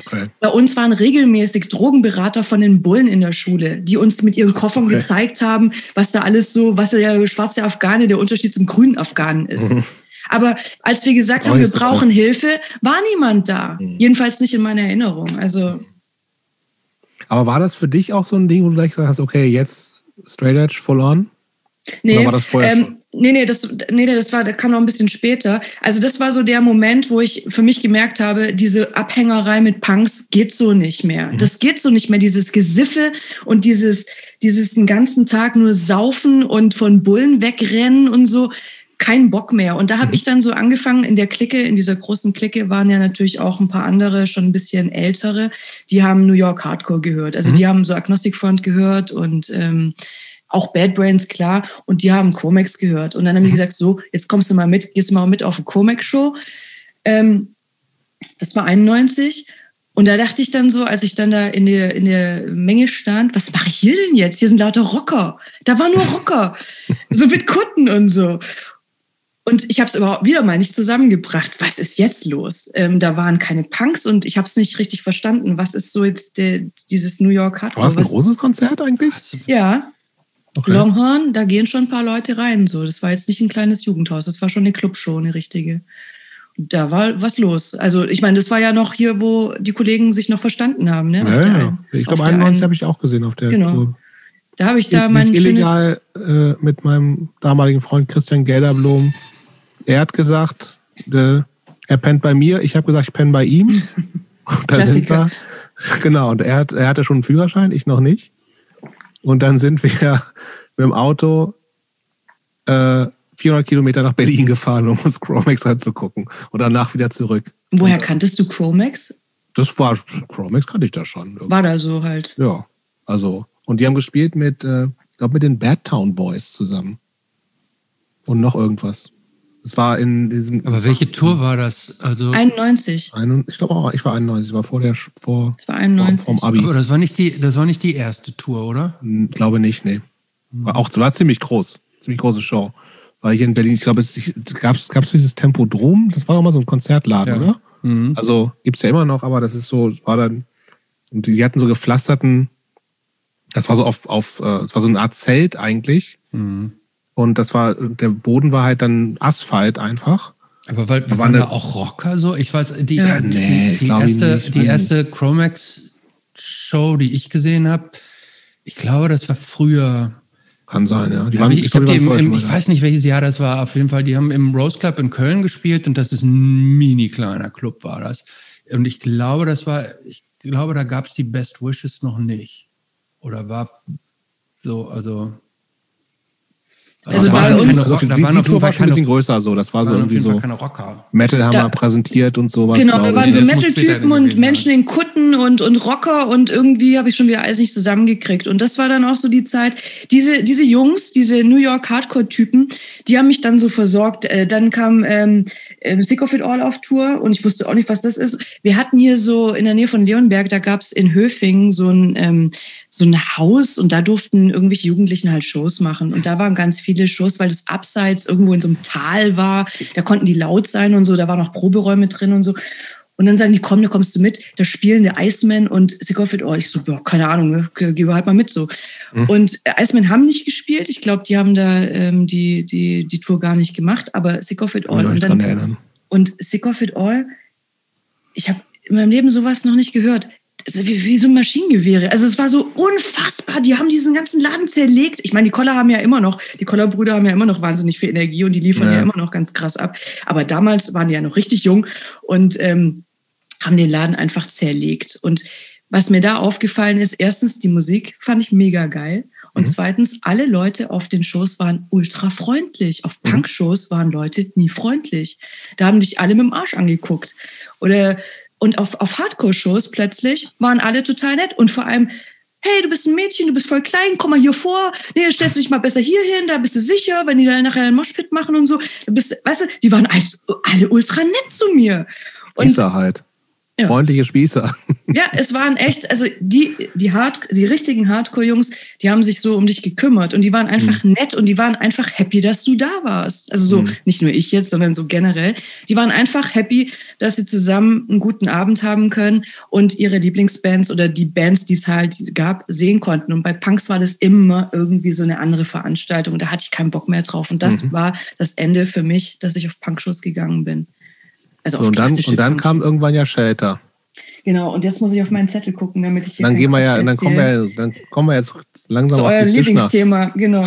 Speaker 1: Okay.
Speaker 3: Bei uns waren regelmäßig Drogenberater von den Bullen in der Schule, die uns mit ihren Koffern
Speaker 1: Okay.
Speaker 3: gezeigt haben, was da alles so, was der schwarze Afghane der Unterschied zum grünen Afghanen ist. Aber als wir gesagt haben, wir brauchen Hilfe, war niemand da.
Speaker 1: Mhm.
Speaker 3: Jedenfalls nicht in meiner Erinnerung. Also
Speaker 1: Aber war das für dich auch so ein Ding, wo du gleich gesagt hast, okay, jetzt straight edge, full on?
Speaker 3: Nee,
Speaker 1: Oder war das vorher
Speaker 3: ähm? Nee, nee, das, nee, nee, das war, das kam noch ein bisschen später. Also das war so der Moment, wo ich für mich gemerkt habe, diese Abhängerei mit Punks geht so nicht mehr.
Speaker 1: Mhm.
Speaker 3: Das geht so nicht mehr. Dieses Gesiffe und dieses, dieses den ganzen Tag nur saufen und von Bullen wegrennen und so. Kein Bock mehr. Und da habe
Speaker 1: Mhm.
Speaker 3: ich dann so angefangen, in der Clique, in dieser großen Clique waren ja natürlich auch ein paar andere, schon ein bisschen ältere, die haben New York Hardcore gehört. Also
Speaker 1: Mhm.
Speaker 3: die haben so Agnostic Front gehört und ähm, auch Bad Brains, klar. Und die haben Comex gehört. Und dann haben die gesagt, so, jetzt kommst du mal mit, gehst du mal mit auf eine Comex-Show. Ähm, das war 91. Und da dachte ich dann so, als ich dann da in der, in der Menge stand, was mache ich hier denn jetzt? Hier sind lauter Rocker. Da waren nur Rocker. so mit Kutten und so. Und ich habe es überhaupt wieder mal nicht zusammengebracht. Was ist jetzt los? Ähm, da waren keine Punks und ich habe es nicht richtig verstanden. Was ist so jetzt der, dieses New York Hardcore?
Speaker 1: War es ein großes Konzert eigentlich?
Speaker 3: ja,
Speaker 1: Okay.
Speaker 3: Longhorn, da gehen schon ein paar Leute rein. So, das war jetzt nicht ein kleines Jugendhaus, das war schon eine Clubshow, eine richtige. Und da war was los. Also ich meine, das war ja noch hier, wo die Kollegen sich noch verstanden haben. Ne?
Speaker 1: Ja, ja.
Speaker 3: einen-
Speaker 1: Ich glaube,
Speaker 3: der
Speaker 1: 91
Speaker 3: einen-
Speaker 1: habe ich auch gesehen auf der
Speaker 3: Genau.
Speaker 1: Tour.
Speaker 3: Da habe ich da
Speaker 1: Nicht
Speaker 3: mein
Speaker 1: illegal äh, mit meinem damaligen Freund Christian Gelderblom. Er hat gesagt, äh, er pennt bei mir. Ich habe gesagt, ich penne bei ihm. Und dann sind wir,
Speaker 3: Klassiker.
Speaker 1: genau, und er, hat, er hatte schon einen Führerschein, ich noch nicht. Und dann sind wir mit dem Auto äh, 400 Kilometer nach Berlin gefahren, um uns Chromex anzugucken. Und danach wieder zurück.
Speaker 3: Woher kanntest du Chromex?
Speaker 1: Das war, Chromex kannte ich da schon.
Speaker 3: War da so halt.
Speaker 1: Ja, also, und die haben gespielt mit, äh, ich glaube, mit den Bad Town Boys zusammen. Und noch irgendwas. Es war in diesem.
Speaker 2: Aber welche Tour war das? Also
Speaker 3: 91.
Speaker 1: Ein, ich glaube auch, ich war 91, war vor der vor,
Speaker 3: Das war 91.
Speaker 1: vor, vom Abi.
Speaker 2: aber das war nicht die, das war nicht die erste Tour, oder?
Speaker 1: Hm, Glaube nicht, nee. War auch war ziemlich groß. Ziemlich große Show. War hier in Berlin, ich glaube, es gab es dieses Tempodrom, das war doch mal so ein Konzertladen,
Speaker 2: Ja.
Speaker 1: oder?
Speaker 2: Mhm.
Speaker 1: Also gibt es ja immer noch, aber das ist so, war dann, und die hatten so gepflasterten, das war so auf, auf, äh, das war so eine Art Zelt eigentlich.
Speaker 2: Mhm.
Speaker 1: Und das war, der Boden war halt dann Asphalt einfach.
Speaker 2: Aber weil,
Speaker 1: Da
Speaker 2: waren
Speaker 1: war
Speaker 2: da
Speaker 1: eine-
Speaker 2: auch Rocker so? Ich weiß, die,
Speaker 3: Ja.
Speaker 2: die,
Speaker 1: Nee, ich
Speaker 2: die,
Speaker 1: glaube
Speaker 2: erste, die erste Chromax-Show, die ich gesehen habe, ich glaube, das war früher.
Speaker 1: Kann sein, ja. Die
Speaker 2: Hab ich ich,
Speaker 1: glaub,
Speaker 2: die
Speaker 1: waren
Speaker 2: im, im, ich weiß nicht, welches Jahr das war. Auf jeden Fall, die haben im Rose Club in Köln gespielt und das ist ein mini kleiner Club, war das. Und ich glaube, das war, ich glaube, da gab es die Best Wishes noch nicht. Oder war so, also.
Speaker 3: Also
Speaker 2: da
Speaker 3: bei
Speaker 2: waren
Speaker 3: uns-
Speaker 2: keine, Rock-
Speaker 1: die,
Speaker 2: da waren auf
Speaker 1: Tour
Speaker 2: jeden
Speaker 1: war
Speaker 2: Fall
Speaker 1: schon ein
Speaker 2: keine,
Speaker 1: bisschen größer so. Das war so irgendwie so
Speaker 2: keine Rocker.
Speaker 1: Metal haben
Speaker 3: Da-
Speaker 1: wir präsentiert und sowas.
Speaker 3: Genau, wir waren so Metal-Typen und. Menschen in Kutten und, und Rocker und irgendwie habe ich schon wieder alles nicht zusammengekriegt. Und das war dann auch so die Zeit. Diese, diese Jungs, diese New York Hardcore-Typen, die haben mich dann so versorgt. Äh, dann kam ähm, Sick of It All auf Tour und ich wusste auch nicht, was das ist. Wir hatten hier so in der Nähe von Leonberg, da gab es in Höfingen so ein, ähm, so ein Haus und da durften irgendwelche Jugendlichen halt Shows machen. Und da waren ganz viele Shows, weil das abseits irgendwo in so einem Tal war. Da konnten die laut sein und so. Da waren auch Proberäume drin und so. Und dann sagen die, komm, da kommst du mit. Da spielen der Iceman und Sick of It All. Ich so, ja, keine Ahnung, ne? Ge- geh halt mal mit so.
Speaker 1: Mhm.
Speaker 3: Und äh, Iceman haben nicht gespielt. Ich glaube, die haben da ähm, die, die, die Tour gar nicht gemacht. Aber Sick of It All. Und dann und Sick of It All, ich habe in meinem Leben sowas noch nicht gehört. Ist Wie, wie so Maschinengewehre. Also es war so unfassbar. Die haben diesen ganzen Laden zerlegt. Ich meine, die Koller haben ja immer noch, die Koller-Brüder haben ja immer noch wahnsinnig viel Energie und die liefern ja.
Speaker 1: Ja.
Speaker 3: immer noch ganz krass ab. Aber damals waren die ja noch richtig jung und ähm, haben den Laden einfach zerlegt. Und was mir da aufgefallen ist, erstens, die Musik fand ich mega geil. Und
Speaker 1: Mhm.
Speaker 3: zweitens, alle Leute auf den Shows waren ultra freundlich. Auf
Speaker 1: Mhm.
Speaker 3: Punk-Shows waren Leute nie freundlich. Da haben dich alle mit dem Arsch angeguckt. Oder, und auf, auf Hardcore-Shows plötzlich waren alle total nett. Und vor allem, hey, du bist ein Mädchen, du bist voll klein, komm mal hier vor. Nee, stellst du dich mal besser hier hin, da bist du sicher, wenn die dann nachher einen Moshpit machen und so. Du bist, weißt du, die waren alle, ultra nett zu mir. Und
Speaker 1: halt.
Speaker 3: Ja.
Speaker 1: Freundliche Spießer.
Speaker 3: ja, es waren echt, also die, die, Hard, die richtigen Hardcore-Jungs, die haben sich so um dich gekümmert und die waren einfach nett und die waren einfach happy, dass du da warst. Also so,
Speaker 1: Mhm.
Speaker 3: nicht nur ich jetzt, sondern so generell. Die waren einfach happy, dass sie zusammen einen guten Abend haben können und ihre Lieblingsbands oder die Bands, die es halt gab, sehen konnten. Und bei Punks war das immer irgendwie so eine andere Veranstaltung und da hatte ich keinen Bock mehr drauf. Und das
Speaker 1: Mhm.
Speaker 3: war das Ende für mich, dass ich auf Punkshows gegangen bin. Also
Speaker 1: So,
Speaker 3: auf
Speaker 1: und dann, und dann kam irgendwann ja Shelter.
Speaker 3: Genau, und jetzt muss ich auf meinen Zettel gucken, damit ich hier
Speaker 1: Dann gehen wir ja, dann kommen wir, dann kommen wir jetzt langsam
Speaker 3: zu
Speaker 1: auf
Speaker 3: eurem
Speaker 1: Tischner.
Speaker 3: Lieblingsthema, genau.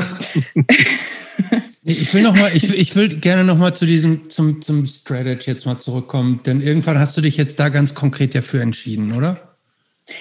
Speaker 2: Ich will noch mal, ich, ich will gerne noch mal zu diesem, zum, zum Straight Edge jetzt mal zurückkommen, denn irgendwann hast du dich jetzt da ganz konkret dafür entschieden, oder?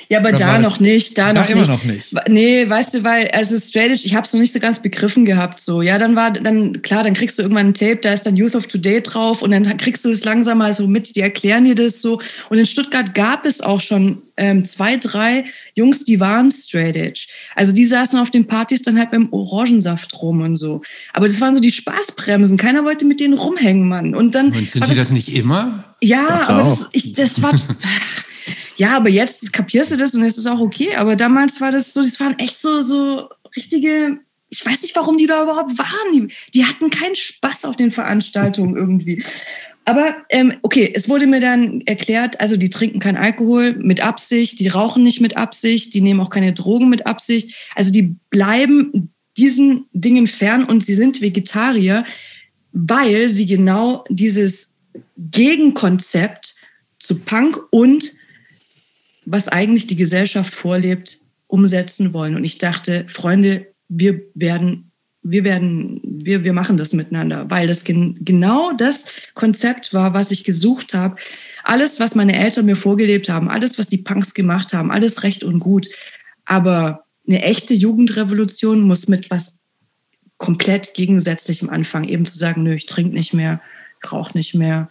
Speaker 3: Ja, aber
Speaker 2: Oder
Speaker 3: da noch nicht, da,
Speaker 2: Da
Speaker 3: noch
Speaker 2: immer
Speaker 3: nicht.
Speaker 2: noch nicht.
Speaker 3: Nee, weißt du, weil, also Straight Edge, ich habe es noch nicht so ganz begriffen gehabt. So, ja, dann war, dann, klar, dann kriegst du irgendwann ein Tape, da ist dann Youth of Today drauf und dann kriegst du es langsam mal so mit, die erklären dir das so. Und in Stuttgart gab es auch schon ähm, zwei, drei Jungs, die waren Straight Edge. Also die saßen auf den Partys dann halt beim Orangensaft rum und so. Aber das waren so die Spaßbremsen. Keiner wollte mit denen rumhängen, Mann. Und dann.
Speaker 2: Und sind die
Speaker 3: das-
Speaker 2: das nicht immer?
Speaker 3: ja,
Speaker 1: Dachte
Speaker 3: aber das, ich, das war. ja, aber jetzt kapierst du das und es ist auch okay. Aber damals war das so, das waren echt so, so richtige. Ich weiß nicht, warum die da überhaupt waren. Die, die hatten keinen Spaß auf den Veranstaltungen irgendwie. Aber ähm, okay, es wurde mir dann erklärt, also die trinken keinen Alkohol mit Absicht, die rauchen nicht mit Absicht, die nehmen auch keine Drogen mit Absicht. Also die bleiben diesen Dingen fern und sie sind Vegetarier, weil sie genau dieses Gegenkonzept zu Punk und was eigentlich die Gesellschaft vorlebt, umsetzen wollen. Und ich dachte, Freunde, wir werden, wir werden, wir, wir machen das miteinander, weil das gen genau das Konzept war, was ich gesucht habe. Alles, was meine Eltern mir vorgelebt haben, alles, was die Punks gemacht haben, alles recht und gut. Aber eine echte Jugendrevolution muss mit was komplett gegensätzlichem anfangen, eben zu sagen, nö, ich trinke nicht mehr, rauche nicht mehr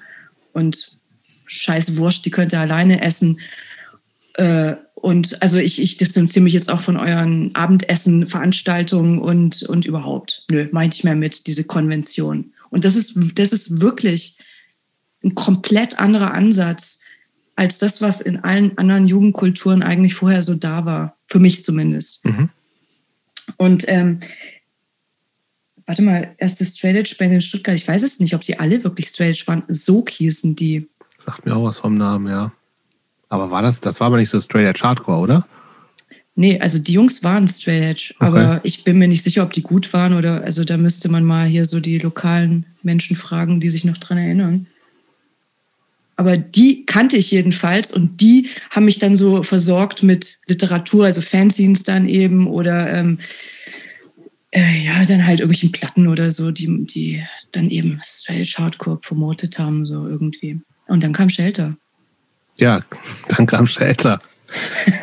Speaker 3: und scheiß Wurst, die könnt ihr alleine essen. Äh, und also ich, ich distanziere mich jetzt auch von euren Abendessen, Veranstaltungen und, und überhaupt. Nö, meine ich mehr mit, diese Konvention. Und das ist, das ist wirklich ein komplett anderer Ansatz als das, was in allen anderen Jugendkulturen eigentlich vorher so da war. Für mich zumindest. Mhm. Und ähm, warte mal, erste Straight Edge Band in Stuttgart, ich weiß es nicht, ob die alle wirklich Straight Edge waren. So hießen die.
Speaker 1: Sagt mir auch was vom Namen, ja. Aber war das, das war aber nicht so Straight Edge Hardcore, oder?
Speaker 3: Nee, also die Jungs waren Straight Edge, okay. aber ich bin mir nicht sicher, ob die gut waren oder, also da müsste man mal hier so die lokalen Menschen fragen, die sich noch dran erinnern. Aber die kannte ich jedenfalls und die haben mich dann so versorgt mit Literatur, also Fanzines dann eben oder ähm, äh, ja, dann halt irgendwelchen Platten oder so, die, die dann eben Straight Edge Hardcore promotet haben, so irgendwie. Und dann kam Shelter.
Speaker 1: Ja, dann kam Shelter.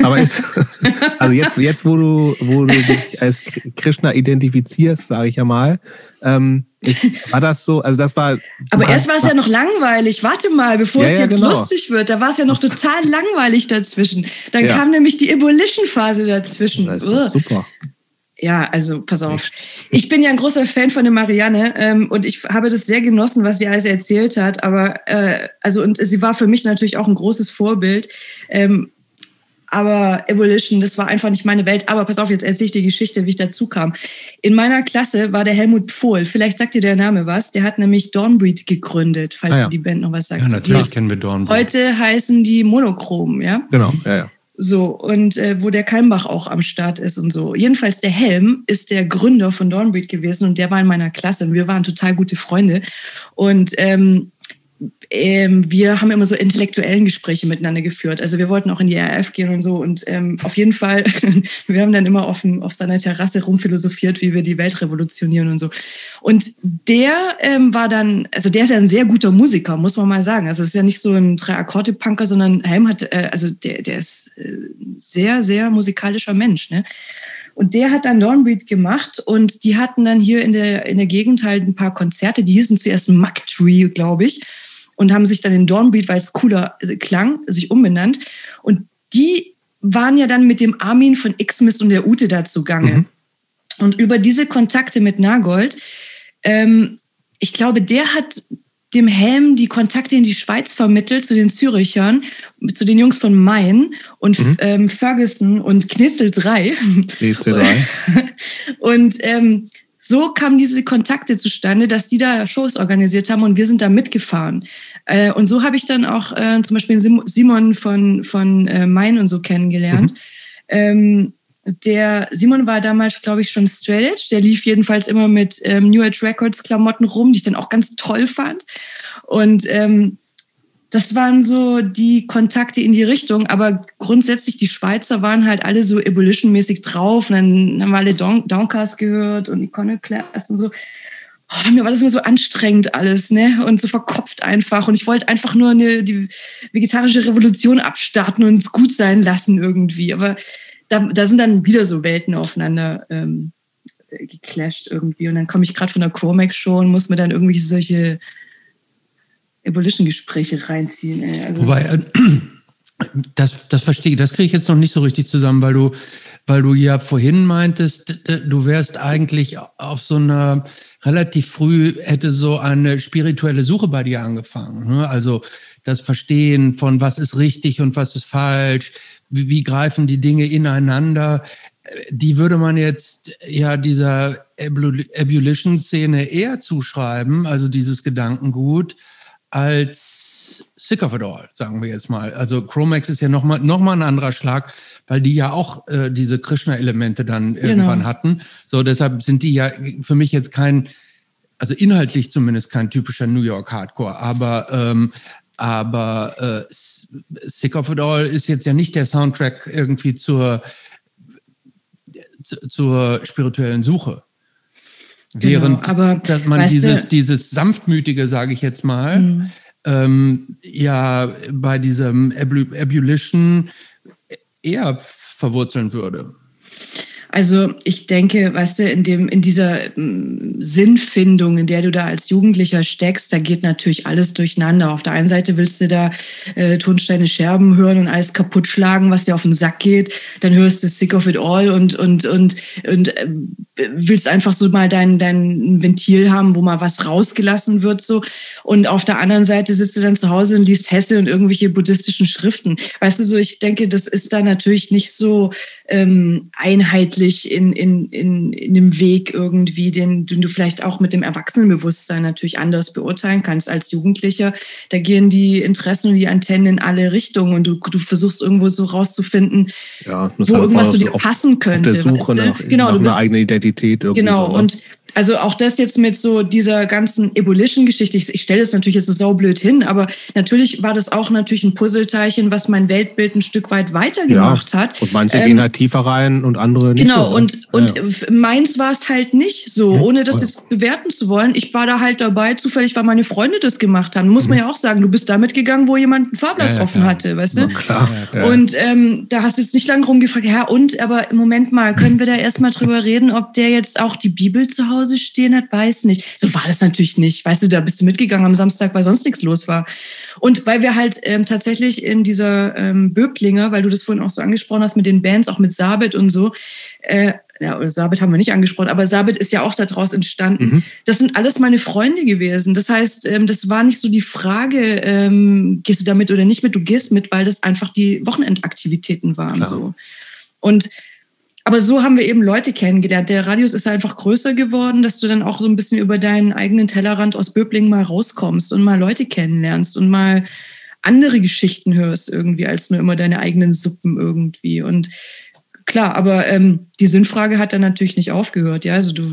Speaker 1: Aber ist, also jetzt, jetzt wo, du, wo du dich als Krishna identifizierst, sage ich ja mal, ähm, ist, war das so, also das war.
Speaker 3: Aber erst war es ja noch langweilig. Warte mal, bevor ja, es jetzt genau. lustig wird, da war es ja noch total langweilig dazwischen. Dann ja. kam nämlich die Ebullition-Phase dazwischen.
Speaker 1: Das ist super.
Speaker 3: Ja, also pass auf. Ich bin ja ein großer Fan von der Marianne ähm, und ich habe das sehr genossen, was sie alles erzählt hat. Aber äh, also und sie war für mich natürlich auch ein großes Vorbild. Ähm, aber Evolution, das war einfach nicht meine Welt. Aber pass auf, jetzt erzähle ich die Geschichte, wie ich dazu kam. In meiner Klasse war der Helmut Pohl. Vielleicht sagt dir der Name was. Der hat nämlich Dawnbreed gegründet, falls ah, ja. die Band noch was sagt.
Speaker 2: Ja, natürlich kennen wir Dawnbreed.
Speaker 3: Heute heißen die Monochrom, ja?
Speaker 1: Genau, ja, ja.
Speaker 3: So, und äh, wo der Kalmbach auch am Start ist und so. Jedenfalls der Helm ist der Gründer von Dawnbreed gewesen und der war in meiner Klasse und wir waren total gute Freunde. Und ähm, ähm, wir haben immer so intellektuellen Gespräche miteinander geführt. Also wir wollten auch in die RF gehen und so. Und ähm, auf jeden Fall, wir haben dann immer auf, auf seiner Terrasse rumphilosophiert, wie wir die Welt revolutionieren und so. Und der ähm, war dann, also der ist ja ein sehr guter Musiker, muss man mal sagen. Also es ist ja nicht so ein Drei-Akkorde-Punker, sondern Helm hat, äh, also der, der ist äh, sehr, sehr musikalischer Mensch. Ne? Und der hat dann Dawnbreed gemacht und die hatten dann hier in der, in der Gegend halt ein paar Konzerte. Die hießen zuerst Muck Tree, glaube ich und haben sich dann in Dawnbreed, weil es cooler klang, sich umbenannt. Und die waren ja dann mit dem Armin von Xmas und der Ute da zugange. Mhm. Und über diese Kontakte mit Nagold, ähm, ich glaube, der hat dem Helm die Kontakte in die Schweiz vermittelt zu den Zürichern, zu den Jungs von Main und mhm. ähm, Ferguson und Knitzel 3. Knitzel 3. und ähm, so kamen diese Kontakte zustande, dass die da Shows organisiert haben und wir sind da mitgefahren. Äh, und so habe ich dann auch äh, zum Beispiel Simon von, von äh, Main und so kennengelernt. Mhm. Ähm, der Simon war damals, glaube ich, schon straight edge. Der lief jedenfalls immer mit ähm, New Age Records Klamotten rum, die ich dann auch ganz toll fand. Und ähm, das waren so die Kontakte in die Richtung. Aber grundsätzlich, die Schweizer waren halt alle so Ebullition-mäßig drauf. Und dann haben wir alle Don Downcast gehört und Iconoclast und so. Oh, mir war das immer so anstrengend alles, ne? Und so verkopft einfach. Und ich wollte einfach nur eine, die vegetarische Revolution abstarten und es gut sein lassen irgendwie. Aber da, da sind dann wieder so Welten aufeinander ähm, geclasht irgendwie. Und dann komme ich gerade von der Chromax-Show und muss mir dann irgendwie solche Abolition-Gespräche reinziehen. Ey.
Speaker 2: Also Wobei, äh, das, das verstehe ich, das kriege ich jetzt noch nicht so richtig zusammen, weil du, weil du ja vorhin meintest, du wärst eigentlich auf so einer relativ früh hätte so eine spirituelle Suche bei dir angefangen. Ne? Also das Verstehen von was ist richtig und was ist falsch, wie, wie greifen die Dinge ineinander. Die würde man jetzt ja dieser Ebullition-Szene eher zuschreiben, also dieses Gedankengut, als Sick of It All, sagen wir jetzt mal. Also Chromax ist ja nochmal noch mal ein anderer Schlag, weil die ja auch äh, diese Krishna-Elemente dann genau. irgendwann hatten. So, deshalb sind die ja für mich jetzt kein, also inhaltlich zumindest kein typischer New York Hardcore, aber, ähm, aber äh, Sick of It All ist jetzt ja nicht der Soundtrack irgendwie zur, zur spirituellen Suche. Genau, Während aber, man dieses, du, dieses sanftmütige, sage ich jetzt mal, mhm. ähm, ja bei diesem Ebullition eher verwurzeln würde.
Speaker 3: Also ich denke, weißt du, in dem, in dieser ähm, Sinnfindung, in der du da als Jugendlicher steckst, da geht natürlich alles durcheinander. Auf der einen Seite willst du da äh, Tonsteine Scherben hören und alles kaputt schlagen, was dir auf den Sack geht. Dann hörst du Sick of It All und und und und äh, willst einfach so mal dein dein Ventil haben, wo mal was rausgelassen wird so. Und auf der anderen Seite sitzt du dann zu Hause und liest Hesse und irgendwelche buddhistischen Schriften. Weißt du so, ich denke, das ist da natürlich nicht so ähm, einheitlich in, in, in, in dem Weg irgendwie, den, den du vielleicht auch mit dem Erwachsenenbewusstsein natürlich anders beurteilen kannst als Jugendlicher. Da gehen die Interessen und die Antennen in alle Richtungen und du, du versuchst irgendwo so rauszufinden,
Speaker 1: Ja,
Speaker 3: wo irgendwas zu dir passen könnte.
Speaker 1: Auf der Suche
Speaker 3: weißt du?
Speaker 1: nach,
Speaker 3: genau,
Speaker 1: nach einer
Speaker 3: bist,
Speaker 1: eigenen Identität. Irgendwie
Speaker 3: Genau,
Speaker 1: so, ne?
Speaker 3: und also auch das jetzt mit so dieser ganzen Ebullition-Geschichte, ich, ich stelle das natürlich jetzt so saublöd hin, aber natürlich war das auch natürlich ein Puzzleteilchen, was mein Weltbild ein Stück weit weitergemacht
Speaker 1: ja.
Speaker 3: hat.
Speaker 1: Und manche
Speaker 3: Ähm,
Speaker 1: gehen halt tiefer rein und andere nicht.
Speaker 3: Genau,
Speaker 1: so, ne?
Speaker 3: und, und
Speaker 1: ja.
Speaker 3: meins war es halt nicht so,
Speaker 1: Mhm.
Speaker 3: ohne das
Speaker 1: ja.
Speaker 3: jetzt bewerten zu wollen. Ich war da halt dabei, zufällig, weil meine Freunde das gemacht haben. Muss man ja auch sagen, du bist damit gegangen, wo jemand einen Fahrplatz
Speaker 2: Ja, ja,
Speaker 3: offen
Speaker 2: klar.
Speaker 3: hatte, weißt du?
Speaker 1: Na klar. Ja.
Speaker 3: Und ähm, da hast du jetzt nicht lange rumgefragt, ja, und, aber Moment mal, können wir da erstmal drüber reden, ob der jetzt auch die Bibel zu Hause stehen hat? Weiß nicht. So war das natürlich nicht. Weißt du, da bist du mitgegangen am Samstag, weil sonst nichts los war. Und weil wir halt ähm, tatsächlich in dieser ähm, Böblinger, weil du das vorhin auch so angesprochen hast mit den Bands, auch mit Sabit und so, äh, ja, oder Sabit haben wir nicht angesprochen, aber Sabit ist ja auch daraus entstanden.
Speaker 1: Mhm.
Speaker 3: Das sind alles meine Freunde gewesen. Das heißt, ähm, das war nicht so die Frage, ähm, gehst du damit oder nicht mit, du gehst mit, weil das einfach die Wochenendaktivitäten waren.
Speaker 1: Klar.
Speaker 3: So. Und aber so haben wir eben Leute kennengelernt. Der Radius ist einfach größer geworden, dass du dann auch so ein bisschen über deinen eigenen Tellerrand aus Böblingen mal rauskommst und mal Leute kennenlernst und mal andere Geschichten hörst irgendwie, als nur immer deine eigenen Suppen irgendwie. Und klar, aber ähm, die Sinnfrage hat dann natürlich nicht aufgehört. Ja, also du.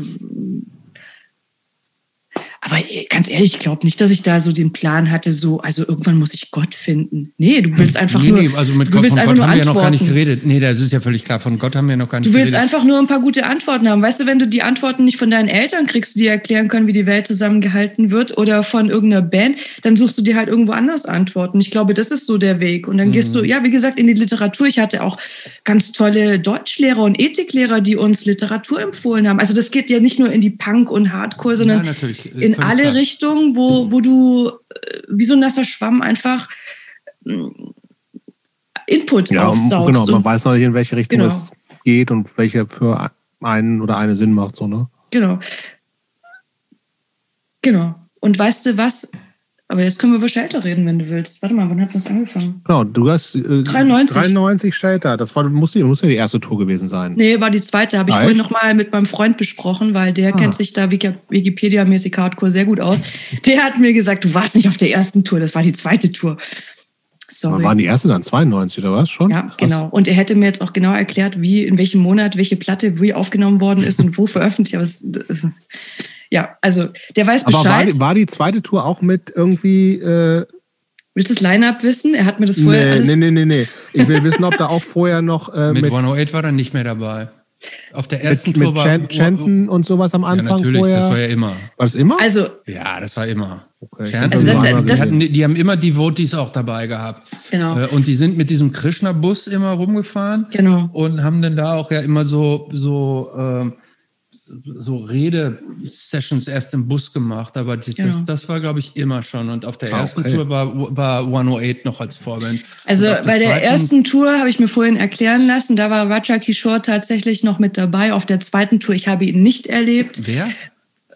Speaker 3: Aber eh, ganz ehrlich, ich glaube nicht, dass ich da so den Plan hatte, so, also irgendwann muss ich Gott finden. Nee, du willst einfach
Speaker 2: nee,
Speaker 3: nur.
Speaker 2: nee, also mit
Speaker 3: du
Speaker 2: Gott,
Speaker 3: willst
Speaker 2: von
Speaker 3: einfach
Speaker 2: Gott
Speaker 3: nur
Speaker 2: haben wir ja noch gar nicht geredet. Nee, das ist ja völlig klar. Von Gott haben wir noch gar nicht
Speaker 3: Du willst
Speaker 2: geredet.
Speaker 3: einfach nur ein paar gute Antworten haben. Weißt du, wenn du die Antworten nicht von deinen Eltern kriegst, die erklären können, wie die Welt zusammengehalten wird, oder von irgendeiner Band, dann suchst du dir halt irgendwo anders Antworten. Ich glaube, das ist so der Weg. Und dann gehst
Speaker 2: Mhm.
Speaker 3: du, ja, wie gesagt, in die Literatur. Ich hatte auch ganz tolle Deutschlehrer und Ethiklehrer, die uns Literatur empfohlen haben. Also das geht ja nicht nur in die Punk- und Hardcore, sondern
Speaker 2: Ja, natürlich.
Speaker 3: In alle
Speaker 2: klar.
Speaker 3: Richtungen, wo, wo du äh, wie so ein nasser Schwamm einfach mm, Input
Speaker 1: Ja,
Speaker 3: aufsaugst.
Speaker 1: genau. Man weiß noch nicht, in welche Richtung
Speaker 3: Genau.
Speaker 1: es geht und welche für einen oder eine Sinn macht. So, ne?
Speaker 3: genau. Genau. Und weißt du was? Aber jetzt können wir über Shelter reden, wenn du willst. Warte mal, wann hat das angefangen?
Speaker 1: Genau, du hast äh,
Speaker 3: 93.
Speaker 1: 93 Shelter. Das war, muss, muss ja die erste Tour gewesen sein.
Speaker 3: Nee, war die zweite. Habe ich vorhin nochmal mit meinem Freund besprochen, weil der
Speaker 1: Ah.
Speaker 3: kennt sich da Wiki- Wikipedia-mäßig Hardcore sehr gut aus. Der hat mir gesagt, du warst nicht auf der ersten Tour, das war die zweite Tour. Sorry.
Speaker 1: Waren die erste dann? 92 oder was schon?
Speaker 3: Ja,
Speaker 1: Krass.
Speaker 3: genau. Und er hätte mir jetzt auch genau erklärt, wie, in welchem Monat welche Platte wie aufgenommen worden ist und wo veröffentlicht. Aber es, ja, also der weiß
Speaker 1: Aber war
Speaker 3: Bescheid.
Speaker 1: die, war die zweite Tour auch mit irgendwie. Äh,
Speaker 3: Willst du das Line-Up wissen? Er hat mir das vorher
Speaker 1: nee,
Speaker 3: alles.
Speaker 1: nee, nee, nee, nee. Ich will wissen, ob da auch vorher noch äh,
Speaker 2: Mit,
Speaker 1: mit,
Speaker 2: 108 war er nicht mehr dabei. Auf der ersten
Speaker 1: mit,
Speaker 2: Tour
Speaker 1: mit
Speaker 2: war
Speaker 1: Chan Chanten und sowas am
Speaker 2: Ja,
Speaker 1: Anfang
Speaker 2: natürlich,
Speaker 1: vorher.
Speaker 2: das war ja immer.
Speaker 1: war das immer?
Speaker 3: Also,
Speaker 2: Ja, das war immer.
Speaker 1: Okay,
Speaker 3: Also das- das-
Speaker 2: hatten, die haben immer Devotees auch dabei gehabt.
Speaker 3: genau.
Speaker 2: Äh, Und die sind mit diesem Krishna-Bus immer rumgefahren
Speaker 3: Genau.
Speaker 2: und haben dann da auch ja immer so, so, ähm, so Rede-Sessions erst im Bus gemacht. Aber die,
Speaker 3: Genau.
Speaker 2: das, das war, glaube ich, immer schon. Und auf der
Speaker 1: Ah,
Speaker 2: ersten
Speaker 1: okay.
Speaker 2: Tour war, war 108 noch als Vorband.
Speaker 3: Also bei der ersten Tour habe ich mir vorhin erklären lassen, da war Raja Kishore tatsächlich noch mit dabei. Auf der zweiten Tour, ich habe ihn nicht erlebt.
Speaker 2: Wer?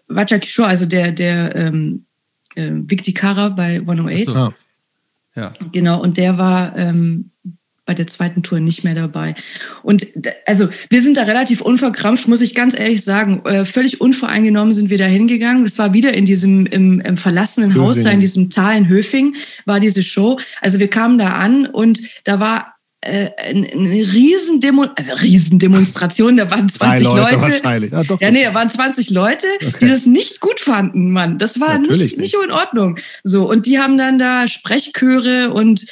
Speaker 3: Raja Kishore, also der, der ähm, äh, Viktikara bei 108.
Speaker 2: Ach so. Ja.
Speaker 3: Genau, und der war ähm, bei der zweiten Tour nicht mehr dabei. Und also wir sind da relativ unverkrampft, muss ich ganz ehrlich sagen. Äh, völlig unvoreingenommen sind wir da hingegangen. Es war wieder in diesem im, im verlassenen Haus, da in diesem Tal in Höfing war diese Show. Also wir kamen da an und da war äh, eine, Riesendemo, also Riesendemonstration, da waren 20
Speaker 1: drei Leute,
Speaker 3: Leute.
Speaker 1: wahrscheinlich. Ja, doch,
Speaker 3: Ja, nee, da waren 20 Leute,
Speaker 1: Okay.
Speaker 3: die das nicht gut fanden, Mann. Das war
Speaker 1: Natürlich
Speaker 3: nicht, nicht so in Ordnung. So, und die haben dann da Sprechchöre und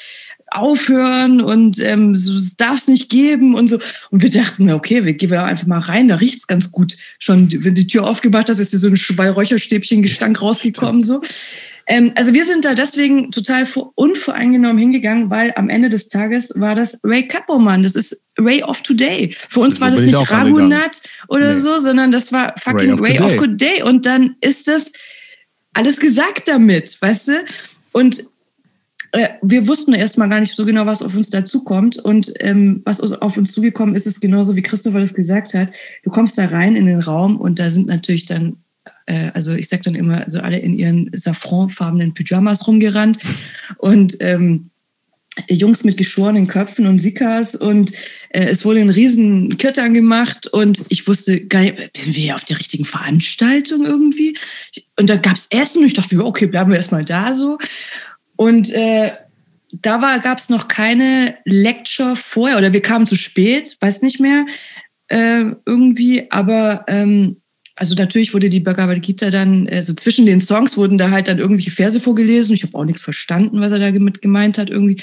Speaker 3: aufhören und ähm, so, es darf es nicht geben und so. Und wir dachten, okay, wir gehen einfach mal rein, da riecht es ganz gut. Schon, wenn die Tür aufgemacht hast, ist dir so ein Schwall Räucherstäbchen Gestank rausgekommen, so. Ähm, also wir sind da deswegen total unvoreingenommen hingegangen, weil am Ende des Tages war das Ray Capoman. Das ist Ray of Today. Für uns war das nicht Ragunat oder nee. so, sondern das war fucking Ray, of, Ray of Good Day. Und dann ist das alles gesagt damit, weißt du? Und äh, wir wussten erstmal gar nicht so genau, was auf uns dazukommt. Und ähm, was auf uns zugekommen ist, ist genauso, wie Christopher das gesagt hat. Du kommst da rein in den Raum und da sind natürlich dann äh, also ich sage dann immer, also alle in ihren safranfarbenen Pyjamas rumgerannt und ähm, Jungs mit geschorenen Köpfen und Sikas und äh, es wurde ein riesen Kirtan gemacht und ich wusste gar nicht, sind wir hier auf der richtigen Veranstaltung irgendwie? Und da gab es Essen und ich dachte, okay, bleiben wir erstmal da so. Und äh, da gab es noch keine Lecture vorher oder wir kamen zu spät, weiß nicht mehr äh, irgendwie, aber ähm, also natürlich wurde die Bhagavad Gita dann, also zwischen den Songs wurden da halt dann irgendwelche Verse vorgelesen. Ich habe auch nichts verstanden, was er da mit gemeint hat irgendwie.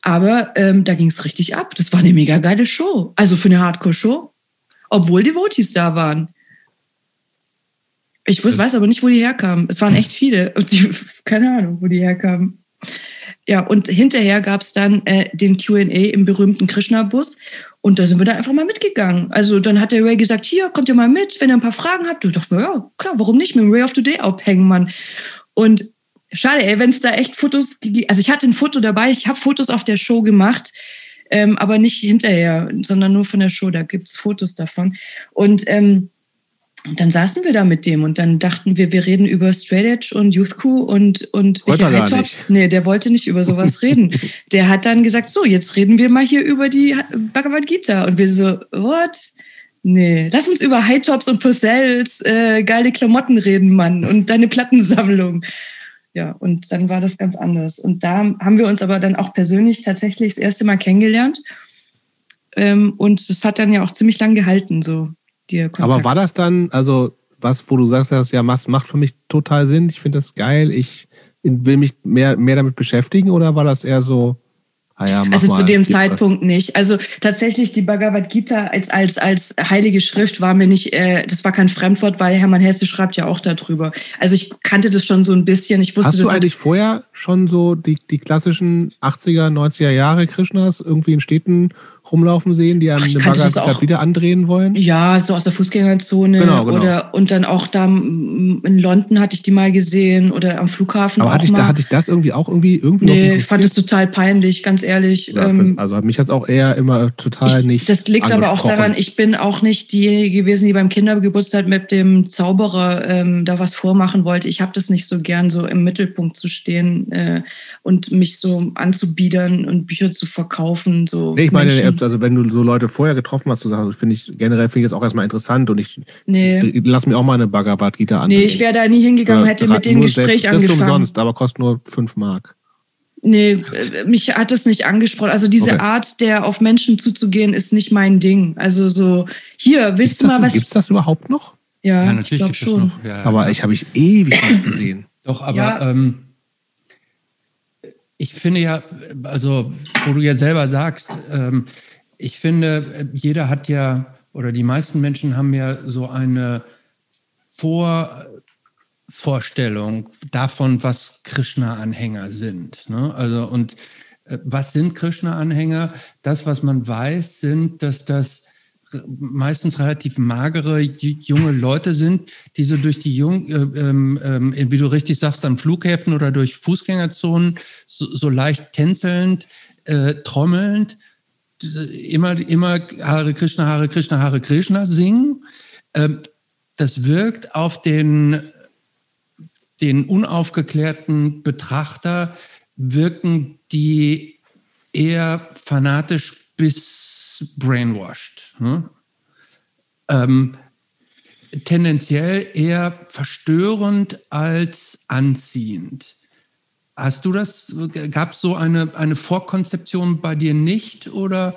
Speaker 3: Aber ähm, da ging es richtig ab. Das war eine mega geile Show. Also für eine Hardcore-Show. Obwohl Devotees da waren. Ich wusste, weiß aber nicht, wo die herkamen. Es waren echt viele. Und die, keine Ahnung, wo die herkamen. Ja, und hinterher gab es dann äh, den QA im berühmten Krishna-Bus. Und da sind wir dann einfach mal mitgegangen. Also dann hat der Ray gesagt, hier, kommt ihr mal mit, wenn ihr ein paar Fragen habt. Ich dachte, ja, klar, warum nicht mit dem Ray of Today abhängen, Mann. Und schade, ey, wenn es da echt Fotos, also ich hatte ein Foto dabei, ich habe Fotos auf der Show gemacht, ähm, aber nicht hinterher, sondern nur von der Show, da gibt es Fotos davon. Und ähm, und dann saßen wir da mit dem und dann dachten wir, wir reden über Straight Edge und Youth Crew und, und
Speaker 1: Tops.
Speaker 3: Nee, der wollte nicht über sowas reden. Der hat dann gesagt, so, jetzt reden wir mal hier über die Bhagavad Gita. Und wir so, what? Nee, lass uns über High Tops und Purcells, äh, geile Klamotten reden, Mann, und deine Plattensammlung. Ja, und dann war das ganz anders. Und da haben wir uns aber dann auch persönlich tatsächlich das erste Mal kennengelernt. Ähm, und das hat dann ja auch ziemlich lang gehalten, so
Speaker 1: dir Kontakt. Aber war das dann, also was, wo du sagst, das ja, macht für mich total Sinn, ich finde das geil, ich will mich mehr, mehr damit beschäftigen oder war das eher so,
Speaker 3: Ah ja, also mal, zu dem Zeitpunkt was. nicht. Also tatsächlich die Bhagavad Gita als, als, als heilige Schrift war mir nicht, äh, das war kein Fremdwort, weil Hermann Hesse schreibt ja auch darüber. Also ich kannte das schon so ein bisschen. Ich wusste
Speaker 1: Hast
Speaker 3: du
Speaker 1: eigentlich vorher schon so die, die klassischen 80er, 90er Jahre Krishnas irgendwie in Städten rumlaufen sehen, die einem den Bagger wieder andrehen wollen?
Speaker 3: Ja, so aus der Fußgängerzone. Genau, genau. Oder, und dann auch da in London hatte ich die mal gesehen oder am Flughafen.
Speaker 1: Aber hatte ich, da, hatte ich das irgendwie auch irgendwie, irgendwie
Speaker 3: Nee, ich fand es total peinlich, ganz ehrlich.
Speaker 1: Ja, ähm, also mich hat es auch eher immer total
Speaker 3: ich,
Speaker 1: nicht.
Speaker 3: Das liegt aber auch daran, ich bin auch nicht diejenige gewesen, die beim Kindergeburtstag mit dem Zauberer ähm, da was vormachen wollte. Ich habe das nicht so gern, so im Mittelpunkt zu stehen äh, und mich so anzubiedern und Bücher zu verkaufen. So
Speaker 1: nee, ich meine, Menschen also wenn du so Leute vorher getroffen hast, so finde ich generell finde ich das auch erstmal interessant und ich nee. lass mir auch mal eine Bhagavad Gita an.
Speaker 3: Nee, ich wäre da nie hingegangen, hätte mit dem Gespräch selbst, angefangen. Das ist
Speaker 1: umsonst, aber kostet nur fünf Mark.
Speaker 3: Nee, äh, mich hat es nicht angesprochen. Also diese okay. Art, der auf Menschen zuzugehen, ist nicht mein Ding. Also so, hier, willst gibt's du mal was?
Speaker 1: Gibt es das überhaupt noch?
Speaker 3: Ja, ja natürlich gibt schon. Noch.
Speaker 1: Ja, aber ich habe ich ewig nicht gesehen.
Speaker 2: Doch, aber ja. ähm, ich finde ja, also wo du ja selber sagst, ähm, ich finde, jeder hat ja, oder die meisten Menschen haben ja so eine Vorvorstellung davon, was Krishna-Anhänger sind. Ne? Also, und äh, was sind Krishna-Anhänger? Das, was man weiß, sind, dass das meistens relativ magere junge Leute sind, die so durch die jung, äh, ähm, äh, wie du richtig sagst, an Flughäfen oder durch Fußgängerzonen so, so leicht tänzelnd, äh, trommelnd immer, immer Hare Krishna, Hare Krishna, Hare Krishna singen. Ähm, das wirkt auf den, den unaufgeklärten Betrachter, wirken die eher fanatisch bis brainwashed. Ne? Ähm, tendenziell eher verstörend als anziehend. Hast du das, gab es so eine, eine Vorkonzeption bei dir nicht oder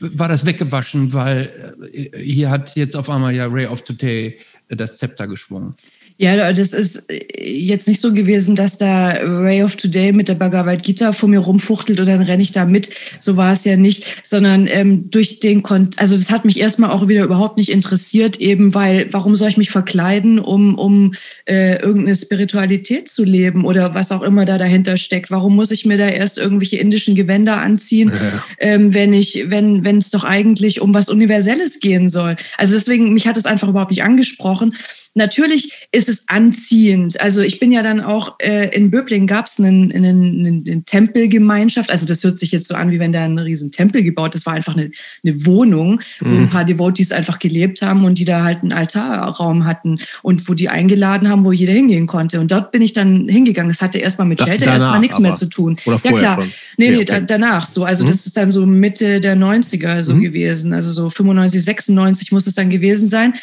Speaker 2: war das weggewaschen, weil äh, hier hat jetzt auf einmal ja Ray of Today das Zepter geschwungen?
Speaker 3: Ja, das ist äh, jetzt nicht so gewesen, dass da Ray of Today mit der Bhagavad Gita vor mir rumfuchtelt und dann renne ich da mit. So war es ja nicht, sondern ähm, durch den Kon also das hat mich erstmal auch wieder überhaupt nicht interessiert, eben weil, warum soll ich mich verkleiden, um, um äh, irgendeine Spiritualität zu leben oder was auch immer da dahinter steckt? Warum muss ich mir da erst irgendwelche indischen Gewänder anziehen, ja. ähm, wenn ich, wenn, wenn es doch eigentlich um was Universelles gehen soll? Also deswegen, mich hat es einfach überhaupt nicht angesprochen. Natürlich ist es anziehend. Also ich bin ja dann auch äh, in Böblingen gab es eine, eine, eine, Tempelgemeinschaft. Also das hört sich jetzt so an, wie wenn da ein riesen Tempel gebaut ist. Das war einfach eine, eine Wohnung, wo mhm. ein paar Devotees einfach gelebt haben und die da halt einen Altarraum hatten und wo die eingeladen haben, wo jeder hingehen konnte. Und dort bin ich dann hingegangen. Das hatte erstmal mit Shelter da, erstmal nichts mehr zu tun.
Speaker 1: Oder ja klar. Schon.
Speaker 3: Nee, nee, okay. da, danach so. Also mhm. das ist dann so Mitte der 90er so mhm. gewesen. Also so 95, 96 muss es dann gewesen sein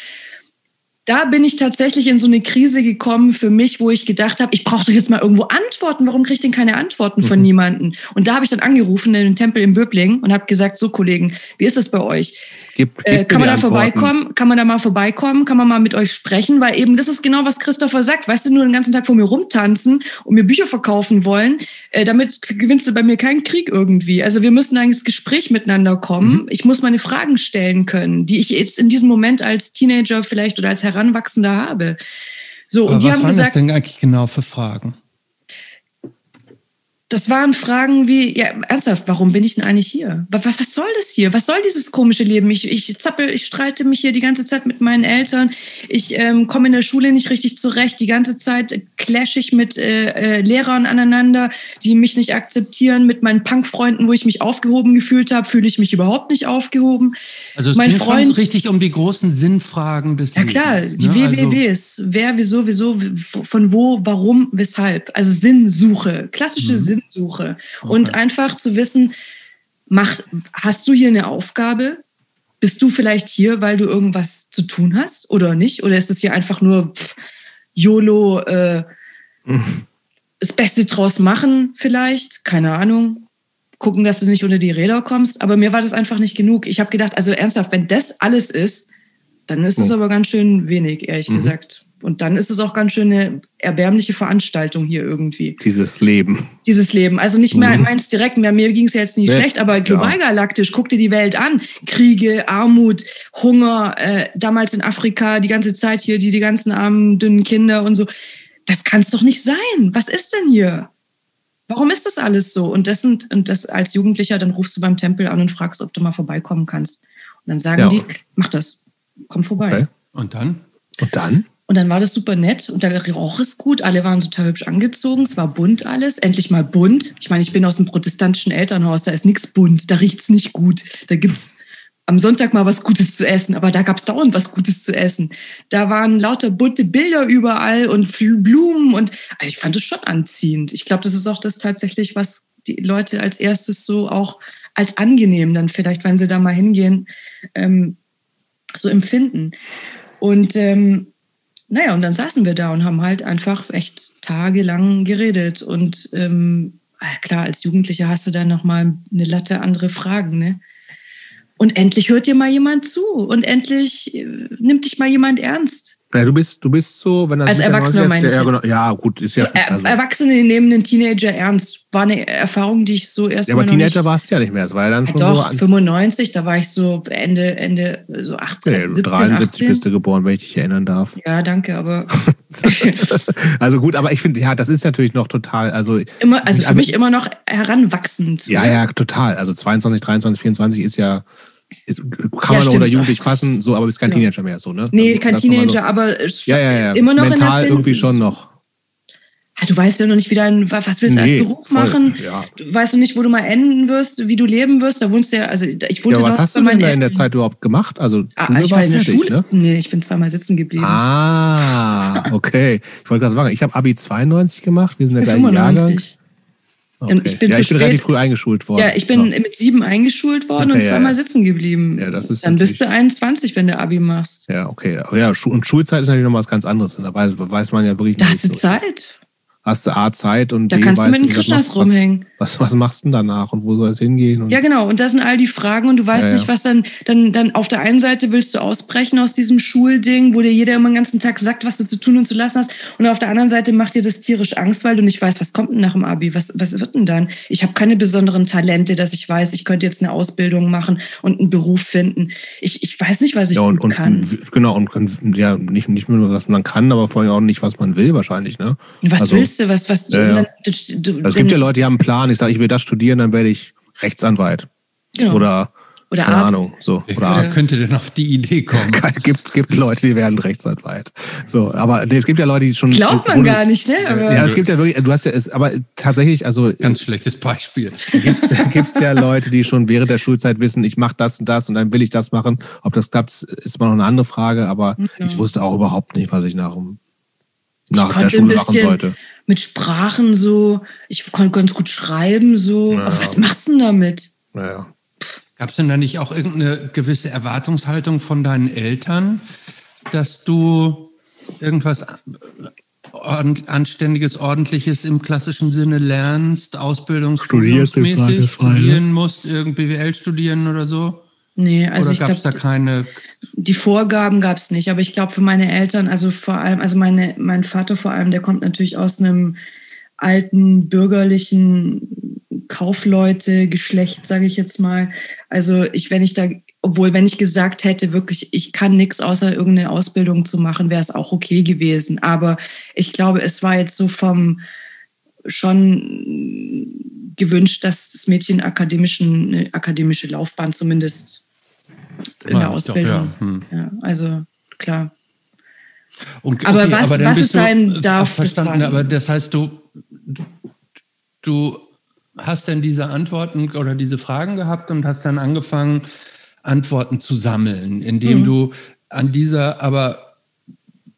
Speaker 3: da bin ich tatsächlich in so eine Krise gekommen für mich, wo ich gedacht habe, ich brauche doch jetzt mal irgendwo Antworten. Warum kriege ich denn keine Antworten von mhm. niemandem? Und da habe ich dann angerufen in den Tempel in Böblingen und habe gesagt, so Kollegen, wie ist das bei euch? Gib, gib äh, kann man da vorbeikommen? Kann man da mal vorbeikommen? Kann man mal mit euch sprechen? Weil eben das ist genau, was Christopher sagt. Weißt du, nur den ganzen Tag vor mir rumtanzen und mir Bücher verkaufen wollen, äh, damit gewinnst du bei mir keinen Krieg irgendwie. Also wir müssen eigentlich ins Gespräch miteinander kommen. Mhm. Ich muss meine Fragen stellen können, die ich jetzt in diesem Moment als Teenager vielleicht oder als Heranwachsender habe. So,
Speaker 2: Aber und die was haben waren gesagt, das denn eigentlich genau für Fragen?
Speaker 3: Das waren Fragen wie, ja, ernsthaft, warum bin ich denn eigentlich hier? Was, was soll das hier? Was soll dieses komische Leben? Ich, ich zappel, ich streite mich hier die ganze Zeit mit meinen Eltern. Ich ähm, komme in der Schule nicht richtig zurecht. Die ganze Zeit clash ich mit äh, äh, Lehrern aneinander, die mich nicht akzeptieren. Mit meinen Punkfreunden, wo ich mich aufgehoben gefühlt habe, fühle ich mich überhaupt nicht aufgehoben.
Speaker 2: Also es mein ging Freund, richtig um die großen Sinnfragen des
Speaker 3: Lebens. Ja klar, Lebens, die ne? WWWs. Also, Wer, wieso, wieso, von wo, warum, weshalb. Also Sinnsuche, klassische mhm. Sinn Sinnsuche okay. und einfach zu wissen, mach, hast du hier eine Aufgabe? Bist du vielleicht hier, weil du irgendwas zu tun hast oder nicht? Oder ist es hier einfach nur pff, YOLO, äh, mhm. das Beste draus machen vielleicht? Keine Ahnung. Gucken, dass du nicht unter die Räder kommst. Aber mir war das einfach nicht genug. Ich habe gedacht, also ernsthaft, wenn das alles ist, dann ist es mhm. aber ganz schön wenig, ehrlich mhm. gesagt. Und dann ist es auch ganz schön eine erbärmliche Veranstaltung hier irgendwie.
Speaker 1: Dieses Leben.
Speaker 3: Dieses Leben. Also nicht mehr mhm. meins direkt mehr. Mir ging es ja jetzt nicht nee. schlecht, aber global galaktisch, guck dir die Welt an. Kriege, Armut, Hunger, äh, damals in Afrika, die ganze Zeit hier, die, die ganzen armen, dünnen Kinder und so. Das kann es doch nicht sein. Was ist denn hier? Warum ist das alles so? Und das sind, und das als Jugendlicher, dann rufst du beim Tempel an und fragst, ob du mal vorbeikommen kannst. Und dann sagen ja. die, mach das, komm vorbei. Okay.
Speaker 2: Und dann?
Speaker 1: Und dann?
Speaker 3: Und dann war das super nett und da roch es gut. Alle waren total hübsch angezogen. Es war bunt alles. Endlich mal bunt. Ich meine, ich bin aus dem protestantischen Elternhaus. Da ist nichts bunt. Da riecht es nicht gut. Da gibt es am Sonntag mal was Gutes zu essen. Aber da gab es dauernd was Gutes zu essen. Da waren lauter bunte Bilder überall und Blumen. Und also ich fand es schon anziehend. Ich glaube, das ist auch das tatsächlich, was die Leute als erstes so auch als angenehm dann vielleicht, wenn sie da mal hingehen, ähm, so empfinden. Und ähm, naja, und dann saßen wir da und haben halt einfach echt tagelang geredet. Und ähm, ah, klar, als Jugendlicher hast du dann nochmal eine Latte andere Fragen, ne? Und endlich hört dir mal jemand zu und endlich äh, nimmt dich mal jemand ernst.
Speaker 1: Ja, du bist, du bist so, wenn das
Speaker 3: als Erwachsener meine ich.
Speaker 1: Ja, genau, ja, gut, ist ja. So,
Speaker 3: also. Erwachsene nehmen einen Teenager ernst. War eine Erfahrung, die ich so erst
Speaker 1: ja. Aber Teenager warst du ja nicht mehr. Das war ja dann schon
Speaker 3: Doch, so 95, da war ich so Ende, Ende, so 18. Okay, also 17,
Speaker 1: 73 18. bist du geboren, wenn ich dich erinnern darf.
Speaker 3: Ja, danke, aber.
Speaker 1: also gut, aber ich finde, ja, das ist natürlich noch total, also.
Speaker 3: Immer, also für mich immer noch heranwachsend.
Speaker 1: Ja, ja, total. Also 22, 23, 24 ist ja kann ja, man oder jugendlich fassen, so, aber bist kein ja. Teenager mehr, so, ne?
Speaker 3: Nee, also, kein Teenager, aber
Speaker 1: ja, ja, ja. immer noch mental irgendwie schon noch.
Speaker 3: Ja, du weißt ja noch nicht, wie dein, was willst du nee, als Beruf voll, machen? Ja. Du weißt noch nicht, wo du mal enden wirst, wie du leben wirst. Da wohnst du ja, also ich wohnte
Speaker 1: ja, was noch hast du denn da in der Zeit überhaupt gemacht? Also
Speaker 3: ah, Schule ich war in der fertig, Schule. Ne? Nee, ich bin zweimal sitzen geblieben.
Speaker 1: Ah, okay. Ich wollte gerade sagen, ich habe Abi 92 gemacht, wir sind der gleiche Jahrgang. Okay. Ich bin, ja, ich bin relativ früh eingeschult worden.
Speaker 3: Ja, ich bin ja. mit sieben eingeschult worden okay, und zweimal ja, sitzen geblieben.
Speaker 1: Ja, das ist
Speaker 3: Dann bist du 21, wenn du Abi machst.
Speaker 1: Ja, okay. Ja, und Schulzeit ist natürlich noch was ganz anderes. Da weiß, weiß man ja wirklich
Speaker 3: nicht. Da hast du Zeit.
Speaker 1: Hast du A Zeit und
Speaker 3: Da
Speaker 1: B,
Speaker 3: kannst du mit den Krishnas rumhängen.
Speaker 1: Was, was, was machst du denn danach und wo soll es hingehen?
Speaker 3: Ja, genau. Und das sind all die Fragen und du weißt
Speaker 1: Ja,
Speaker 3: nicht, was dann, dann, dann auf der einen Seite willst du ausbrechen aus diesem Schulding, wo dir jeder immer den ganzen Tag sagt, was du zu tun und zu lassen hast. Und auf der anderen Seite macht dir das tierisch Angst, weil du nicht weißt, was kommt denn nach dem Abi? Was, was wird denn dann? Ich habe keine besonderen Talente, dass ich weiß, ich könnte jetzt eine Ausbildung machen und einen Beruf finden. Ich, ich weiß nicht, was ich
Speaker 1: ja, und, und
Speaker 3: kann.
Speaker 1: genau, und ja, nicht, nicht nur, was man kann, aber vor allem auch nicht, was man will, wahrscheinlich. Ne?
Speaker 3: Was
Speaker 1: also-
Speaker 3: willst du? Was, was,
Speaker 1: Ja, ja.
Speaker 3: dann- du- du-
Speaker 1: Also es gibt ja Leute, die haben einen Plan. Ich sage, ich will das studieren, dann werde ich Rechtsanwalt.
Speaker 3: genau.
Speaker 1: Oder,
Speaker 3: Oder
Speaker 1: keine
Speaker 3: Arzt.
Speaker 1: Ahnung. So,
Speaker 2: Wer
Speaker 1: oder Arzt.
Speaker 2: könnte denn auf die Idee kommen?
Speaker 1: gibt, gibt Leute, die werden Rechtsanwalt. So, aber nee, es gibt ja Leute, die schon.
Speaker 3: Glaubt man
Speaker 1: du-
Speaker 3: gar nicht, ne? Aber
Speaker 1: Ja, es gibt ja wirklich, du hast ja, es, aber tatsächlich, also
Speaker 2: Ganz schlechtes Beispiel.
Speaker 1: gibt es ja Leute, die schon während der Schulzeit wissen, ich mache das und das und dann will ich das machen. Ob das klappt, ist mal noch eine andere Frage, aber
Speaker 3: Genau.
Speaker 1: ich wusste auch überhaupt nicht, was ich nach, dem- nach der
Speaker 3: konnte ein
Speaker 1: Schule machen
Speaker 3: bisschen-
Speaker 1: sollte.
Speaker 3: mit Sprachen so, ich konnte ganz gut schreiben so.
Speaker 1: Ja.
Speaker 3: Aber was machst du denn damit?
Speaker 1: Naja.
Speaker 2: Gab es denn da nicht auch irgendeine gewisse Erwartungshaltung von deinen Eltern, dass du irgendwas Anständiges, Ordentliches im klassischen Sinne lernst, Ausbildungs-
Speaker 1: Studierst
Speaker 2: studieren musst, irgendwie BWL studieren oder so?
Speaker 3: Nee, also
Speaker 2: oder
Speaker 3: ich
Speaker 2: gab es da
Speaker 3: glaube,
Speaker 2: keine
Speaker 3: die Vorgaben gab es nicht. Aber ich glaube, für meine Eltern, also vor allem, also meine, mein Vater vor allem, der kommt natürlich aus einem alten bürgerlichen Kaufleute-Geschlecht, sage ich jetzt mal. Also ich, wenn ich da, obwohl wenn ich gesagt hätte, wirklich, ich kann nichts außer irgendeine Ausbildung zu machen, wäre es auch okay gewesen. Aber ich glaube, es war jetzt so vom schon gewünscht, dass das Mädchen akademischen, eine akademische Laufbahn zumindest in
Speaker 2: Ja,
Speaker 3: der
Speaker 2: doch,
Speaker 3: Ausbildung.
Speaker 2: ja. Hm.
Speaker 3: Ja, also klar.
Speaker 2: Und,
Speaker 3: Aber was-
Speaker 2: dann
Speaker 3: was es sein
Speaker 2: äh,
Speaker 3: darf, das
Speaker 2: Verstanden,
Speaker 3: war-
Speaker 2: aber das heißt, du, du, du hast dann diese Antworten oder diese Fragen gehabt und hast dann angefangen, Antworten zu sammeln, indem
Speaker 3: Mhm.
Speaker 2: du an dieser, aber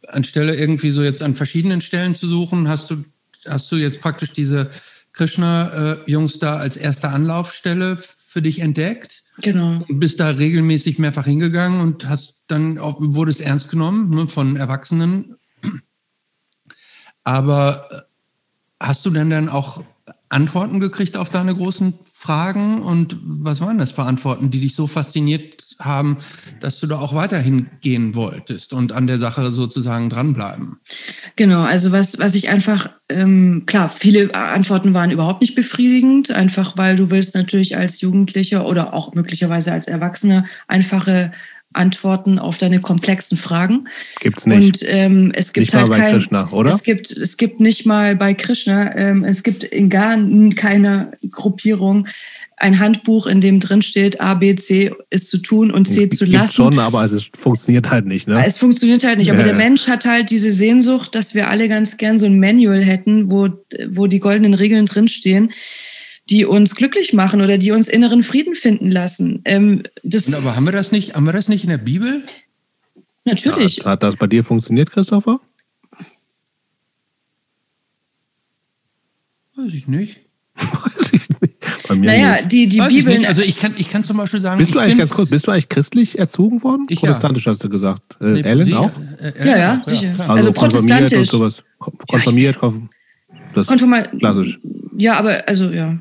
Speaker 2: anstelle irgendwie so jetzt an verschiedenen Stellen zu suchen, hast du, hast du jetzt praktisch diese Krishna-Jungs da als erste Anlaufstelle für dich entdeckt?
Speaker 3: Genau.
Speaker 2: und bist da regelmäßig mehrfach hingegangen und hast dann auch, wurde es ernst genommen ne, von Erwachsenen. Aber äh, hast du denn dann auch Antworten gekriegt auf deine großen Fragen? Und was waren das für Antworten, die dich so fasziniert haben, dass du da auch weiterhin gehen wolltest und an der Sache sozusagen dranbleiben?
Speaker 3: Genau, also was, was ich einfach, ähm, klar, viele Antworten waren überhaupt nicht befriedigend, einfach weil du willst natürlich als Jugendlicher oder auch möglicherweise als Erwachsener einfache Antworten auf deine komplexen Fragen.
Speaker 1: Gibt's nicht.
Speaker 3: Und ähm, es gibt
Speaker 1: Nicht mal
Speaker 3: halt
Speaker 1: bei
Speaker 3: kein,
Speaker 1: Krishna, oder?
Speaker 3: Es gibt, es gibt nicht mal bei Krishna, ähm, es gibt in gar keiner Gruppierung ein Handbuch, in dem drin steht, A, B, C ist zu tun und C zu
Speaker 1: Gibt
Speaker 3: lassen.
Speaker 1: schon, aber es funktioniert halt nicht. Ne?
Speaker 3: Es funktioniert halt nicht. Aber
Speaker 1: Ja,
Speaker 3: der. Mensch hat halt diese Sehnsucht, dass wir alle ganz gern so ein Manual hätten, wo, wo die goldenen Regeln drinstehen, die uns glücklich machen oder die uns inneren Frieden finden lassen. Ähm, das
Speaker 2: Und aber haben wir das nicht, haben wir das nicht in der Bibel?
Speaker 3: natürlich.
Speaker 1: Hat, hat das bei dir funktioniert, Christopher?
Speaker 2: Weiß ich nicht.
Speaker 1: Weiß ich nicht. Bei mir
Speaker 3: Naja,
Speaker 1: nicht.
Speaker 3: die, die
Speaker 2: Weiß ich
Speaker 3: Bibeln.
Speaker 2: Also ich kann, ich kann zum Beispiel sagen,
Speaker 1: Bist du
Speaker 2: ich
Speaker 1: eigentlich ganz kurz, bist du eigentlich christlich erzogen worden?
Speaker 2: Ich ja.
Speaker 1: Protestantisch hast du gesagt. Äh,
Speaker 2: Nee,
Speaker 1: Ellen
Speaker 2: sie-
Speaker 1: auch?
Speaker 2: äh,
Speaker 3: Ja, ja,
Speaker 2: auch,
Speaker 3: sicher. Also
Speaker 1: konfirmiert
Speaker 3: protestantisch.
Speaker 1: Und sowas. Kon- Konfirmiert, konf das
Speaker 3: Konformal,
Speaker 1: klassisch.
Speaker 3: Ja, aber also ja.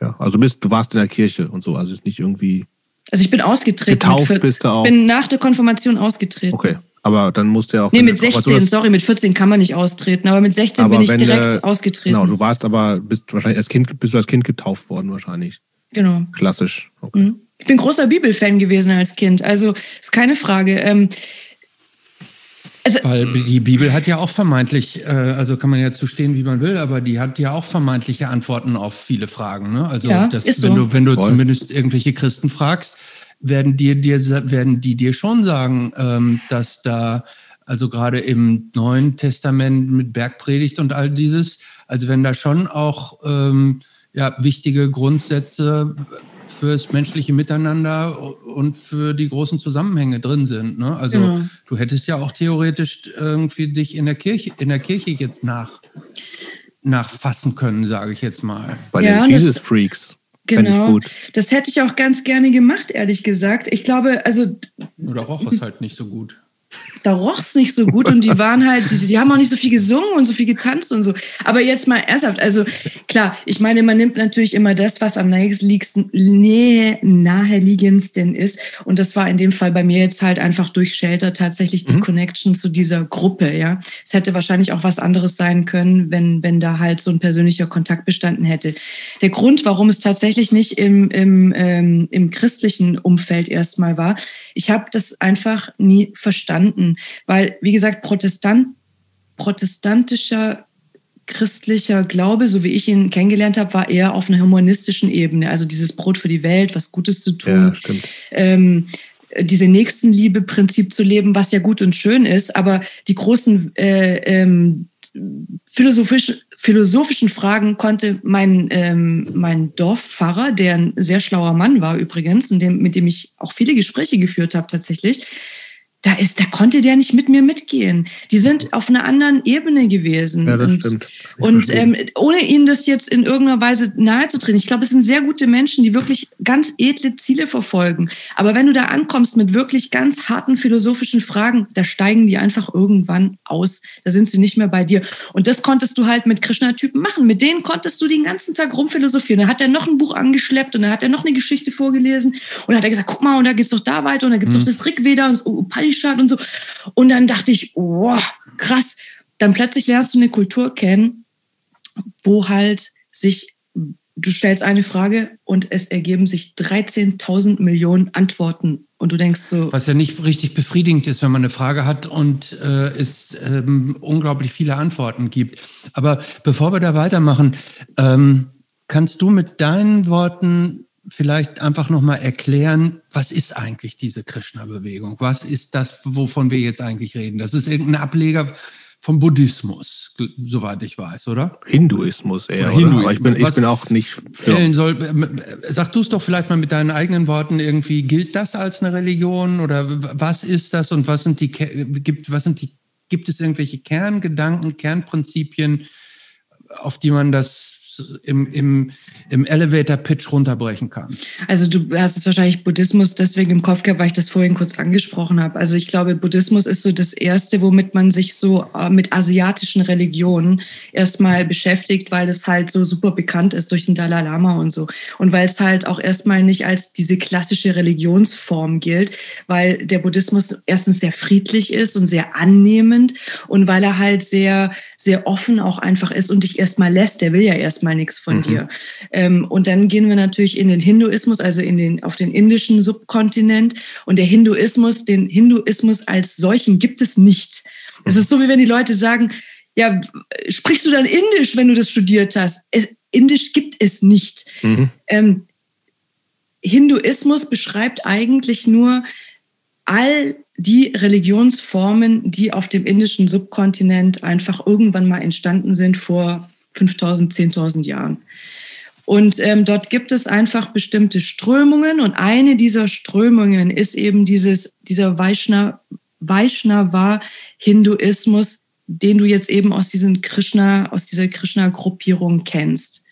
Speaker 1: Ja, also bist, du warst in der Kirche und so, also ist nicht irgendwie
Speaker 3: Also ich bin ausgetreten.
Speaker 1: getauft
Speaker 3: vier-
Speaker 1: bist du auch.
Speaker 3: bin nach der Konfirmation ausgetreten.
Speaker 1: Okay, aber dann musst du ja auch.
Speaker 3: Nee, mit
Speaker 1: du- aber du
Speaker 3: 16,
Speaker 1: hast-
Speaker 3: sorry, mit 14 kann man nicht austreten, aber mit 16
Speaker 1: Aber
Speaker 3: bin ich direkt
Speaker 1: äh,
Speaker 3: ausgetreten.
Speaker 1: Genau, du warst aber, bist wahrscheinlich als Kind, bist du als Kind getauft worden, wahrscheinlich.
Speaker 3: genau.
Speaker 1: Klassisch. Okay.
Speaker 3: Mhm. Ich bin großer Bibelfan gewesen als Kind, also ist keine Frage. Ähm, also,
Speaker 2: Weil die Bibel hat ja auch vermeintlich, äh, also kann man ja zu stehen, wie man will, aber die hat ja auch vermeintliche Antworten auf viele Fragen. Ne? Also
Speaker 3: Ja,
Speaker 2: das,
Speaker 3: ist
Speaker 2: wenn
Speaker 3: so.
Speaker 2: du, wenn du
Speaker 1: Voll.
Speaker 2: zumindest irgendwelche Christen fragst, werden dir, dir werden die dir schon sagen, ähm, dass da also gerade im Neuen Testament mit Bergpredigt und all dieses, also wenn da schon auch ähm, ja, wichtige Grundsätze fürs menschliche Miteinander und für die großen Zusammenhänge drin sind. Ne? Also
Speaker 3: Genau.
Speaker 2: du hättest ja auch theoretisch irgendwie dich in der Kirche, in der Kirche jetzt nach, nachfassen können, sage ich jetzt mal.
Speaker 1: Bei
Speaker 3: Ja,
Speaker 1: den Jesus Freaks.
Speaker 3: Genau.
Speaker 1: gut.
Speaker 3: Das hätte ich auch ganz gerne gemacht, ehrlich gesagt. Ich glaube, also
Speaker 2: Oder roch es halt nicht so gut.
Speaker 3: Da roch es nicht so gut und die waren halt, die, die, haben auch nicht so viel gesungen und so viel getanzt und so. Aber jetzt mal ernsthaft, also klar, ich meine, man nimmt natürlich immer das, was am nächsten, nähe, naheliegendsten ist. Und das war in dem Fall bei mir jetzt halt einfach durch Shelter tatsächlich die mhm. Connection zu dieser Gruppe, ja. Es hätte wahrscheinlich auch was anderes sein können, wenn, wenn da halt so ein persönlicher Kontakt bestanden hätte. Der Grund, warum es tatsächlich nicht im, im, ähm, im christlichen Umfeld erstmal war, ich habe das einfach nie verstanden, weil, wie gesagt, Protestant, protestantischer christlicher Glaube, so wie ich ihn kennengelernt habe, war eher auf einer humanistischen Ebene. Also dieses Brot für die Welt, was Gutes zu tun. Ja, stimmt. Ähm, diese Nächstenliebe-Prinzip zu leben, was ja gut und schön ist, aber die großen äh, ähm, philosophisch, philosophischen Fragen konnte mein, ähm, mein Dorfpfarrer, der ein sehr schlauer Mann war übrigens und dem, mit dem ich auch viele Gespräche geführt habe tatsächlich, da ist, da konnte der nicht mit mir mitgehen. Die sind auf einer anderen Ebene gewesen.
Speaker 1: Ja, das und, stimmt.
Speaker 3: Ich und ähm, ohne ihnen das jetzt in irgendeiner Weise nahezutreten, ich glaube, es sind sehr gute Menschen, die wirklich ganz edle Ziele verfolgen. Aber wenn du da ankommst mit wirklich ganz harten philosophischen Fragen, da steigen die einfach irgendwann aus. Da sind sie nicht mehr bei dir. Und das konntest du halt mit Krishna-Typen machen. Mit denen konntest du den ganzen Tag rumphilosophieren. Da hat er noch ein Buch angeschleppt und dann hat er noch eine Geschichte vorgelesen und dann hat er gesagt, guck mal, und da geht's doch da weiter und da gibt's mhm. doch das Rigveda und das Upanishad und so. Und dann dachte ich, wow, krass. Dann plötzlich lernst du eine Kultur kennen, wo halt sich, du stellst eine Frage und es ergeben sich 13.000 Millionen Antworten. Und du denkst so.
Speaker 2: Was ja nicht richtig befriedigend ist, wenn man eine Frage hat und äh, es ähm, unglaublich viele Antworten gibt. Aber bevor wir da weitermachen, ähm, kannst du mit deinen Worten vielleicht einfach nochmal erklären, was ist eigentlich diese Krishna-Bewegung? Was ist das, wovon wir jetzt eigentlich reden? Das ist irgendein Ableger vom Buddhismus, soweit ich weiß, oder?
Speaker 1: Hinduismus eher. Oder Hinduismus. Aber ich bin, ich bin auch nicht
Speaker 2: für. Soll, sag du es doch vielleicht mal mit deinen eigenen Worten irgendwie, gilt das als eine Religion oder was ist das und was sind die, gibt, was sind die, gibt es irgendwelche Kerngedanken, Kernprinzipien, auf die man das im, im, im Elevator-Pitch runterbrechen kann.
Speaker 3: Also du hast jetzt wahrscheinlich Buddhismus deswegen im Kopf gehabt, weil ich das vorhin kurz angesprochen habe. Also ich glaube, Buddhismus ist so das Erste, womit man sich so äh, mit asiatischen Religionen erstmal beschäftigt, weil es halt so super bekannt ist durch den Dalai Lama und so. Und weil es halt auch erstmal nicht als diese klassische Religionsform gilt, weil der Buddhismus erstens sehr friedlich ist und sehr annehmend und weil er halt sehr, sehr offen auch einfach ist und dich erstmal lässt. Der will ja erstmal mal nichts von mhm. dir. Ähm, und dann gehen wir natürlich in den Hinduismus, also in den, auf den indischen Subkontinent. Und der Hinduismus, den Hinduismus als solchen gibt es nicht. Es ist so, wie wenn die Leute sagen, ja, sprichst du dann Indisch, wenn du das studiert hast? Es, Indisch gibt es nicht. Mhm. Ähm, Hinduismus beschreibt eigentlich nur all die Religionsformen, die auf dem indischen Subkontinent einfach irgendwann mal entstanden sind vor 5000, 10.000 Jahren. Und ähm, dort gibt es einfach bestimmte Strömungen und eine dieser Strömungen ist eben dieses, dieser Vaishnav, Vaishnava-Hinduismus, den du jetzt eben aus diesen Krishna, aus dieser Krishna-Gruppierung kennst.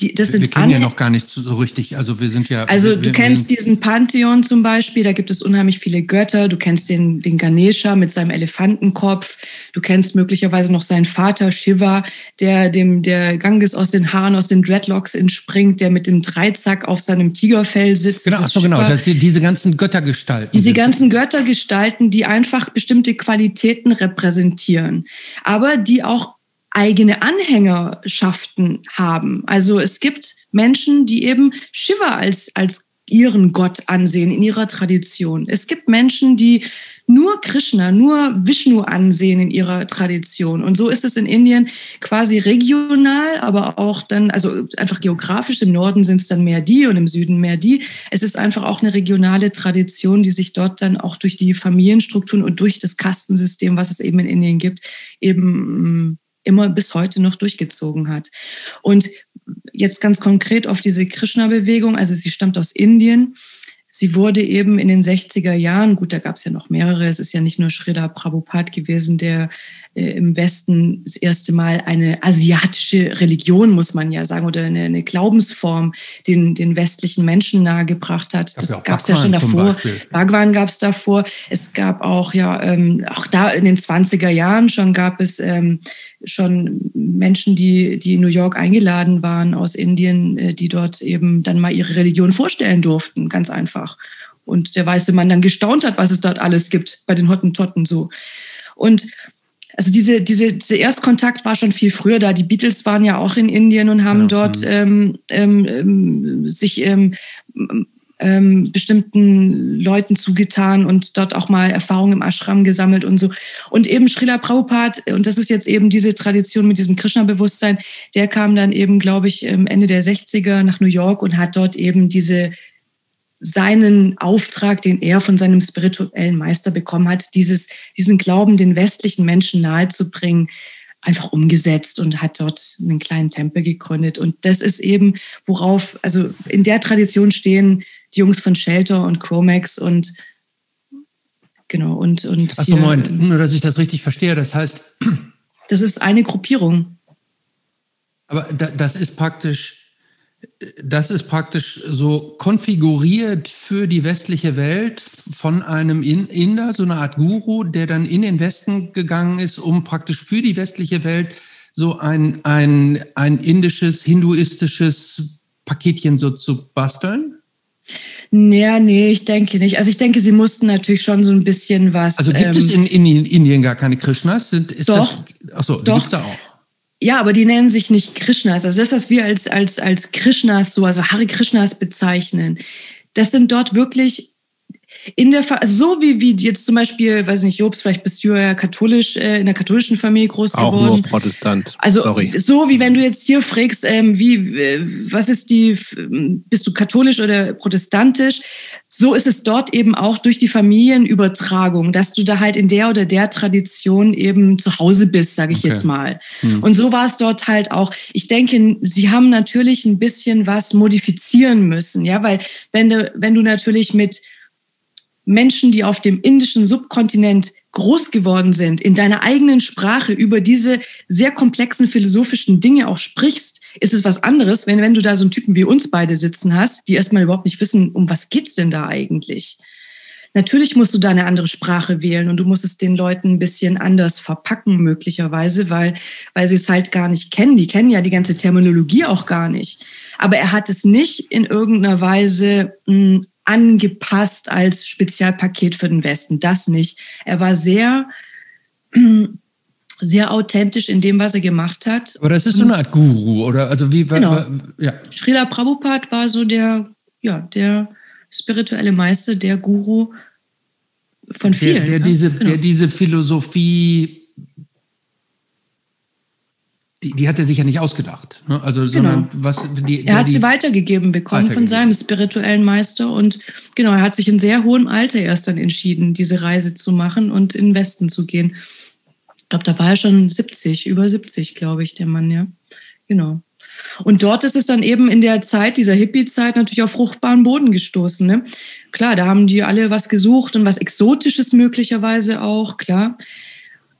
Speaker 2: Die, das sind wir kennen ja noch gar nicht so richtig. Also wir sind ja.
Speaker 3: Also
Speaker 2: wir,
Speaker 3: du kennst diesen Pantheon zum Beispiel, da gibt es unheimlich viele Götter. Du kennst den, den Ganesha mit seinem Elefantenkopf. Du kennst möglicherweise noch seinen Vater Shiva, der dem der Ganges aus den Haaren, aus den Dreadlocks entspringt, der mit dem Dreizack auf seinem Tigerfell sitzt.
Speaker 2: Genau, ach so, genau. Das, diese ganzen Göttergestalten.
Speaker 3: Diese ganzen Göttergestalten, die einfach bestimmte Qualitäten repräsentieren, aber die auch eigene Anhängerschaften haben. Also es gibt Menschen, die eben Shiva als, als ihren Gott ansehen in ihrer Tradition. Es gibt Menschen, die nur Krishna, nur Vishnu ansehen in ihrer Tradition. Und so ist es in Indien quasi regional, aber auch dann, also einfach geografisch. Im Norden sind es dann mehr die und im Süden mehr die. Es ist einfach auch eine regionale Tradition, die sich dort dann auch durch die Familienstrukturen und durch das Kastensystem, was es eben in Indien gibt, eben immer bis heute noch durchgezogen hat. Und jetzt ganz konkret auf diese Krishna-Bewegung, also sie stammt aus Indien. Sie wurde eben in den 60er Jahren, gut, da gab es ja noch mehrere, es ist ja nicht nur Srila Prabhupada gewesen, der im Westen das erste Mal eine asiatische Religion, muss man ja sagen, oder eine, eine Glaubensform den, den westlichen Menschen nahegebracht hat. Das ja gab es ja schon davor. Bhagwan gab es davor. Es gab auch ja ähm, auch da in den 20er Jahren schon gab es ähm, schon Menschen, die, die in New York eingeladen waren aus Indien, äh, die dort eben dann mal ihre Religion vorstellen durften, ganz einfach. Und der weiße Mann dann gestaunt hat, was es dort alles gibt bei den Hottentotten so. Und also diese, diese, dieser Erstkontakt war schon viel früher da. Die Beatles waren ja auch in Indien und haben ja, dort mhm. ähm, ähm, ähm, sich ähm, ähm, bestimmten Leuten zugetan und dort auch mal Erfahrungen im Ashram gesammelt und so. Und eben Srila Prabhupada, und das ist jetzt eben diese Tradition mit diesem Krishna-Bewusstsein, der kam dann eben, glaube ich, Ende der 60er nach New York und hat dort eben diese seinen Auftrag, den er von seinem spirituellen Meister bekommen hat, dieses, diesen Glauben den westlichen Menschen nahezubringen, einfach umgesetzt und hat dort einen kleinen Tempel gegründet. Und das ist eben, worauf, also in der Tradition stehen die Jungs von Shelter und Chromax und genau und und
Speaker 2: Achso, Moment, nur dass ich das richtig verstehe. Das heißt,
Speaker 3: das ist eine Gruppierung.
Speaker 2: Aber das ist praktisch das ist praktisch so konfiguriert für die westliche Welt von einem Inder, so eine Art Guru, der dann in den Westen gegangen ist, um praktisch für die westliche Welt so ein, ein, ein indisches, hinduistisches Paketchen so zu basteln?
Speaker 3: Ja, nee, ich denke nicht. Also ich denke, sie mussten natürlich schon so ein bisschen was.
Speaker 2: Also gibt ähm, es in, in, Indien gar keine Krishnas? Sind,
Speaker 3: ist doch.
Speaker 2: Das, achso, die gibt es ja auch.
Speaker 3: Ja, aber die nennen sich nicht Krishnas. Also das, was wir als, als, als Krishnas so, also Hare Krishnas bezeichnen, das sind dort wirklich in der, also so wie, wie jetzt zum Beispiel, weiß nicht, Jobs, vielleicht bist du ja katholisch, äh, in der katholischen Familie groß
Speaker 1: Auch
Speaker 3: geworden.
Speaker 1: Auch nur Protestant.
Speaker 3: Also Sorry. so wie wenn du jetzt hier fragst, ähm, wie, äh, was ist die, bist du katholisch oder protestantisch? So ist es dort eben auch durch die Familienübertragung, dass du da halt in der oder der Tradition eben zu Hause bist, sage ich okay. jetzt mal. Hm. Und so war es dort halt auch. Ich denke, sie haben natürlich ein bisschen was modifizieren müssen, ja, weil wenn du, wenn du natürlich mit Menschen, die auf dem indischen Subkontinent groß geworden sind, in deiner eigenen Sprache über diese sehr komplexen philosophischen Dinge auch sprichst, ist es was anderes, wenn, wenn du da so einen Typen wie uns beide sitzen hast, die erstmal überhaupt nicht wissen, um was geht's denn da eigentlich? Natürlich musst du da eine andere Sprache wählen und du musst es den Leuten ein bisschen anders verpacken, möglicherweise, weil, weil sie es halt gar nicht kennen. Die kennen ja die ganze Terminologie auch gar nicht. Aber er hat es nicht in irgendeiner Weise mh, hm, angepasst als Spezialpaket für den Westen. Das nicht. Er war sehr, sehr authentisch in dem, was er gemacht hat.
Speaker 2: Aber das ist so eine Art Guru, oder? Also wie
Speaker 3: genau. war, ja. Srila Prabhupada war so der, ja, der spirituelle Meister, der Guru von vielen.
Speaker 2: Der, der, diese, genau. der diese Philosophie die, die hat er sich ja nicht ausgedacht. Ne? Also, genau. sondern was
Speaker 3: die, Er hat sie weitergegeben bekommen weitergegeben. von seinem spirituellen Meister und genau, er hat sich in sehr hohem Alter erst dann entschieden, diese Reise zu machen und in den Westen zu gehen. Ich glaube, da war er schon 70, über 70, glaube ich, der Mann, ja. Genau. Und dort ist es dann eben in der Zeit, dieser Hippie-Zeit, natürlich auf fruchtbaren Boden gestoßen. Ne? Klar, da haben die alle was gesucht und was Exotisches möglicherweise auch, klar.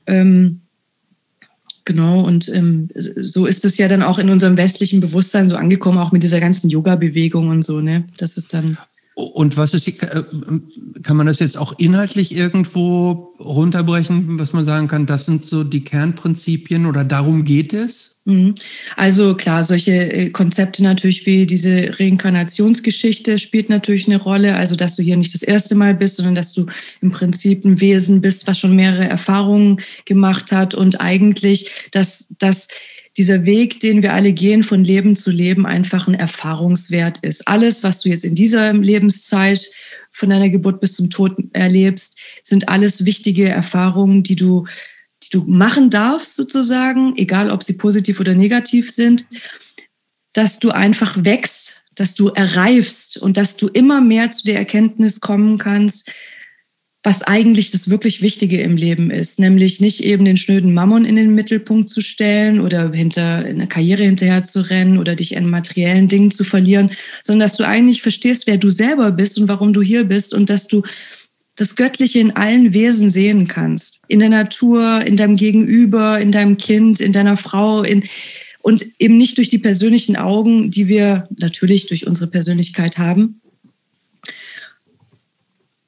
Speaker 3: Ähm, Genau, und ähm, so ist es ja dann auch in unserem westlichen Bewusstsein so angekommen, auch mit dieser ganzen Yoga-Bewegung und so, ne? Das ist dann.
Speaker 2: Und was ist, äh, kann man das jetzt auch inhaltlich irgendwo runterbrechen, was man sagen kann, das sind so die Kernprinzipien oder darum geht es?
Speaker 3: Mhm. Also klar, solche äh, Konzepte natürlich wie diese Reinkarnationsgeschichte spielt natürlich eine Rolle. Also dass du hier nicht das erste Mal bist, sondern dass du im Prinzip ein Wesen bist, was schon mehrere Erfahrungen gemacht hat und eigentlich, dass, dass dieser Weg, den wir alle gehen, von Leben zu Leben, einfach ein Erfahrungswert ist. Alles, was du jetzt in dieser Lebenszeit von deiner Geburt bis zum Tod erlebst, sind alles wichtige Erfahrungen, die du die du machen darfst, sozusagen, egal ob sie positiv oder negativ sind, dass du einfach wächst, dass du erreifst und dass du immer mehr zu der Erkenntnis kommen kannst, was eigentlich das wirklich Wichtige im Leben ist, nämlich nicht eben den schnöden Mammon in den Mittelpunkt zu stellen oder hinter einer Karriere hinterher zu rennen oder dich in materiellen Dingen zu verlieren, sondern dass du eigentlich verstehst, wer du selber bist und warum du hier bist und dass du das Göttliche in allen Wesen sehen kannst. In der Natur, in deinem Gegenüber, in deinem Kind, in deiner Frau, in, und eben nicht durch die persönlichen Augen, die wir natürlich durch unsere Persönlichkeit haben,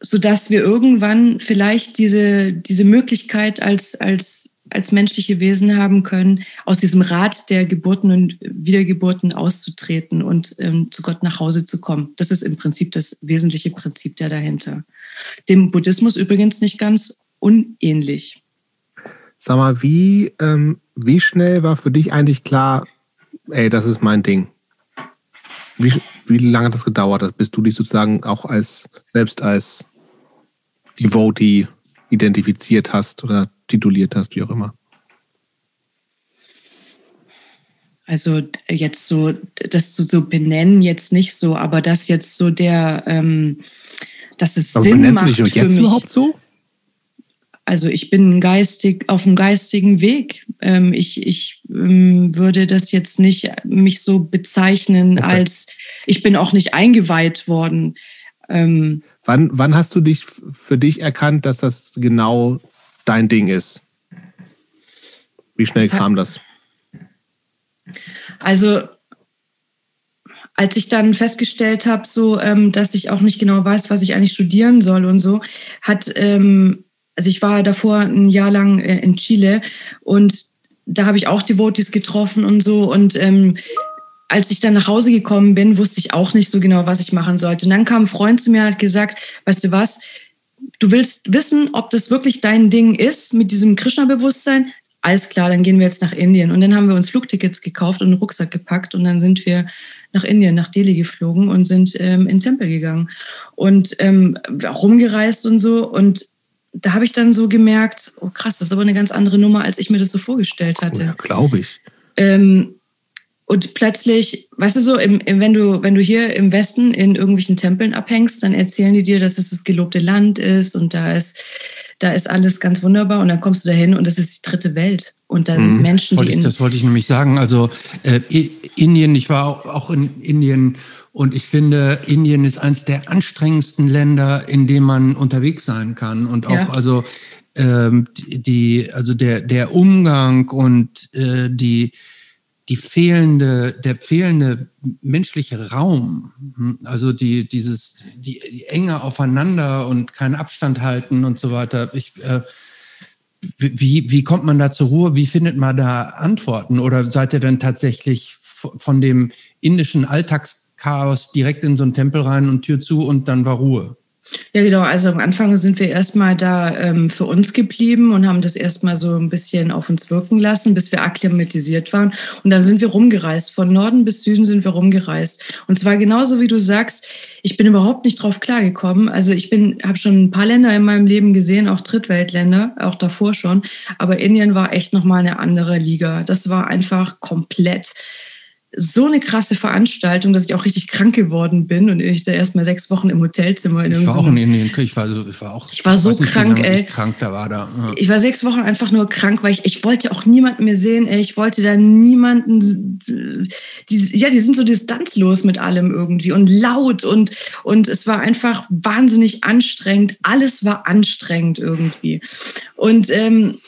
Speaker 3: sodass wir irgendwann vielleicht diese, diese Möglichkeit als, als, als menschliche Wesen haben können, aus diesem Rad der Geburten und Wiedergeburten auszutreten und ähm, zu Gott nach Hause zu kommen. Das ist im Prinzip das wesentliche Prinzip der dahinter. Dem Buddhismus übrigens nicht ganz unähnlich.
Speaker 1: Sag mal, wie, ähm, wie schnell war für dich eigentlich klar, ey, das ist mein Ding? Wie, wie lange hat das gedauert, bis du dich sozusagen auch als selbst als Devotee identifiziert hast oder tituliert hast, wie auch immer?
Speaker 3: Also jetzt so, das zu so benennen jetzt nicht so, aber das jetzt so der, ähm, dass es aber Sinn macht
Speaker 1: du dich für jetzt mich. überhaupt so?
Speaker 3: Also ich bin geistig auf dem geistigen Weg. Ähm, ich ich ähm, würde das jetzt nicht mich so bezeichnen okay. als ich bin auch nicht eingeweiht worden.
Speaker 1: Ähm, wann, wann hast du dich für dich erkannt, dass das genau dein Ding ist? Wie schnell das kam das?
Speaker 3: Also als ich dann festgestellt habe, so, ähm, dass ich auch nicht genau weiß, was ich eigentlich studieren soll und so, hat ähm, also ich war davor ein Jahr lang äh, in Chile und da habe ich auch Devotees getroffen und so. Und ähm, als ich dann nach Hause gekommen bin, wusste ich auch nicht so genau, was ich machen sollte. Und dann kam ein Freund zu mir und hat gesagt, weißt du was, du willst wissen, ob das wirklich dein Ding ist mit diesem Krishna-Bewusstsein? Alles klar, dann gehen wir jetzt nach Indien. Und dann haben wir uns Flugtickets gekauft und einen Rucksack gepackt und dann sind wir nach Indien, nach Delhi geflogen und sind ähm, in den Tempel gegangen und ähm, rumgereist und so. Und da habe ich dann so gemerkt, oh krass, das ist aber eine ganz andere Nummer, als ich mir das so vorgestellt hatte. Oh ja,
Speaker 1: glaube ich.
Speaker 3: Ähm, und plötzlich, weißt du so, im, wenn du wenn du hier im Westen in irgendwelchen Tempeln abhängst, dann erzählen die dir, dass es das gelobte Land ist und da ist da ist alles ganz wunderbar und dann kommst du dahin und das ist die dritte Welt und da sind mhm, Menschen,
Speaker 2: die
Speaker 3: ich,
Speaker 2: das wollte ich nämlich sagen. Also äh, Indien, ich war auch, in Indien und ich finde, Indien ist eines der anstrengendsten Länder, in dem man unterwegs sein kann. Und auch, ja. also, ähm, die, also der, der Umgang und äh, die, die fehlende, der fehlende menschliche Raum, hm, also die, dieses, die, die enge aufeinander und keinen Abstand halten und so weiter. Ich, äh, wie, wie kommt man da zur Ruhe? Wie findet man da Antworten? Oder seid ihr dann tatsächlich von dem indischen Alltags Chaos direkt in so einen Tempel rein und Tür zu und dann war Ruhe.
Speaker 3: Ja, genau. Also am Anfang sind wir erstmal da ähm, für uns geblieben und haben das erstmal so ein bisschen auf uns wirken lassen, bis wir akklimatisiert waren. Und dann sind wir rumgereist. Von Norden bis Süden sind wir rumgereist. Und zwar genauso wie du sagst, ich bin überhaupt nicht drauf klargekommen. Also ich bin, habe schon ein paar Länder in meinem Leben gesehen, auch Drittweltländer, auch davor schon. Aber Indien war echt nochmal eine andere Liga. Das war einfach komplett so eine krasse Veranstaltung, dass ich auch richtig krank geworden bin und ich da erst mal sechs Wochen im Hotelzimmer in
Speaker 2: Ich war auch in Indien, ich war, so, ich war auch.
Speaker 3: Ich war so krank, ey.
Speaker 2: Ich krank da war da.
Speaker 3: Ja. Ich war sechs Wochen einfach nur krank, weil ich, ich wollte auch niemanden mehr sehen, ey. Ich wollte da niemanden, die, ja, die sind so distanzlos mit allem irgendwie und laut und, und es war einfach wahnsinnig anstrengend. Alles war anstrengend irgendwie. Und, ähm,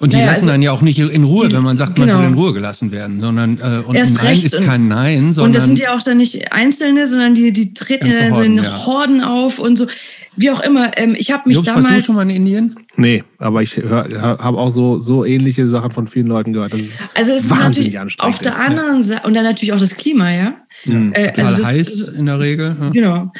Speaker 2: und die naja, lassen also, dann ja auch nicht in Ruhe, wenn man sagt, genau. man will in Ruhe gelassen werden, sondern äh, und Erst Nein ist kein Nein, sondern.
Speaker 3: Und das sind ja auch dann nicht Einzelne, sondern die, die treten ja so in ja. Horden auf und so. Wie auch immer, ähm, ich habe mich Jobs, damals. Warst
Speaker 2: du schon mal in Indien?
Speaker 1: Nee, aber ich habe auch so, so ähnliche Sachen von vielen Leuten gehört. Das ist
Speaker 3: also es wahnsinnig ist anstrengend. Auf der ist, anderen Seite, und dann natürlich auch das Klima, ja.
Speaker 2: Mhm. Äh, also das, heiß in der Regel.
Speaker 3: Ja. Genau.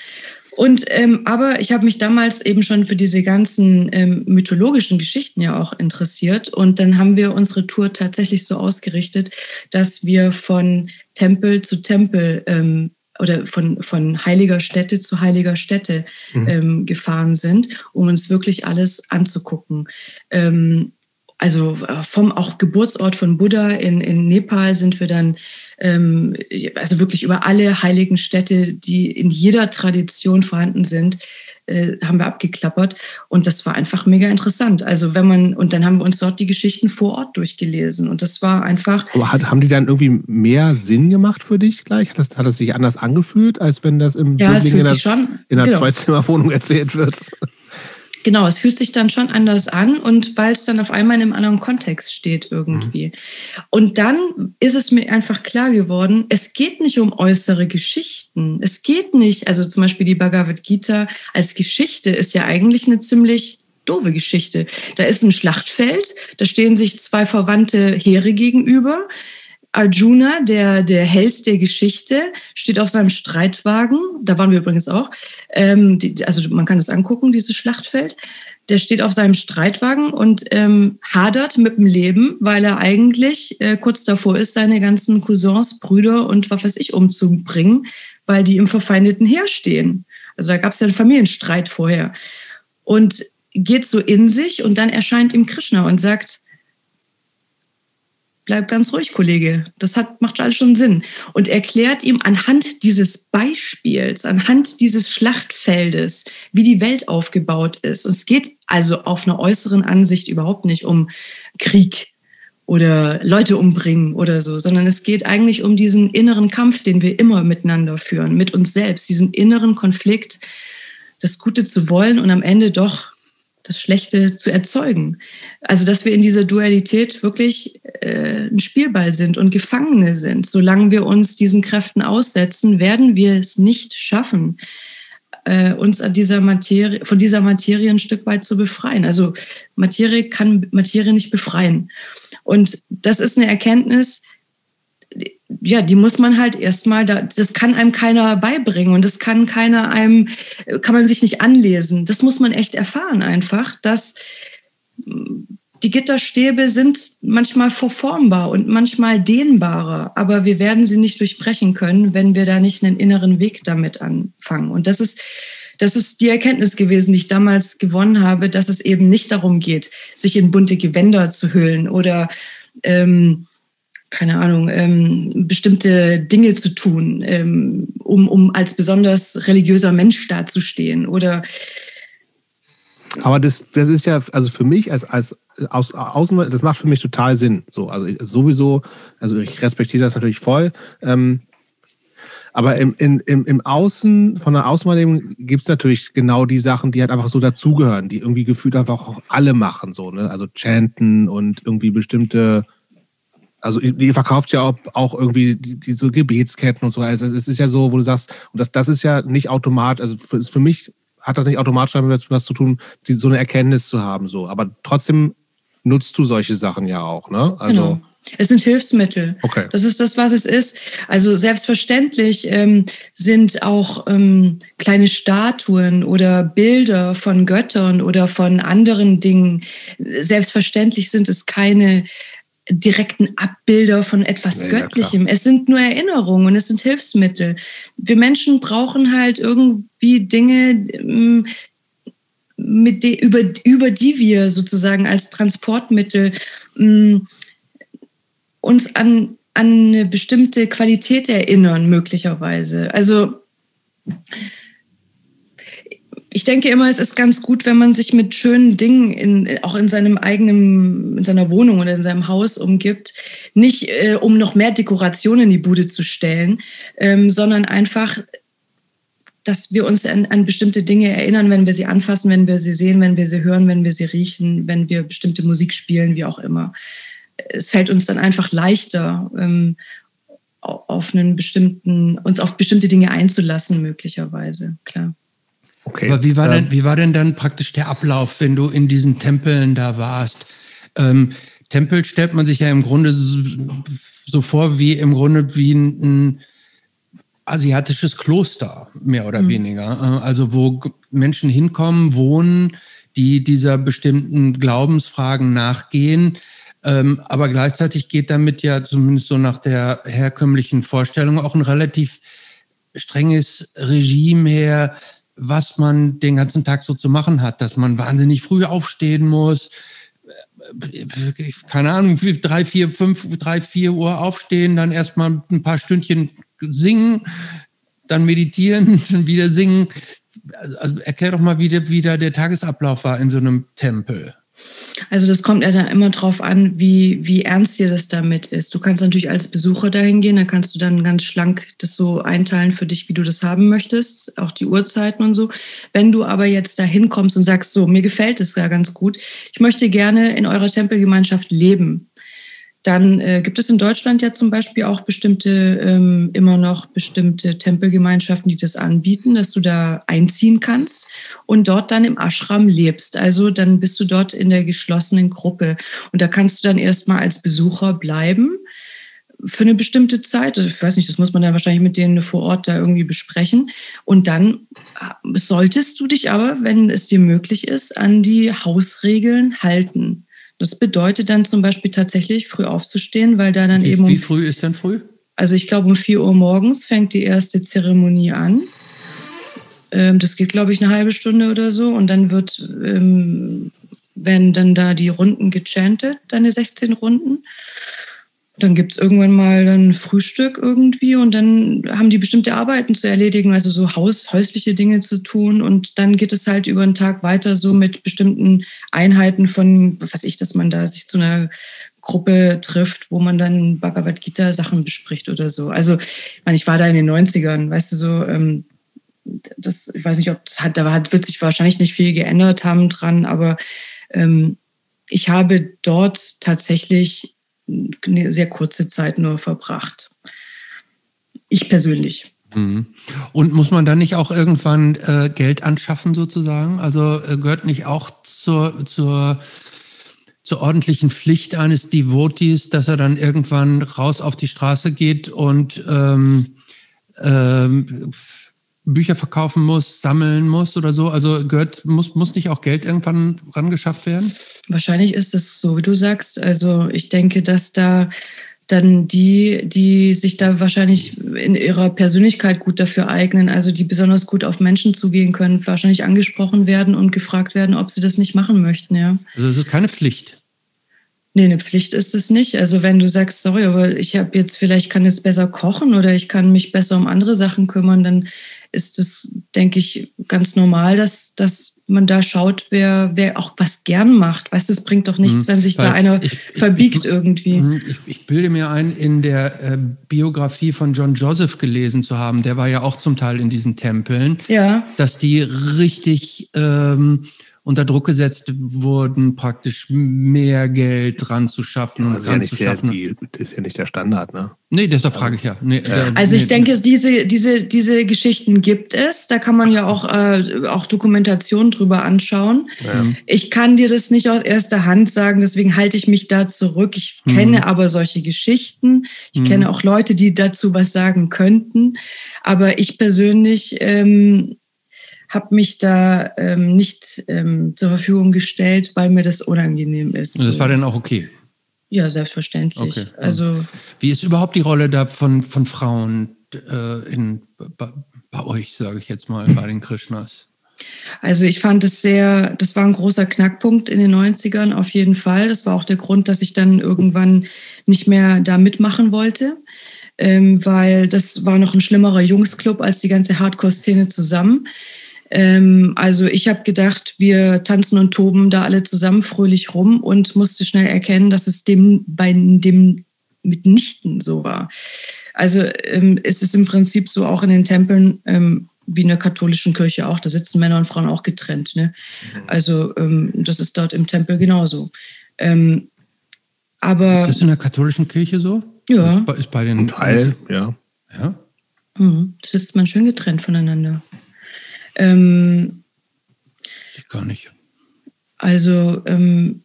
Speaker 3: Und ähm, aber ich habe mich damals eben schon für diese ganzen ähm, mythologischen Geschichten ja auch interessiert. Und dann haben wir unsere Tour tatsächlich so ausgerichtet, dass wir von Tempel zu Tempel ähm, oder von, von heiliger Stätte zu heiliger Stätte mhm. ähm, gefahren sind, um uns wirklich alles anzugucken. Ähm, also äh, vom auch Geburtsort von Buddha in, in Nepal sind wir dann ähm, also wirklich über alle heiligen Städte, die in jeder Tradition vorhanden sind, äh, haben wir abgeklappert und das war einfach mega interessant. Also wenn man und dann haben wir uns dort die Geschichten vor Ort durchgelesen und das war einfach.
Speaker 1: Aber hat, haben die dann irgendwie mehr Sinn gemacht für dich gleich? Hat das, hat das sich anders angefühlt, als wenn das im
Speaker 3: ja, in
Speaker 1: einer, in einer genau. Zweizimmerwohnung erzählt wird?
Speaker 3: Genau, es fühlt sich dann schon anders an und weil es dann auf einmal in einem anderen Kontext steht irgendwie. Mhm. Und dann ist es mir einfach klar geworden, es geht nicht um äußere Geschichten. Es geht nicht, also zum Beispiel die Bhagavad Gita als Geschichte ist ja eigentlich eine ziemlich doofe Geschichte. Da ist ein Schlachtfeld, da stehen sich zwei verwandte Heere gegenüber. Arjuna, der, der Held der Geschichte, steht auf seinem Streitwagen, da waren wir übrigens auch, ähm, die, also man kann das angucken, dieses Schlachtfeld. Der steht auf seinem Streitwagen und ähm, hadert mit dem Leben, weil er eigentlich äh, kurz davor ist, seine ganzen Cousins, Brüder und was weiß ich umzubringen, weil die im verfeindeten Heer stehen. Also da gab es ja einen Familienstreit vorher. Und geht so in sich und dann erscheint ihm Krishna und sagt, bleib ganz ruhig, Kollege. Das hat, macht alles schon Sinn. Und erklärt ihm anhand dieses Beispiels, anhand dieses Schlachtfeldes, wie die Welt aufgebaut ist. Und es geht also auf einer äußeren Ansicht überhaupt nicht um Krieg oder Leute umbringen oder so, sondern es geht eigentlich um diesen inneren Kampf, den wir immer miteinander führen, mit uns selbst, diesen inneren Konflikt, das Gute zu wollen und am Ende doch das Schlechte zu erzeugen. Also dass wir in dieser Dualität wirklich äh, ein Spielball sind und Gefangene sind. Solange wir uns diesen Kräften aussetzen, werden wir es nicht schaffen, äh, uns an dieser Materie, von dieser Materie ein Stück weit zu befreien. Also Materie kann Materie nicht befreien. Und das ist eine Erkenntnis, ja, die muss man halt erstmal, das kann einem keiner beibringen und das kann keiner einem, kann man sich nicht anlesen. Das muss man echt erfahren einfach, dass die Gitterstäbe sind manchmal verformbar und manchmal dehnbarer, aber wir werden sie nicht durchbrechen können, wenn wir da nicht einen inneren Weg damit anfangen. Und das ist, das ist die Erkenntnis gewesen, die ich damals gewonnen habe, dass es eben nicht darum geht, sich in bunte Gewänder zu hüllen oder ähm, keine Ahnung, ähm, bestimmte Dinge zu tun, ähm, um, um als besonders religiöser Mensch dazustehen oder
Speaker 1: aber das, das ist ja, also für mich als, als aus, außen, das macht für mich total Sinn. So, also sowieso, also ich respektiere das natürlich voll. Ähm, aber im, im, im Außen, von der Außenwahrnehmung gibt es natürlich genau die Sachen, die halt einfach so dazugehören, die irgendwie gefühlt einfach auch alle machen, so, ne? Also chanten und irgendwie bestimmte also ihr verkauft ja auch, irgendwie diese Gebetsketten und so. Also es ist ja so, wo du sagst, und das, das ist ja nicht automatisch, also für, für mich hat das nicht automatisch damit was zu tun, die, so eine Erkenntnis zu haben. So. Aber trotzdem nutzt du solche Sachen ja auch, ne?
Speaker 3: Also genau. Es sind Hilfsmittel.
Speaker 1: Okay.
Speaker 3: Das ist das, was es ist. Also selbstverständlich ähm, sind auch ähm, kleine Statuen oder Bilder von Göttern oder von anderen Dingen. Selbstverständlich sind es keine direkten Abbilder von etwas nee, Göttlichem. Ja, es sind nur Erinnerungen und es sind Hilfsmittel. Wir Menschen brauchen halt irgendwie Dinge, ähm, mit de, über, über die wir sozusagen als Transportmittel ähm, uns an, an eine bestimmte Qualität erinnern, möglicherweise. Also ich denke immer, es ist ganz gut, wenn man sich mit schönen Dingen in, auch in seinem eigenen, in seiner Wohnung oder in seinem Haus umgibt. Nicht, äh, um noch mehr Dekoration in die Bude zu stellen, ähm, sondern einfach, dass wir uns an, an, bestimmte Dinge erinnern, wenn wir sie anfassen, wenn wir sie sehen, wenn wir sie hören, wenn wir sie riechen, wenn wir bestimmte Musik spielen, wie auch immer. Es fällt uns dann einfach leichter, ähm, auf einen bestimmten, uns auf bestimmte Dinge einzulassen, möglicherweise, klar.
Speaker 2: Okay. Aber wie war, denn, ähm. wie war denn dann praktisch der Ablauf, wenn du in diesen Tempeln da warst? Ähm, Tempel stellt man sich ja im Grunde so vor wie im Grunde wie ein, ein asiatisches Kloster, mehr oder mhm. weniger. Äh, also wo Menschen hinkommen, wohnen, die dieser bestimmten Glaubensfragen nachgehen. Ähm, aber gleichzeitig geht damit ja zumindest so nach der herkömmlichen Vorstellung auch ein relativ strenges Regime her, was man den ganzen Tag so zu machen hat, dass man wahnsinnig früh aufstehen muss, keine Ahnung, drei, vier, fünf, drei, vier Uhr aufstehen, dann erstmal ein paar Stündchen singen, dann meditieren, dann wieder singen. Also erklär doch mal, wie, der, wie da der Tagesablauf war in so einem Tempel.
Speaker 3: Also das kommt ja dann immer drauf an, wie, wie ernst dir das damit ist. Du kannst natürlich als Besucher dahin gehen, da kannst du dann ganz schlank das so einteilen für dich, wie du das haben möchtest, auch die Uhrzeiten und so. Wenn du aber jetzt dahin kommst und sagst, so, mir gefällt es ja ganz gut, ich möchte gerne in eurer Tempelgemeinschaft leben, dann äh, gibt es in Deutschland ja zum Beispiel auch bestimmte, ähm, immer noch bestimmte Tempelgemeinschaften, die das anbieten, dass du da einziehen kannst und dort dann im Ashram lebst. Also dann bist du dort in der geschlossenen Gruppe und da kannst du dann erstmal als Besucher bleiben für eine bestimmte Zeit. Also ich weiß nicht, das muss man dann wahrscheinlich mit denen vor Ort da irgendwie besprechen. Und dann äh, solltest du dich aber, wenn es dir möglich ist, an die Hausregeln halten. Das bedeutet dann zum Beispiel tatsächlich früh aufzustehen, weil da dann
Speaker 2: wie,
Speaker 3: eben.
Speaker 2: Wie früh ist denn früh?
Speaker 3: Also ich glaube, um 4 Uhr morgens fängt die erste Zeremonie an. Ähm, das geht, glaube ich, eine halbe Stunde oder so. Und dann wird, ähm, werden dann da die Runden gechantet, deine 16 Runden. Dann gibt es irgendwann mal ein Frühstück irgendwie und dann haben die bestimmte Arbeiten zu erledigen, also so Haus, häusliche Dinge zu tun. Und dann geht es halt über den Tag weiter so mit bestimmten Einheiten von, was ich, dass man da sich zu einer Gruppe trifft, wo man dann Bhagavad Gita Sachen bespricht oder so. Also, ich meine, ich war da in den 90ern, weißt du so, ähm, das, ich weiß nicht, ob das hat, da hat, wird sich wahrscheinlich nicht viel geändert haben dran, aber ähm, ich habe dort tatsächlich eine sehr kurze Zeit nur verbracht. Ich persönlich.
Speaker 2: Mhm. Und muss man dann nicht auch irgendwann äh, Geld anschaffen sozusagen? Also äh, gehört nicht auch zur, zur, zur ordentlichen Pflicht eines Devotees, dass er dann irgendwann raus auf die Straße geht und ähm, ähm, Bücher verkaufen muss, sammeln muss oder so? Also gehört, muss, muss nicht auch Geld irgendwann rangeschafft werden?
Speaker 3: Wahrscheinlich ist es so, wie du sagst. Also ich denke, dass da dann die, die sich da wahrscheinlich in ihrer Persönlichkeit gut dafür eignen, also die besonders gut auf Menschen zugehen können, wahrscheinlich angesprochen werden und gefragt werden, ob sie das nicht machen möchten, ja.
Speaker 2: Also es ist keine Pflicht.
Speaker 3: Nee, eine Pflicht ist es nicht. Also wenn du sagst, sorry, aber ich habe jetzt vielleicht kann es besser kochen oder ich kann mich besser um andere Sachen kümmern, dann ist es, denke ich, ganz normal, dass, dass man da schaut, wer, wer auch was gern macht. Weißt du, es bringt doch nichts, mhm. wenn sich da einer ich, verbiegt ich, irgendwie.
Speaker 2: Mhm, ich, ich, bilde mir ein, in der äh, Biografie von John Joseph gelesen zu haben, der war ja auch zum Teil in diesen Tempeln,
Speaker 3: ja.
Speaker 2: dass die richtig ähm, unter Druck gesetzt wurden, praktisch mehr Geld dran zu schaffen und
Speaker 1: das ist, ja nicht der, die, das ist ja nicht der Standard, ne?
Speaker 2: Nee, deshalb frage ich ja. Nee,
Speaker 3: ja. Also ich nee, denke, diese, diese, diese Geschichten gibt es. Da kann man ja auch, äh, auch Dokumentation drüber anschauen. Ja. Ich kann dir das nicht aus erster Hand sagen, deswegen halte ich mich da zurück. Ich mhm. kenne aber solche Geschichten. Ich mhm. kenne auch Leute, die dazu was sagen könnten. Aber ich persönlich ähm, habe mich da ähm, nicht ähm, zur Verfügung gestellt, weil mir das unangenehm ist.
Speaker 2: Und das war dann auch okay?
Speaker 3: Ja, selbstverständlich. Okay. Also,
Speaker 2: Wie ist überhaupt die Rolle da von, von Frauen äh, in, bei, bei euch, sage ich jetzt mal, bei den Krishnas?
Speaker 3: Also ich fand es sehr, das war ein großer Knackpunkt in den 90ern auf jeden Fall. Das war auch der Grund, dass ich dann irgendwann nicht mehr da mitmachen wollte, ähm, weil das war noch ein schlimmerer Jungsclub als die ganze Hardcore-Szene zusammen. Ähm, also ich habe gedacht, wir tanzen und toben da alle zusammen fröhlich rum und musste schnell erkennen, dass es dem bei dem mitnichten so war. Also ähm, ist es im Prinzip so auch in den Tempeln ähm, wie in der katholischen Kirche auch. Da sitzen Männer und Frauen auch getrennt. Ne? Mhm. Also ähm, das ist dort im Tempel genauso. Ähm, aber
Speaker 2: ist das in der katholischen Kirche so?
Speaker 3: Ja.
Speaker 2: Ist bei, ist bei den
Speaker 1: Teil, ja.
Speaker 2: Ja.
Speaker 3: Mhm. Da sitzt man schön getrennt voneinander. Ähm,
Speaker 2: ich gar nicht.
Speaker 3: Also ähm,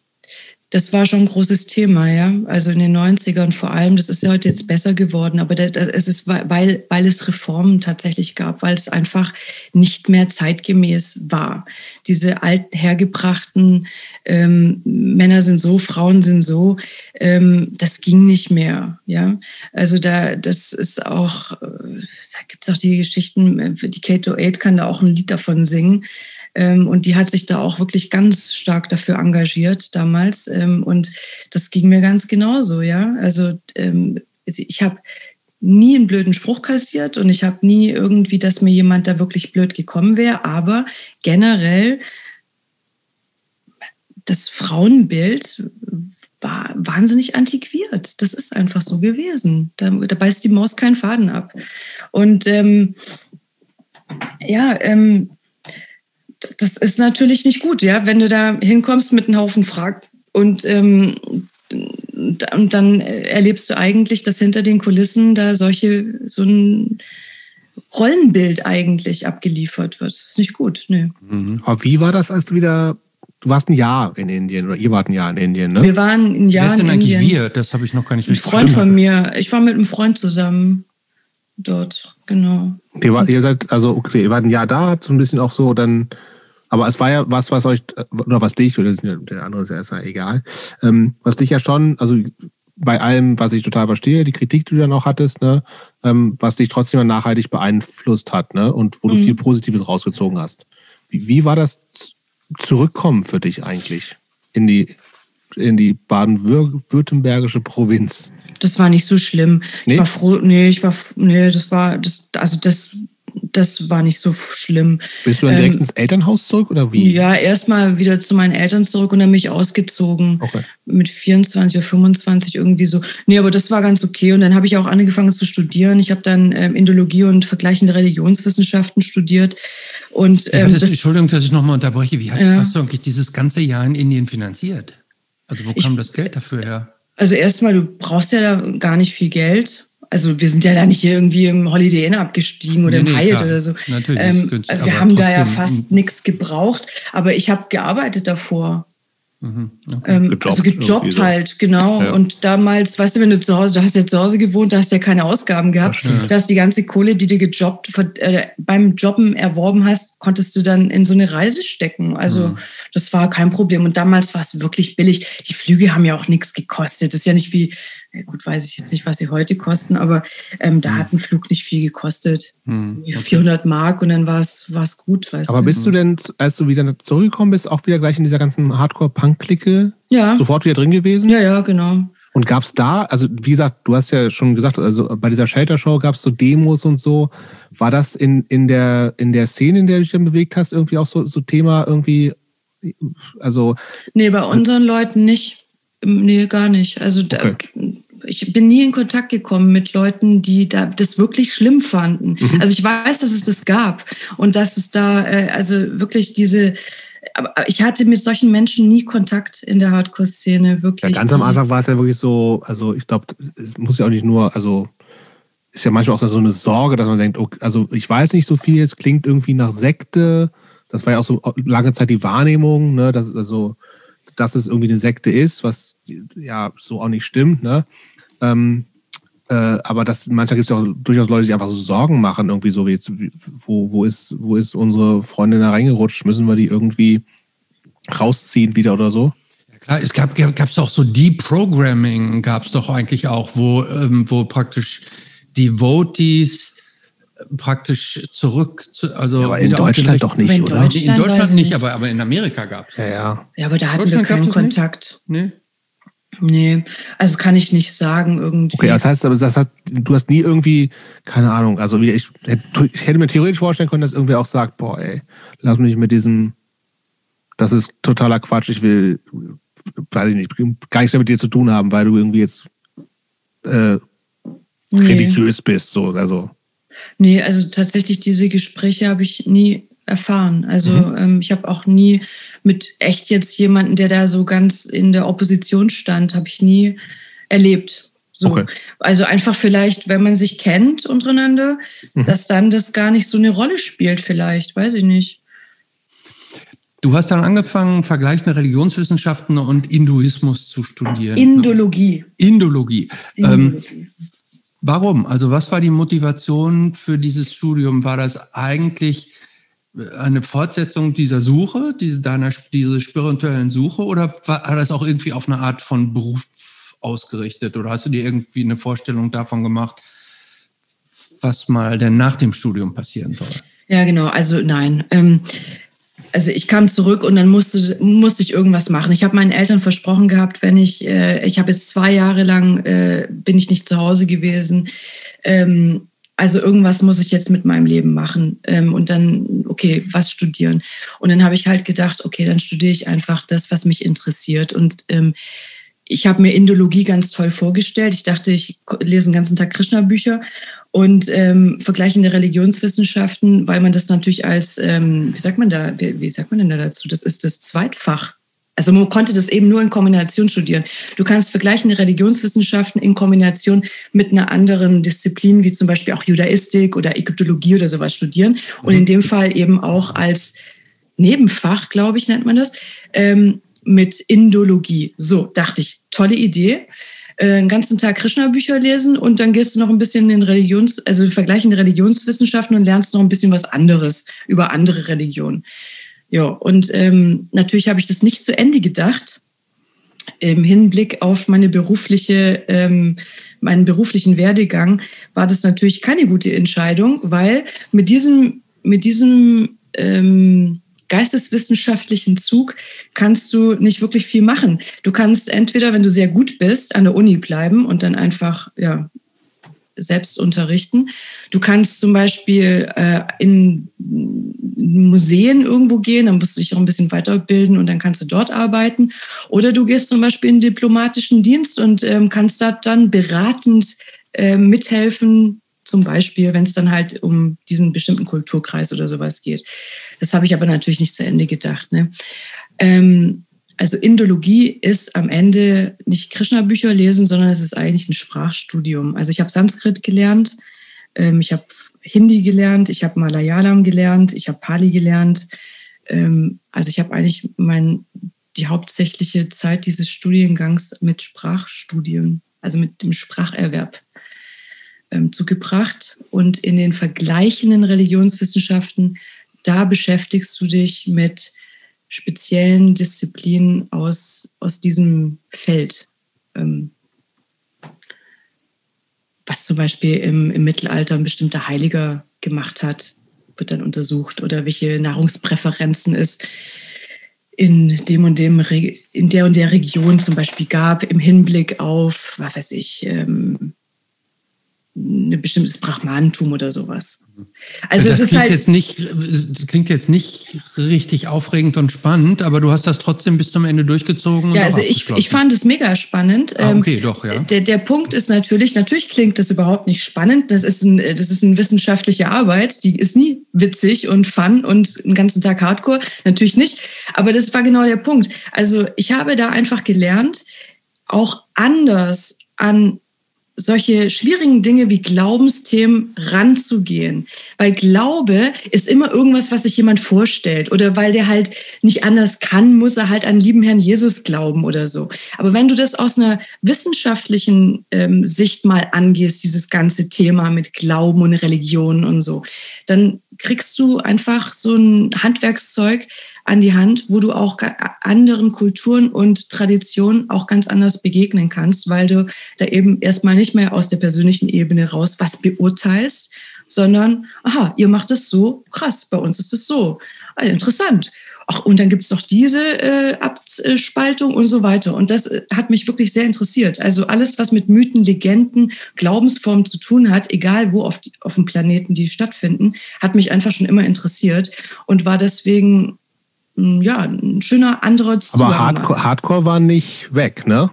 Speaker 3: das war schon ein großes Thema, ja. Also in den 90ern vor allem, das ist ja heute jetzt besser geworden, aber das, das, es ist, weil, weil es Reformen tatsächlich gab, weil es einfach nicht mehr zeitgemäß war. Diese alten, hergebrachten ähm, Männer sind so, Frauen sind so, ähm, das ging nicht mehr, ja. Also da, das ist auch, äh, da gibt es auch die Geschichten, äh, die Kato 8 kann da auch ein Lied davon singen, und die hat sich da auch wirklich ganz stark dafür engagiert damals. Ähm, und das ging mir ganz genauso, ja. Also ähm, ich habe nie einen blöden Spruch kassiert und ich habe nie irgendwie, dass mir jemand da wirklich blöd gekommen wäre. Aber generell das Frauenbild war wahnsinnig antiquiert. Das ist einfach so gewesen. Da, da beißt die Maus keinen Faden ab. Und ähm, ja, ähm, das ist natürlich nicht gut, ja, wenn du da hinkommst mit einem Haufen Fragen und, ähm, und dann erlebst du eigentlich, dass hinter den Kulissen da solche, so ein Rollenbild eigentlich abgeliefert wird. Das ist nicht gut, ne.
Speaker 1: Mhm. Aber wie war das, als du wieder Du warst ein Jahr in Indien oder ihr wart ein Jahr in Indien, ne?
Speaker 3: Wir waren ein Jahr
Speaker 2: Wer ist denn
Speaker 3: in
Speaker 2: eigentlich
Speaker 3: Indien.
Speaker 2: wir? Das habe ich noch gar nicht
Speaker 3: Ein Freund von mir. Ich war mit einem Freund zusammen dort, genau.
Speaker 1: Okay, war, ihr seid, also okay, ihr wart ein Jahr da, so ein bisschen auch so dann, aber es war ja was, was euch, oder was dich, oder der andere ist ja erstmal egal, ähm, was dich ja schon, also bei allem, was ich total verstehe, die Kritik, die du dann auch hattest, ne, ähm, was dich trotzdem nachhaltig beeinflusst hat, ne, und wo du
Speaker 3: Mhm.
Speaker 1: viel Positives rausgezogen hast. Wie, wie war das Zurückkommen für dich eigentlich in die, in die baden-württembergische Provinz?
Speaker 3: Das war nicht so schlimm.
Speaker 1: Nee?
Speaker 3: Ich war froh, nee, ich war, nee, das war, das, also das, das war nicht so schlimm.
Speaker 1: Bist du dann direkt
Speaker 3: Ähm,
Speaker 1: ins Elternhaus zurück oder wie?
Speaker 3: Ja, erstmal wieder zu meinen Eltern zurück und dann mich ausgezogen.
Speaker 1: Okay.
Speaker 3: Mit 24 oder 25 irgendwie so. Nee, aber das war ganz okay. Und dann habe ich auch angefangen zu studieren. Ich habe dann ähm, Indologie und vergleichende Religionswissenschaften studiert. Und ähm,
Speaker 2: es,
Speaker 3: das,
Speaker 2: Entschuldigung, dass ich nochmal unterbreche. Wie hat,
Speaker 3: Ja.
Speaker 2: hast du eigentlich dieses ganze Jahr in Indien finanziert? Also wo
Speaker 3: Ich-
Speaker 2: kam das Geld dafür her?
Speaker 3: Also erstmal, du brauchst ja da gar nicht viel Geld. Also wir sind ja da nicht irgendwie im Holiday Inn abgestiegen oder
Speaker 2: Nee,
Speaker 3: im
Speaker 2: nee,
Speaker 3: Hyatt
Speaker 2: klar.
Speaker 3: oder so.
Speaker 2: Natürlich,
Speaker 3: Ähm, wir haben da ja fast nichts gebraucht, aber ich habe gearbeitet davor.
Speaker 2: Mhm, okay.
Speaker 3: Ähm,
Speaker 1: Gejobbt
Speaker 3: also gejobbt
Speaker 1: so.
Speaker 3: halt, genau.
Speaker 1: Ja.
Speaker 3: Und damals, weißt du, wenn du zu Hause, du hast ja zu Hause gewohnt, da hast du ja keine Ausgaben gehabt. Da hast die ganze Kohle, die du gejobbt, äh, beim Jobben erworben hast, konntest du dann in so eine Reise stecken. Also
Speaker 2: Mhm.
Speaker 3: das war kein Problem. Und damals war es wirklich billig. Die Flüge haben ja auch nichts gekostet. Das ist ja nicht wie, gut, weiß ich jetzt nicht, was sie heute kosten, aber ähm, da hat ein Flug nicht viel gekostet.
Speaker 2: Hm, okay.
Speaker 3: 400 Mark und dann war es gut, weißt
Speaker 1: Aber bist du denn, als du wieder zurückgekommen bist, auch wieder gleich in dieser ganzen Hardcore-Punk-Clique
Speaker 3: ja,
Speaker 1: sofort wieder drin gewesen?
Speaker 3: ja, ja, genau.
Speaker 1: Und gab es da, also wie gesagt, du hast ja schon gesagt, also bei dieser Shelter-Show gab es so Demos und so. War das in, in, der, in der Szene, in der du dich dann bewegt hast, irgendwie auch so, so Thema irgendwie, also
Speaker 3: Nee, bei unseren Leuten nicht. Nee, gar nicht. Also da,
Speaker 1: Okay.
Speaker 3: Ich bin nie in Kontakt gekommen mit Leuten, die da das wirklich schlimm fanden.
Speaker 1: Mhm.
Speaker 3: Also ich weiß, dass es das gab und dass es da äh, also wirklich diese aber ich hatte mit solchen Menschen nie Kontakt in der Hardcore-Szene,
Speaker 1: ja,
Speaker 3: wirklich.
Speaker 1: ganz am. Anfang war es ja wirklich so, also ich glaube, es muss ja auch nicht nur, also ist ja manchmal auch so eine Sorge, dass man denkt, okay, also ich weiß nicht so viel, es klingt irgendwie nach Sekte. Das war ja auch so lange Zeit die Wahrnehmung, ne, dass, also, dass es irgendwie eine Sekte ist, was ja so auch nicht stimmt, ne? Ähm, äh, aber das, manchmal gibt es ja auch durchaus Leute, die einfach so Sorgen machen, irgendwie so wie jetzt, wo, wo ist, wo ist unsere Freundin da reingerutscht? Müssen wir die irgendwie rausziehen wieder oder so?
Speaker 2: Ja, klar, es gab es auch so Deprogramming, gab es doch eigentlich auch, wo, ähm, wo praktisch Devotees praktisch zurück zu, also
Speaker 1: Ja, aber in Deutschland doch nicht,
Speaker 3: In
Speaker 1: oder?
Speaker 3: Deutschland
Speaker 2: in Deutschland
Speaker 3: ich
Speaker 2: nicht,
Speaker 3: nicht.
Speaker 2: aber, aber in Amerika gab es.
Speaker 1: Ja, ja.
Speaker 3: Ja, aber da hatten wir keinen
Speaker 2: das nicht?
Speaker 3: Kontakt.
Speaker 2: Nee?
Speaker 3: Nee, also kann ich nicht sagen irgendwie.
Speaker 1: Okay, das heißt, aber das hat, du hast nie irgendwie, keine Ahnung, also wie ich, ich hätte mir theoretisch vorstellen können, dass irgendwer auch sagt, boah, ey, lass mich mit diesem, das ist totaler Quatsch, ich will, weiß ich nicht, gar nichts mehr mit dir zu tun haben, weil du irgendwie jetzt äh,
Speaker 3: Nee.
Speaker 1: religiös bist, so, also.
Speaker 3: Nee, also tatsächlich diese Gespräche habe ich nie erfahren. Also
Speaker 1: Mhm.
Speaker 3: ähm, ich habe auch nie mit echt jetzt jemanden, der da so ganz in der Opposition stand, habe ich nie erlebt. So.
Speaker 1: Okay.
Speaker 3: Also einfach vielleicht, wenn man sich kennt untereinander,
Speaker 1: Mhm.
Speaker 3: dass dann das gar nicht so eine Rolle spielt, vielleicht, weiß ich nicht.
Speaker 2: Du hast dann angefangen, vergleichende Religionswissenschaften und Hinduismus zu studieren.
Speaker 3: Indologie.
Speaker 2: Indologie. Ähm,
Speaker 3: Indologie.
Speaker 2: warum? Also was war die Motivation für dieses Studium? War das eigentlich eine Fortsetzung dieser Suche, diese, deiner, diese spirituellen Suche, oder war das auch irgendwie auf eine Art von Beruf ausgerichtet? Oder hast du dir irgendwie eine Vorstellung davon gemacht, was mal denn nach dem Studium passieren soll?
Speaker 3: Ja, genau. Also nein. Ähm, also ich kam zurück und dann musste, musste ich irgendwas machen. Ich habe meinen Eltern versprochen gehabt, wenn ich, äh, ich habe jetzt zwei Jahre lang, äh, bin ich nicht zu Hause gewesen. Ähm, also irgendwas muss ich jetzt mit meinem Leben machen ähm, und dann, okay, was studieren? Und dann habe ich halt gedacht, okay, dann studiere ich einfach das, was mich interessiert. Und ähm, ich habe mir Indologie ganz toll vorgestellt. Ich dachte, ich lese den ganzen Tag Krishna-Bücher und ähm, vergleichende Religionswissenschaften, weil man das natürlich als, ähm, wie sagt man da, wie, wie sagt man denn da dazu? Das ist das Zweitfach also man konnte das eben nur in Kombination studieren. Du kannst vergleichende Religionswissenschaften in Kombination mit einer anderen Disziplin, wie zum Beispiel auch Judaistik oder Ägyptologie oder sowas studieren. Und in dem Fall eben auch als Nebenfach, glaube ich, nennt man das, ähm, mit Indologie. So, dachte ich, tolle Idee. Äh, einen ganzen Tag Krishna-Bücher lesen und dann gehst du noch ein bisschen in Religions-, also vergleichende Religionswissenschaften und lernst noch ein bisschen was anderes über andere Religionen. Ja, und ähm, natürlich habe ich das nicht zu Ende gedacht im Hinblick auf meine berufliche, ähm, meinen beruflichen Werdegang war das natürlich keine gute Entscheidung, weil mit diesem, mit diesem ähm, geisteswissenschaftlichen Zug kannst du nicht wirklich viel machen. Du kannst entweder, wenn du sehr gut bist, an der Uni bleiben und dann einfach ja, selbst unterrichten. Du kannst zum Beispiel äh, in Museen irgendwo gehen, dann musst du dich auch ein bisschen weiterbilden und dann kannst du dort arbeiten. Oder du gehst zum Beispiel in den diplomatischen Dienst und ähm, kannst da dann beratend äh, mithelfen, zum Beispiel, wenn es dann halt um diesen bestimmten Kulturkreis oder sowas geht. Das habe ich aber natürlich nicht zu Ende gedacht. Ne? Ähm, also Indologie ist am Ende nicht Krishna-Bücher lesen, sondern es ist eigentlich ein Sprachstudium. Also ich habe Sanskrit gelernt, ähm, ich habe Hindi gelernt, ich habe Malayalam gelernt, ich habe Pali gelernt. Ähm, also ich habe eigentlich mein, die hauptsächliche Zeit dieses Studiengangs mit Sprachstudien, also mit dem Spracherwerb ähm, zugebracht. Und in den vergleichenden Religionswissenschaften, da beschäftigst du dich mit speziellen Disziplinen aus, aus diesem Feld. Ähm, was zum Beispiel im, im Mittelalter ein bestimmter Heiliger gemacht hat, wird dann untersucht oder welche Nahrungspräferenzen es in dem und dem in der und der Region zum Beispiel gab im Hinblick auf, was weiß ich, ähm, ein bestimmtes Brahmanentum oder sowas.
Speaker 2: Also das es ist halt jetzt nicht klingt jetzt nicht richtig aufregend und spannend, aber du hast das trotzdem bis zum Ende durchgezogen.
Speaker 3: Ja, also ich, ich fand es mega spannend.
Speaker 2: Ah, okay, ähm, doch, ja.
Speaker 3: Der, der Punkt ist natürlich, natürlich klingt das überhaupt nicht spannend. Das ist, ein, das ist eine wissenschaftliche Arbeit, die ist nie witzig und fun und einen ganzen Tag Hardcore. Natürlich nicht. Aber das war genau der Punkt. Also ich habe da einfach gelernt, auch anders an solche schwierigen Dinge wie Glaubensthemen ranzugehen. Weil Glaube ist immer irgendwas, was sich jemand vorstellt. Oder weil der halt nicht anders kann, muss er halt an lieben Herrn Jesus glauben oder so. Aber wenn du das aus einer wissenschaftlichen ähm, Sicht mal angehst, dieses ganze Thema mit Glauben und Religion und so, dann kriegst du einfach so ein Handwerkszeug, an die Hand, wo du auch anderen Kulturen und Traditionen auch ganz anders begegnen kannst, weil du da eben erstmal nicht mehr aus der persönlichen Ebene raus was beurteilst, sondern, aha, ihr macht es so, krass, bei uns ist es so. Also interessant. Ach, und dann gibt es noch diese äh, Abspaltung und so weiter. Und das äh, hat mich wirklich sehr interessiert. Also alles, was mit Mythen, Legenden, Glaubensformen zu tun hat, egal wo auf, die, auf dem Planeten die stattfinden, hat mich einfach schon immer interessiert und war deswegen ja, ein schöner anderer
Speaker 1: Aber Hardcore, Hardcore war nicht weg, ne?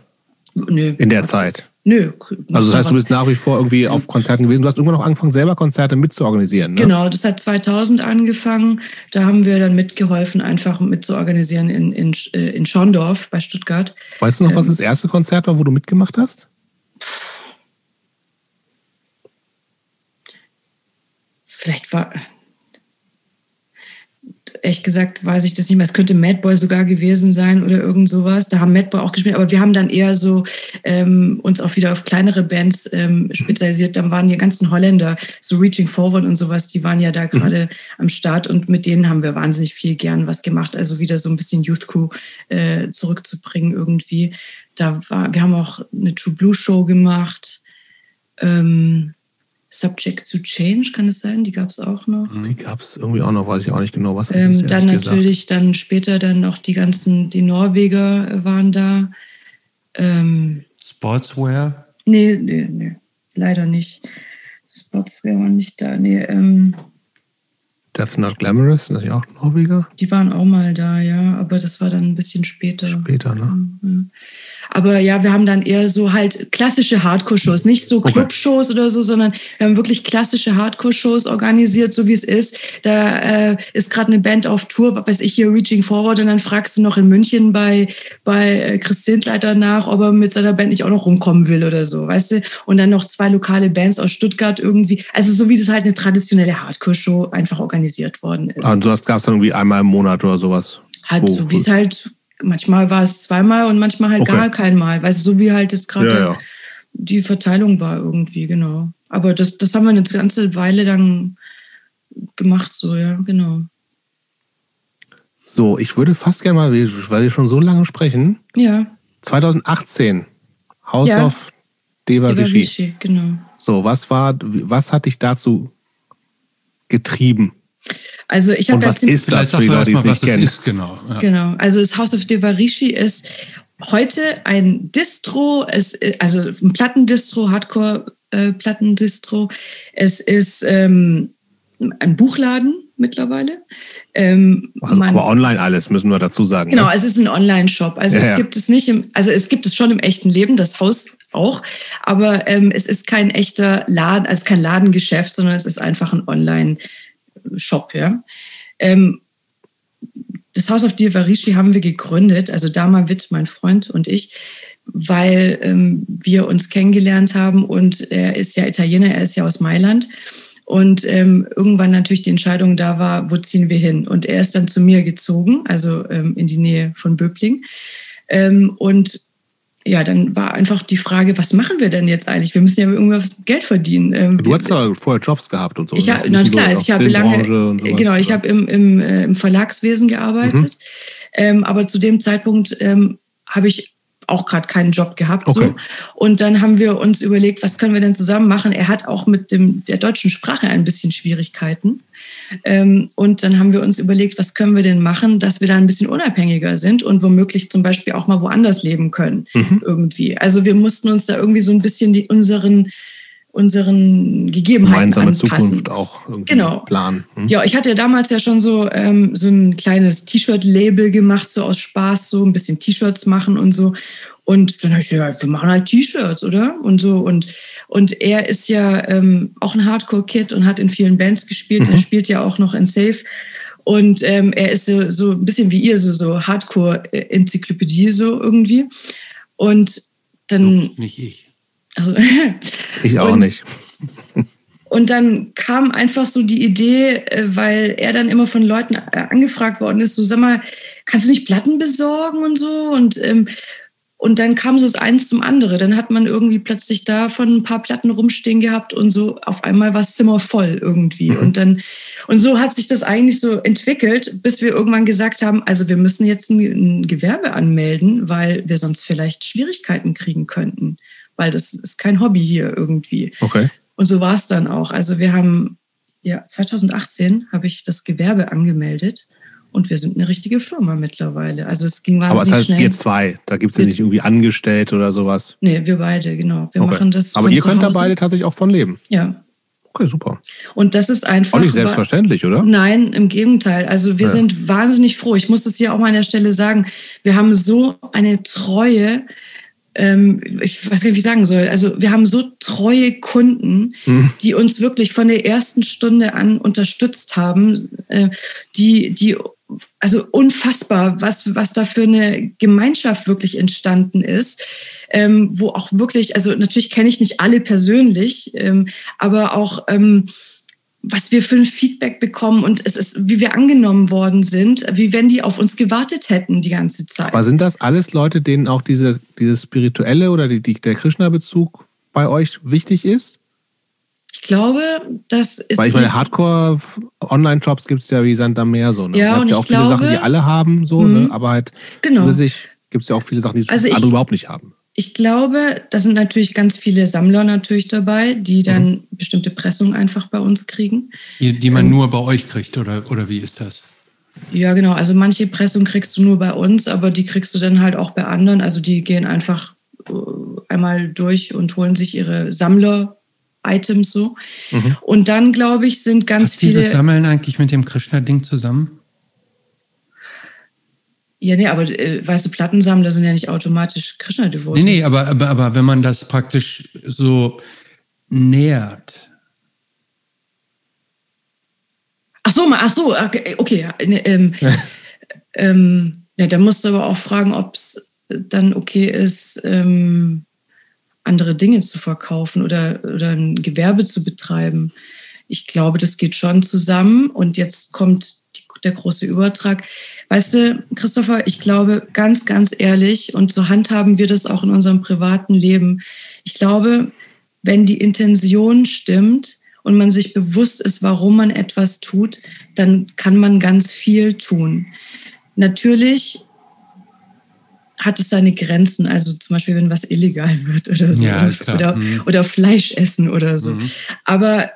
Speaker 3: Nö.
Speaker 1: In der Zeit.
Speaker 3: Nö.
Speaker 1: Also das heißt, du bist nach wie vor irgendwie auf Konzerten gewesen. Du hast irgendwann noch angefangen, selber Konzerte mitzuorganisieren, ne?
Speaker 3: Genau, das hat 2000 angefangen. Da haben wir dann mitgeholfen, einfach mitzuorganisieren in, in, äh, in Schorndorf bei Stuttgart.
Speaker 1: Weißt du noch, was ähm, das erste Konzert war, wo du mitgemacht hast?
Speaker 3: Vielleicht war, ehrlich gesagt weiß ich das nicht mehr. Es könnte Madboy sogar gewesen sein oder irgend sowas. Da haben Madboy auch gespielt, aber wir haben dann eher so ähm, uns auch wieder auf kleinere Bands ähm, spezialisiert. Dann waren die ganzen Holländer, so Reaching Forward und sowas, die waren ja da mhm. gerade mhm. am Start und mit denen haben wir wahnsinnig viel gern was gemacht. Also wieder so ein bisschen Youth Crew äh, zurückzubringen irgendwie. Da war, wir haben auch eine True Blue Show gemacht. Ähm, Subject to Change, kann es sein? Die gab es auch noch.
Speaker 1: Die gab es irgendwie auch noch, weiß ich auch nicht genau, was
Speaker 3: das ähm, ist. Dann natürlich, gesagt. dann später dann noch die ganzen, die Norweger waren da.
Speaker 2: Ähm, Sportswear?
Speaker 3: Nee, nee, nee, leider nicht. Spots waren nicht da. Nee, ähm,
Speaker 1: Death Not Glamorous, das ist ja auch Norweger.
Speaker 3: Die waren auch mal da, ja, aber das war dann ein bisschen später.
Speaker 1: Später, ne?
Speaker 3: Mhm. Aber ja, wir haben dann eher so halt klassische Hardcore-Shows, nicht so. Club-Shows oder so, sondern wir haben wirklich klassische Hardcore-Shows organisiert, so wie es ist. Da äh, ist gerade eine Band auf Tour, weiß ich hier, Reaching Forward, und dann fragst du noch in München bei, bei äh, Chris Zindleiter nach, ob er mit seiner Band nicht auch noch rumkommen will oder so, weißt du? Und dann noch zwei lokale Bands aus Stuttgart irgendwie. Also so wie das halt eine traditionelle Hardcore-Show einfach organisiert worden ist.
Speaker 1: Also das gab es dann irgendwie einmal im Monat oder sowas. Wo-
Speaker 3: so wie es halt, manchmal war es zweimal und manchmal halt
Speaker 1: Okay.
Speaker 3: gar kein Mal. Weißt du, so wie halt das gerade
Speaker 1: Ja, ja.
Speaker 3: die Verteilung war irgendwie, genau. Aber das, das haben wir eine ganze Weile dann gemacht, so, ja, genau.
Speaker 1: So, ich würde fast gerne mal, weil wir schon so lange sprechen,
Speaker 3: Ja,
Speaker 1: 2018, House
Speaker 3: Ja.
Speaker 1: of Deva Rishi.
Speaker 3: Genau.
Speaker 1: So, was war, was hat dich dazu getrieben?
Speaker 3: Also ich habe
Speaker 1: was
Speaker 3: jetzt
Speaker 1: ist das für die Leute, die
Speaker 2: erstmal,
Speaker 1: es
Speaker 2: was
Speaker 1: nicht
Speaker 2: das
Speaker 1: kennen?
Speaker 2: ist, genau. Ja.
Speaker 3: Genau. Also das House of Devarishi ist heute ein Distro, es, also ein Plattendistro, Hardcore-Plattendistro. es ist ähm, ein Buchladen mittlerweile. Ähm,
Speaker 1: Also,
Speaker 3: man-
Speaker 1: aber online alles, müssen wir dazu sagen.
Speaker 3: Genau,
Speaker 1: Ne?
Speaker 3: es ist ein Online-Shop. Also
Speaker 1: Ja,
Speaker 3: es
Speaker 1: ja.
Speaker 3: gibt es nicht im, also es gibt es schon im echten Leben, das Haus auch, aber ähm, es ist kein echter Laden, also kein Ladengeschäft, sondern es ist einfach ein Online-Shop, ja. Ähm, das Haus auf Divarici haben wir gegründet, also Dama Witt, mein Freund und ich, weil ähm, wir uns kennengelernt haben und er ist ja Italiener, er ist ja aus Mailand. Und ähm, irgendwann natürlich die Entscheidung da war, wo ziehen wir hin? Und er ist dann zu mir gezogen, also ähm, in die Nähe von Böbling. Ähm, und ja, dann war einfach die Frage, was machen wir denn jetzt eigentlich? Wir müssen ja irgendwas Geld verdienen. Ähm,
Speaker 1: Du
Speaker 3: wir-
Speaker 1: hast ja vorher Jobs gehabt und so.
Speaker 3: ich
Speaker 1: ne? Nicht
Speaker 3: na klar, ich habe lange,
Speaker 1: sowas,
Speaker 3: genau, ich habe im, im, äh, im Verlagswesen gearbeitet,
Speaker 1: Mhm.
Speaker 3: ähm, aber zu dem Zeitpunkt ähm, habe ich auch gerade keinen Job gehabt.
Speaker 1: Okay.
Speaker 3: So. Und dann haben wir uns überlegt, was können wir denn zusammen machen? Er hat auch mit dem, der deutschen Sprache ein bisschen Schwierigkeiten. Ähm, und dann haben wir uns überlegt, was können wir denn machen, dass wir da ein bisschen unabhängiger sind und womöglich zum Beispiel auch mal woanders leben können
Speaker 1: Mhm.
Speaker 3: irgendwie. Also wir mussten uns da irgendwie so ein bisschen die, unseren, unseren Gegebenheiten
Speaker 1: gemeinsame
Speaker 3: anpassen.
Speaker 1: Zukunft auch irgendwie
Speaker 3: Genau.
Speaker 1: planen. Hm?
Speaker 3: Ja, ich hatte ja damals ja schon so, ähm, so ein kleines T-Shirt-Label gemacht, so aus Spaß, so ein bisschen T-Shirts machen und so. Und dann habe ich gesagt, wir machen halt T-Shirts, oder? Und so. Und, und er ist ja ähm, auch ein Hardcore-Kid und hat in vielen Bands gespielt.
Speaker 1: Mhm.
Speaker 3: Er spielt ja auch noch in Safe. Und ähm, er ist so, so ein bisschen wie ihr, so, so Hardcore-Enzyklopädie, so irgendwie. Und dann,
Speaker 2: Du, nicht ich.
Speaker 3: Also,
Speaker 1: Ich auch
Speaker 3: Und-
Speaker 1: nicht.
Speaker 3: Und dann kam einfach so die Idee, äh, weil er dann immer von Leuten äh, angefragt worden ist, so sag mal, kannst du nicht Platten besorgen und so? Und, ähm, und dann kam so das eins zum andere. Dann hat man irgendwie plötzlich davon ein paar Platten rumstehen gehabt und so auf einmal war das Zimmer voll irgendwie.
Speaker 1: Mhm.
Speaker 3: Und dann, und so hat sich das eigentlich so entwickelt, bis wir irgendwann gesagt haben, also wir müssen jetzt ein, ein Gewerbe anmelden, weil wir sonst vielleicht Schwierigkeiten kriegen könnten. Weil das ist kein Hobby hier irgendwie.
Speaker 1: Okay.
Speaker 3: Und so war es dann auch. Also wir haben, ja, 2018 habe ich das Gewerbe angemeldet und wir sind eine richtige Firma mittlerweile. Also es ging
Speaker 1: Aber es
Speaker 3: wahnsinnig
Speaker 1: heißt
Speaker 3: schnell.
Speaker 1: wir zwei. Da gibt es ja nicht irgendwie angestellt oder sowas.
Speaker 3: Nee, wir beide, genau. Wir
Speaker 1: Okay.
Speaker 3: machen das.
Speaker 1: Aber ihr könnt da beide tatsächlich auch von leben.
Speaker 3: Ja.
Speaker 1: Okay, super.
Speaker 3: Und das ist einfach.
Speaker 1: Auch nicht selbstverständlich, oder?
Speaker 3: Nein, im Gegenteil. Also wir
Speaker 1: Ja.
Speaker 3: sind wahnsinnig froh. Ich muss das hier auch mal an der Stelle sagen. Wir haben so eine treue, ich weiß nicht, wie ich sagen soll. Also wir haben so treue Kunden,
Speaker 1: Hm.
Speaker 3: die uns wirklich von der ersten Stunde an unterstützt haben, äh, die, die, also unfassbar, was, was da für eine Gemeinschaft wirklich entstanden ist, ähm, wo auch wirklich, also natürlich kenne ich nicht alle persönlich, ähm, aber auch, ähm, was wir für ein Feedback bekommen und es ist, wie wir angenommen worden sind, wie wenn die auf uns gewartet hätten die ganze Zeit.
Speaker 1: Aber sind das alles Leute, denen auch diese, dieses spirituelle oder die, die, der Krishna-Bezug bei euch wichtig ist?
Speaker 3: Ich glaube, das ist
Speaker 1: Weil ich meine, Hardcore-Online-Shops gibt es ja wie Sand am Meer so. Ne?
Speaker 3: Ja, und
Speaker 1: ja auch viele
Speaker 3: glaube-
Speaker 1: Sachen, die alle haben, so,
Speaker 3: Mhm.
Speaker 1: ne? aber halt
Speaker 3: genau.
Speaker 1: zusätzlich gibt es ja auch viele Sachen, die
Speaker 3: Also ich-
Speaker 1: andere überhaupt nicht haben.
Speaker 3: Ich glaube, da sind natürlich ganz viele Sammler natürlich dabei, die dann bestimmte Pressungen einfach bei uns kriegen.
Speaker 2: Die, die man
Speaker 3: Ähm,
Speaker 2: nur bei euch kriegt, oder, oder wie ist das?
Speaker 3: Ja, genau. Also manche Pressungen kriegst du nur bei uns, aber die kriegst du dann halt auch bei anderen. Also die gehen einfach äh, einmal durch und holen sich ihre Sammler Items so. Mhm. Und dann, glaube ich, sind ganz
Speaker 2: Passt
Speaker 3: viele.
Speaker 2: dieses Sammeln eigentlich mit dem Krishna-Ding zusammen?
Speaker 3: Ja, nee, aber äh, weißt du, Plattensammler sind ja nicht automatisch Krishna-Devotees.
Speaker 2: Nee, nee, aber, aber, aber wenn man das praktisch so nähert.
Speaker 3: Ach so, ach so, okay, okay ja, ähm, ähm, ja, da musst du aber auch fragen, ob es dann okay ist, ähm, andere Dinge zu verkaufen oder, oder ein Gewerbe zu betreiben. Ich glaube, das geht schon zusammen. Und jetzt kommt die, der große Übertrag. Weißt du, Christopher, ich glaube ganz, ganz ehrlich, und so handhaben wir das auch in unserem privaten Leben. Ich glaube, wenn die Intention stimmt und man sich bewusst ist, warum man etwas tut, dann kann man ganz viel tun. Natürlich hat es seine Grenzen. Also zum Beispiel, wenn was illegal wird oder so.
Speaker 2: Ja,
Speaker 3: oder, mhm. oder Fleisch essen oder so. Mhm. Aber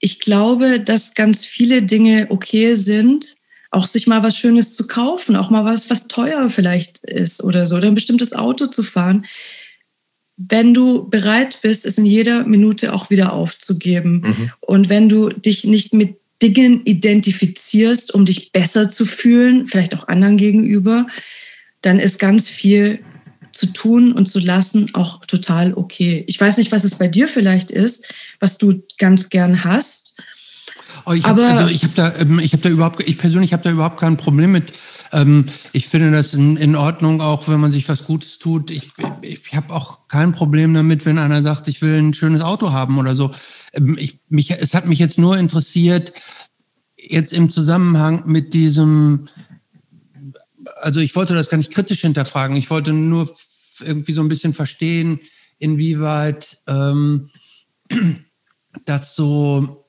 Speaker 3: ich glaube, dass ganz viele Dinge okay sind, auch sich mal was Schönes zu kaufen, auch mal was, was teuer vielleicht ist oder so, oder ein bestimmtes Auto zu fahren. Wenn du bereit bist, es in jeder Minute auch wieder aufzugeben mhm. und wenn du dich nicht mit Dingen identifizierst, um dich besser zu fühlen, vielleicht auch anderen gegenüber, dann ist ganz viel zu tun und zu lassen auch total okay. Ich weiß nicht, was es bei dir vielleicht ist, was du ganz gern hast.
Speaker 2: Oh, ich habe also ich hab da, ähm, ich hab da überhaupt, ich persönlich habe da überhaupt kein Problem mit. Ähm, ich finde das in, in, Ordnung, auch wenn man sich was Gutes tut. Ich, ich habe auch kein Problem damit, wenn einer sagt, ich will ein schönes Auto haben oder so. Ähm, ich, mich, es hat mich jetzt nur interessiert, jetzt im Zusammenhang mit diesem, also ich wollte das gar nicht kritisch hinterfragen. Ich wollte nur irgendwie so ein bisschen verstehen, inwieweit ähm, das so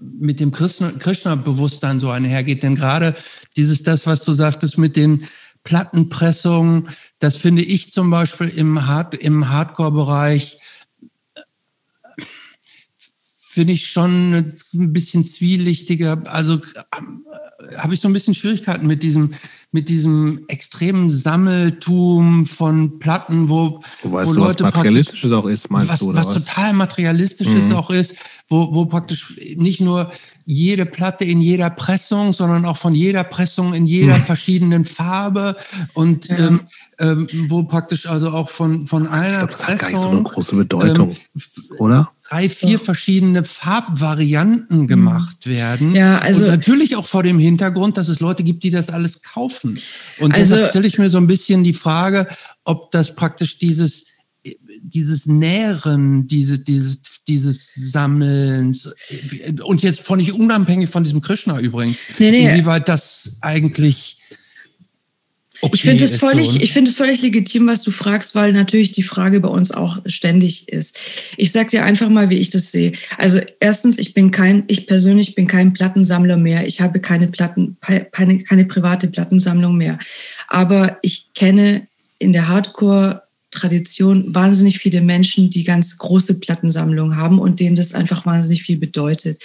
Speaker 2: mit dem Krishna-Bewusstsein so einhergeht. Denn gerade dieses, das, was du sagtest mit den Plattenpressungen, das finde ich zum Beispiel im, Hard im Hardcore-Bereich finde ich schon ein bisschen zwielichtiger. Also äh, habe ich so ein bisschen Schwierigkeiten mit diesem, mit diesem extremen Sammeltum von Platten, wo,
Speaker 1: wo, wo Leute was materialistisches auch ist,
Speaker 2: meinst was, du, oder was, was total materialistisches mhm. auch ist, wo, wo praktisch nicht nur jede Platte in jeder Pressung, sondern auch von jeder Pressung in jeder mhm. verschiedenen Farbe und ja. ähm, ähm, wo praktisch also auch von, von einer ich glaub, das Pressung, hat gar nicht so
Speaker 1: eine große Bedeutung, ähm, oder?
Speaker 2: drei, vier ja. verschiedene Farbvarianten mhm. gemacht werden.
Speaker 3: Ja, also
Speaker 2: und natürlich auch vor dem Hintergrund, dass es Leute gibt, die das alles kaufen. Und also, deshalb stelle ich mir so ein bisschen die Frage, ob das praktisch dieses dieses Nähren, diese, dieses, dieses Sammelns und jetzt von nicht unabhängig von diesem Krishna übrigens, nee, nee. inwieweit das eigentlich
Speaker 3: Okay, ich finde es völlig, so. ich finde es völlig legitim, was du fragst, weil natürlich die Frage bei uns auch ständig ist. Ich sag dir einfach mal, wie ich das sehe. Also erstens, ich bin kein, ich persönlich bin kein Plattensammler mehr. Ich habe keine Platten, keine, keine private Plattensammlung mehr. Aber ich kenne in der Hardcore Tradition wahnsinnig viele Menschen, die ganz große Plattensammlungen haben und denen das einfach wahnsinnig viel bedeutet.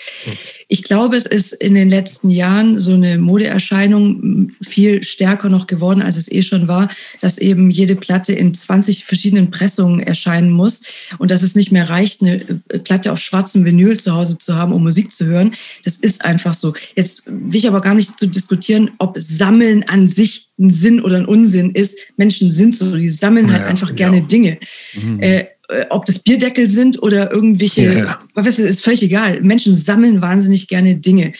Speaker 3: Ich glaube, es ist in den letzten Jahren so eine Modeerscheinung viel stärker noch geworden, als es eh schon war, dass eben jede Platte in 20 verschiedenen Pressungen erscheinen muss und dass es nicht mehr reicht, eine Platte auf schwarzem Vinyl zu Hause zu haben, um Musik zu hören. Das ist einfach so. Jetzt will ich aber gar nicht zu diskutieren, ob Sammeln an sich ein Sinn oder ein Unsinn ist. Menschen sind so, die sammeln halt ja, einfach ja. gerne Dinge. Mhm. Äh, ob das Bierdeckel sind oder irgendwelche, ja. weißt du, ist völlig egal. Menschen sammeln wahnsinnig gerne Dinge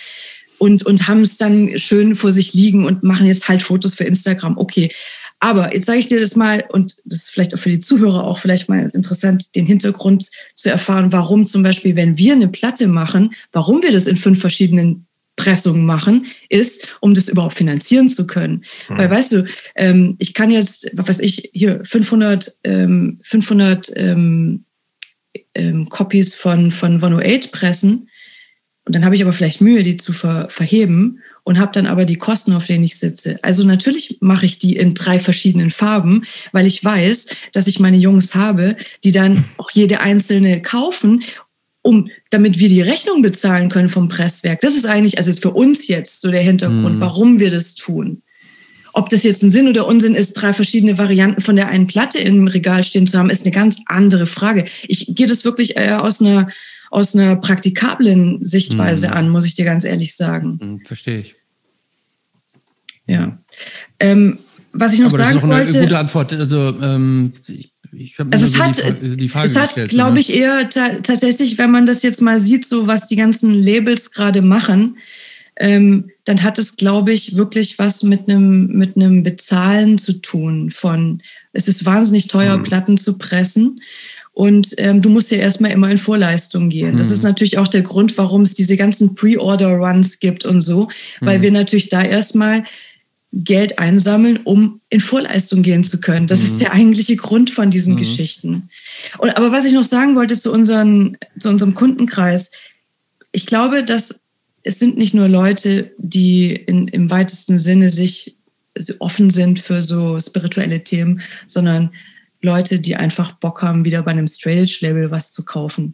Speaker 3: und, und haben es dann schön vor sich liegen und machen jetzt halt Fotos für Instagram. Okay. Aber jetzt sage ich dir das mal, und das ist vielleicht auch für die Zuhörer auch vielleicht mal interessant, den Hintergrund zu erfahren, warum zum Beispiel, wenn wir eine Platte machen, warum wir das in fünf verschiedenen Pressung machen, ist, um das überhaupt finanzieren zu können. Hm. Weil, weißt du, ähm, ich kann jetzt, was weiß ich, hier 500, ähm, 500 ähm, ähm, Copies von, von 108 pressen und dann habe ich aber vielleicht Mühe, die zu ver verheben und habe dann aber die Kosten, auf denen ich sitze. Also natürlich mache ich die in drei verschiedenen Farben, weil ich weiß, dass ich meine Jungs habe, die dann auch jede einzelne kaufen um, damit wir die Rechnung bezahlen können vom Presswerk. Das ist eigentlich, also ist für uns jetzt so der Hintergrund, mhm. warum wir das tun. ob das jetzt ein Sinn oder Unsinn ist, drei verschiedene Varianten von der einen Platte im Regal stehen zu haben, ist eine ganz andere Frage. Ich gehe das wirklich äh, aus einer aus einer praktikablen Sichtweise mhm. an, muss ich dir ganz ehrlich sagen.
Speaker 2: Mhm, verstehe ich.
Speaker 3: Ja. Ähm, was ich noch Aber sagen das ist noch wollte.
Speaker 2: Eine gute Antwort. Also ähm, ich,
Speaker 3: ich also es hat, die, die Frage es hat, glaube ne? ich, eher ta tatsächlich, wenn man das jetzt mal sieht, so was die ganzen Labels gerade machen, ähm, dann hat es, glaube ich, wirklich was mit einem mit einem Bezahlen zu tun. Von es ist wahnsinnig teuer, mhm. Platten zu pressen. Und ähm, du musst ja erstmal immer in Vorleistung gehen. Mhm. Das ist natürlich auch der Grund, warum es diese ganzen Pre-Order-Runs gibt und so, weil mhm. wir natürlich da erstmal Geld einsammeln, um in Vorleistung gehen zu können. Das mhm. ist der eigentliche Grund von diesen mhm. Geschichten. Und, aber was ich noch sagen wollte zu, unseren, zu unserem Kundenkreis, ich glaube, dass es sind nicht nur Leute, die in, im weitesten Sinne sich offen sind für so spirituelle Themen, sondern Leute, die einfach Bock haben, wieder bei einem Straight-Label was zu kaufen.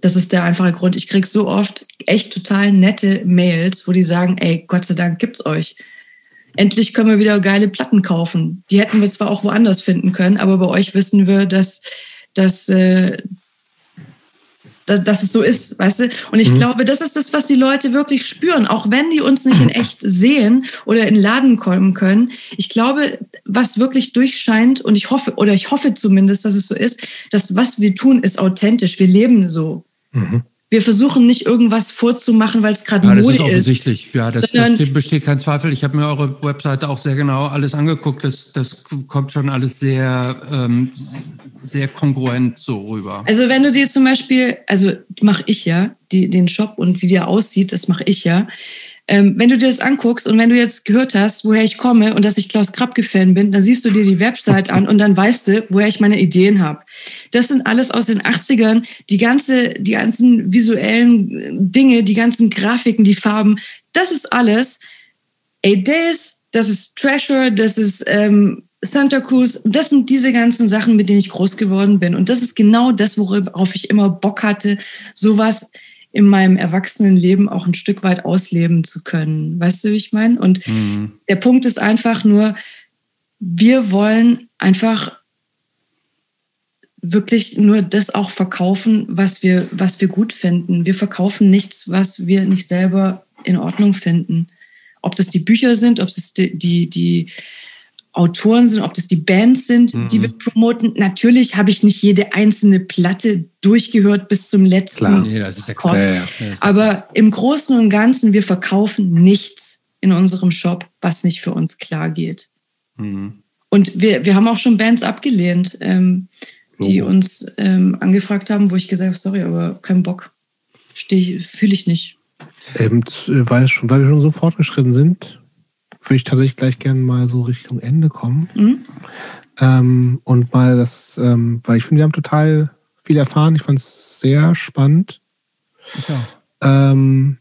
Speaker 3: Das ist der einfache Grund. Ich kriege so oft echt total nette Mails, wo die sagen, ey, Gott sei Dank gibt's euch. Endlich können wir wieder geile Platten kaufen. Die hätten wir zwar auch woanders finden können, aber bei euch wissen wir, dass, dass, äh, dass, dass es so ist, weißt du? Und ich mhm. glaube, das ist das, was die Leute wirklich spüren, auch wenn die uns nicht in echt sehen oder in den Laden kommen können. Ich glaube, was wirklich durchscheint und ich hoffe, oder ich hoffe zumindest, dass es so ist, dass was wir tun, ist authentisch. Wir leben so. Mhm. Wir versuchen nicht irgendwas vorzumachen, weil es gerade ja, Mode ist.
Speaker 2: Das ist offensichtlich. Ja, das, das besteht kein Zweifel. Ich habe mir eure Webseite auch sehr genau alles angeguckt. Das, das kommt schon alles sehr, ähm, sehr kongruent so rüber.
Speaker 3: Also wenn du dir zum Beispiel, also mache ich ja, die, den Shop und wie der aussieht, das mache ich ja. Ähm, wenn du dir das anguckst und wenn du jetzt gehört hast, woher ich komme und dass ich Klaus Krabke-Fan bin, dann siehst du dir die Website an und dann weißt du, woher ich meine Ideen habe. Das sind alles aus den 80ern, die, ganze, die ganzen visuellen Dinge, die ganzen Grafiken, die Farben, das ist alles Eight Days, das ist Treasure, das ist ähm, Santa Cruz, das sind diese ganzen Sachen, mit denen ich groß geworden bin. Und das ist genau das, worauf ich immer Bock hatte, sowas in meinem Erwachsenenleben auch ein Stück weit ausleben zu können. Weißt du, wie ich meine? Und mhm. der Punkt ist einfach nur, wir wollen einfach wirklich nur das auch verkaufen, was wir, was wir gut finden. Wir verkaufen nichts, was wir nicht selber in Ordnung finden. Ob das die Bücher sind, ob es die, die, die Autoren sind, ob das die Bands sind, mhm. die wir promoten. Natürlich habe ich nicht jede einzelne Platte durchgehört bis zum letzten klar. Nee, das ist ja klar. Ja, ja. Aber im Großen und Ganzen, wir verkaufen nichts in unserem Shop, was nicht für uns klar geht. Mhm. Und wir, wir haben auch schon Bands abgelehnt, ähm, die uns ähm, angefragt haben, wo ich gesagt habe, sorry, aber kein Bock. Fühle ich nicht.
Speaker 1: Ähm, weil, schon, weil wir schon so fortgeschritten sind, würde ich tatsächlich gleich gerne mal so Richtung Ende kommen. Mhm. Ähm, und mal das, ähm, weil ich finde, wir haben total viel erfahren. Ich fand es sehr spannend. Ähm,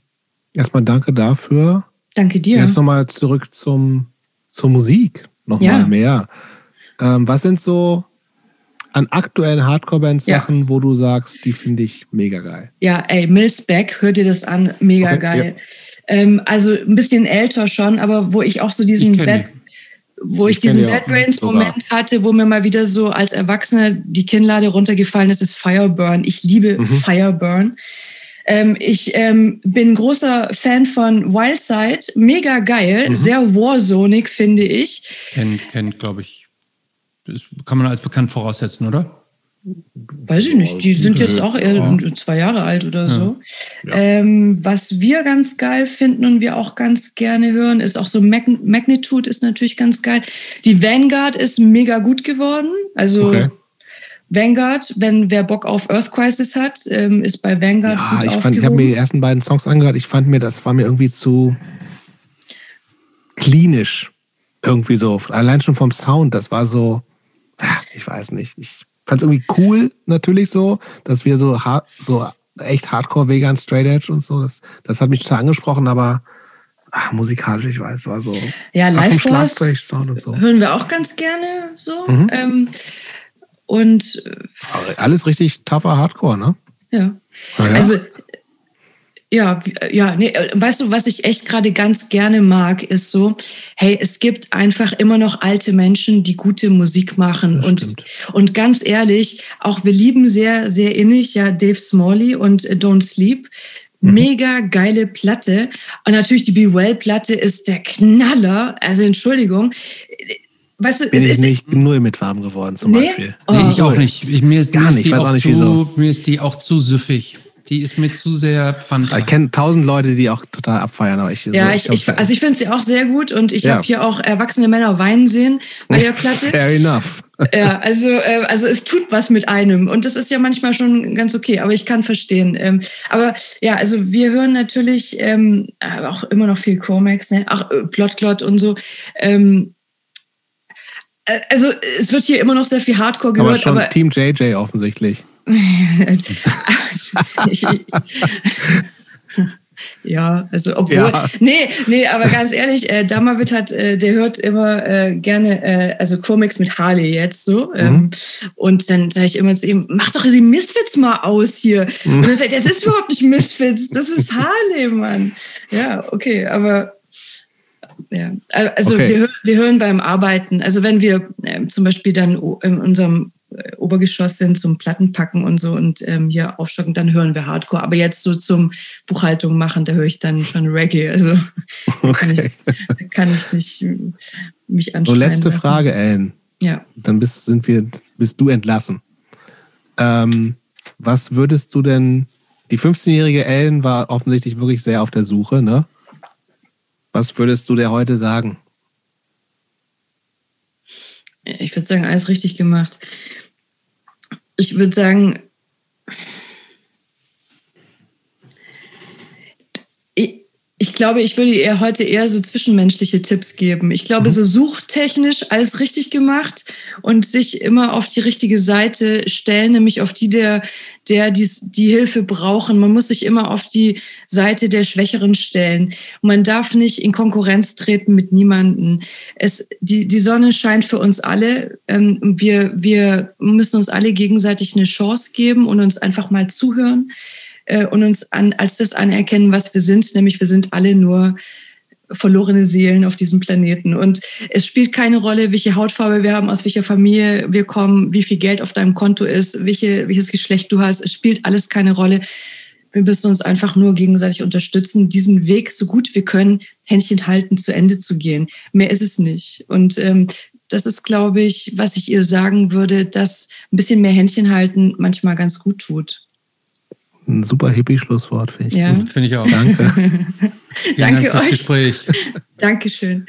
Speaker 1: erstmal danke dafür.
Speaker 3: Danke dir.
Speaker 1: Jetzt nochmal zurück zum, zur Musik. Nochmal ja. mehr. Ähm, was sind so an aktuellen Hardcore-Bands Sachen, ja. wo du sagst, die finde ich mega geil?
Speaker 3: Ja, ey, Mills Back, hör dir das an, mega okay, geil. Ja. Ähm, also ein bisschen älter schon, aber wo ich auch so diesen Bad, wo ich, ich diesen Bad Brains Moment hatte, wo mir mal wieder so als Erwachsener die Kinnlade runtergefallen ist, ist Fireburn. Ich liebe mhm. Fireburn. Ähm, ich ähm, bin großer Fan von Wildside, mega geil, mhm. sehr warzonig, finde ich.
Speaker 2: Kennt, kennt glaube ich, das kann man als bekannt voraussetzen, oder?
Speaker 3: Weiß ich nicht, die sind jetzt auch eher zwei Jahre alt oder so. Ja. Ähm, was wir ganz geil finden und wir auch ganz gerne hören, ist auch so Mag Magnitude ist natürlich ganz geil. Die Vanguard ist mega gut geworden. Also okay. Vanguard, wenn wer Bock auf Earth Crisis hat, ähm, ist bei Vanguard
Speaker 1: ja, gut ich fand, ich habe mir die ersten beiden Songs angehört. Ich fand mir, das war mir irgendwie zu klinisch irgendwie so. Allein schon vom Sound, das war so, ich weiß nicht. Ich fand es irgendwie cool, natürlich so, dass wir so, so echt Hardcore vegan Straight Edge und so, das, das hat mich total angesprochen, aber ach, musikalisch, ich weiß, war so.
Speaker 3: Ja, Live Force so. hören wir auch ganz gerne so. Mhm. Ähm, und
Speaker 1: alles richtig tougher Hardcore, ne?
Speaker 3: Ja. ja. Also ja, ja, nee, äh, weißt du, was ich echt gerade ganz gerne mag, ist so, hey, es gibt einfach immer noch alte Menschen, die gute Musik machen. und, und ganz ehrlich, auch wir lieben sehr, sehr innig, ja, Dave Smalley und äh, Don't Sleep. Mhm. Mega geile Platte. Und natürlich die Be Well-Platte ist der Knaller. Also Entschuldigung.
Speaker 1: Weißt du, Bin ich nicht null mit warm geworden zum nee? Beispiel.
Speaker 2: Oh. Nee, ich auch nicht. Ich, mir ist, Gar mir nicht, ist die auch, nicht, zu, mir ist die auch zu süffig. Die ist mir zu sehr
Speaker 1: pfand. Ich kenne tausend Leute, die auch total abfeiern. Aber ich,
Speaker 3: ja, so, ich, ich, also ich finde sie auch sehr gut und ich ja. habe hier auch erwachsene Männer weinen sehen bei der Platte.
Speaker 1: Fair enough.
Speaker 3: Ja, also, äh, also es tut was mit einem und das ist ja manchmal schon ganz okay, aber ich kann verstehen. Ähm, aber ja, also wir hören natürlich ähm, auch immer noch viel Chromax, ne? auch äh, Plotclot und so. Ähm, äh, also es wird hier immer noch sehr viel Hardcore gehört.
Speaker 1: Aber schon aber Team JJ offensichtlich.
Speaker 3: ja, also obwohl, ja. nee, nee, aber ganz ehrlich, äh, Damavit hat, äh, der hört immer äh, gerne, äh, also Comics mit Harley jetzt so. Ähm, mhm. Und dann sage ich immer zu ihm, mach doch die Misfits mal aus hier. Mhm. Und er sagt, das ist überhaupt nicht Misfits, das ist Harley, Mann. Ja, okay, aber ja, also okay. wir, wir hören beim Arbeiten, also wenn wir äh, zum Beispiel dann in unserem äh, Obergeschoss sind zum Plattenpacken und so und ähm, hier aufstocken, dann hören wir Hardcore. Aber jetzt so zum Buchhaltung machen, da höre ich dann schon Reggae. Also okay. kann, ich, kann ich nicht äh, mich anschauen.
Speaker 1: So, letzte lassen. Frage, Ellen.
Speaker 3: Ja.
Speaker 1: Dann bist, sind wir, bist du entlassen. Ähm, was würdest du denn, die 15-jährige Ellen war offensichtlich wirklich sehr auf der Suche, ne? Was würdest du der heute sagen?
Speaker 3: Ich würde sagen, alles richtig gemacht ich würde sagen, ich glaube, ich würde ihr heute eher so zwischenmenschliche Tipps geben. Ich glaube, mhm. so suchtechnisch alles richtig gemacht und sich immer auf die richtige Seite stellen, nämlich auf die der, der die, die Hilfe brauchen. Man muss sich immer auf die Seite der Schwächeren stellen. Man darf nicht in Konkurrenz treten mit niemanden. Es, die, die Sonne scheint für uns alle. Ähm, wir, wir müssen uns alle gegenseitig eine Chance geben und uns einfach mal zuhören äh, und uns an, als das anerkennen, was wir sind, nämlich wir sind alle nur verlorene Seelen auf diesem Planeten. Und es spielt keine Rolle, welche Hautfarbe wir haben, aus welcher Familie wir kommen, wie viel Geld auf deinem Konto ist, welche, welches Geschlecht du hast. Es spielt alles keine Rolle. Wir müssen uns einfach nur gegenseitig unterstützen, diesen Weg so gut wir können, Händchen halten, zu Ende zu gehen. Mehr ist es nicht. Und ähm, das ist, glaube ich, was ich ihr sagen würde, dass ein bisschen mehr Händchen halten manchmal ganz gut tut.
Speaker 1: Ein super Hippie-Schlusswort, finde ich.
Speaker 2: Ja. Finde ich auch.
Speaker 1: Danke.
Speaker 3: Danke Dank euch. Gespräch. Dankeschön.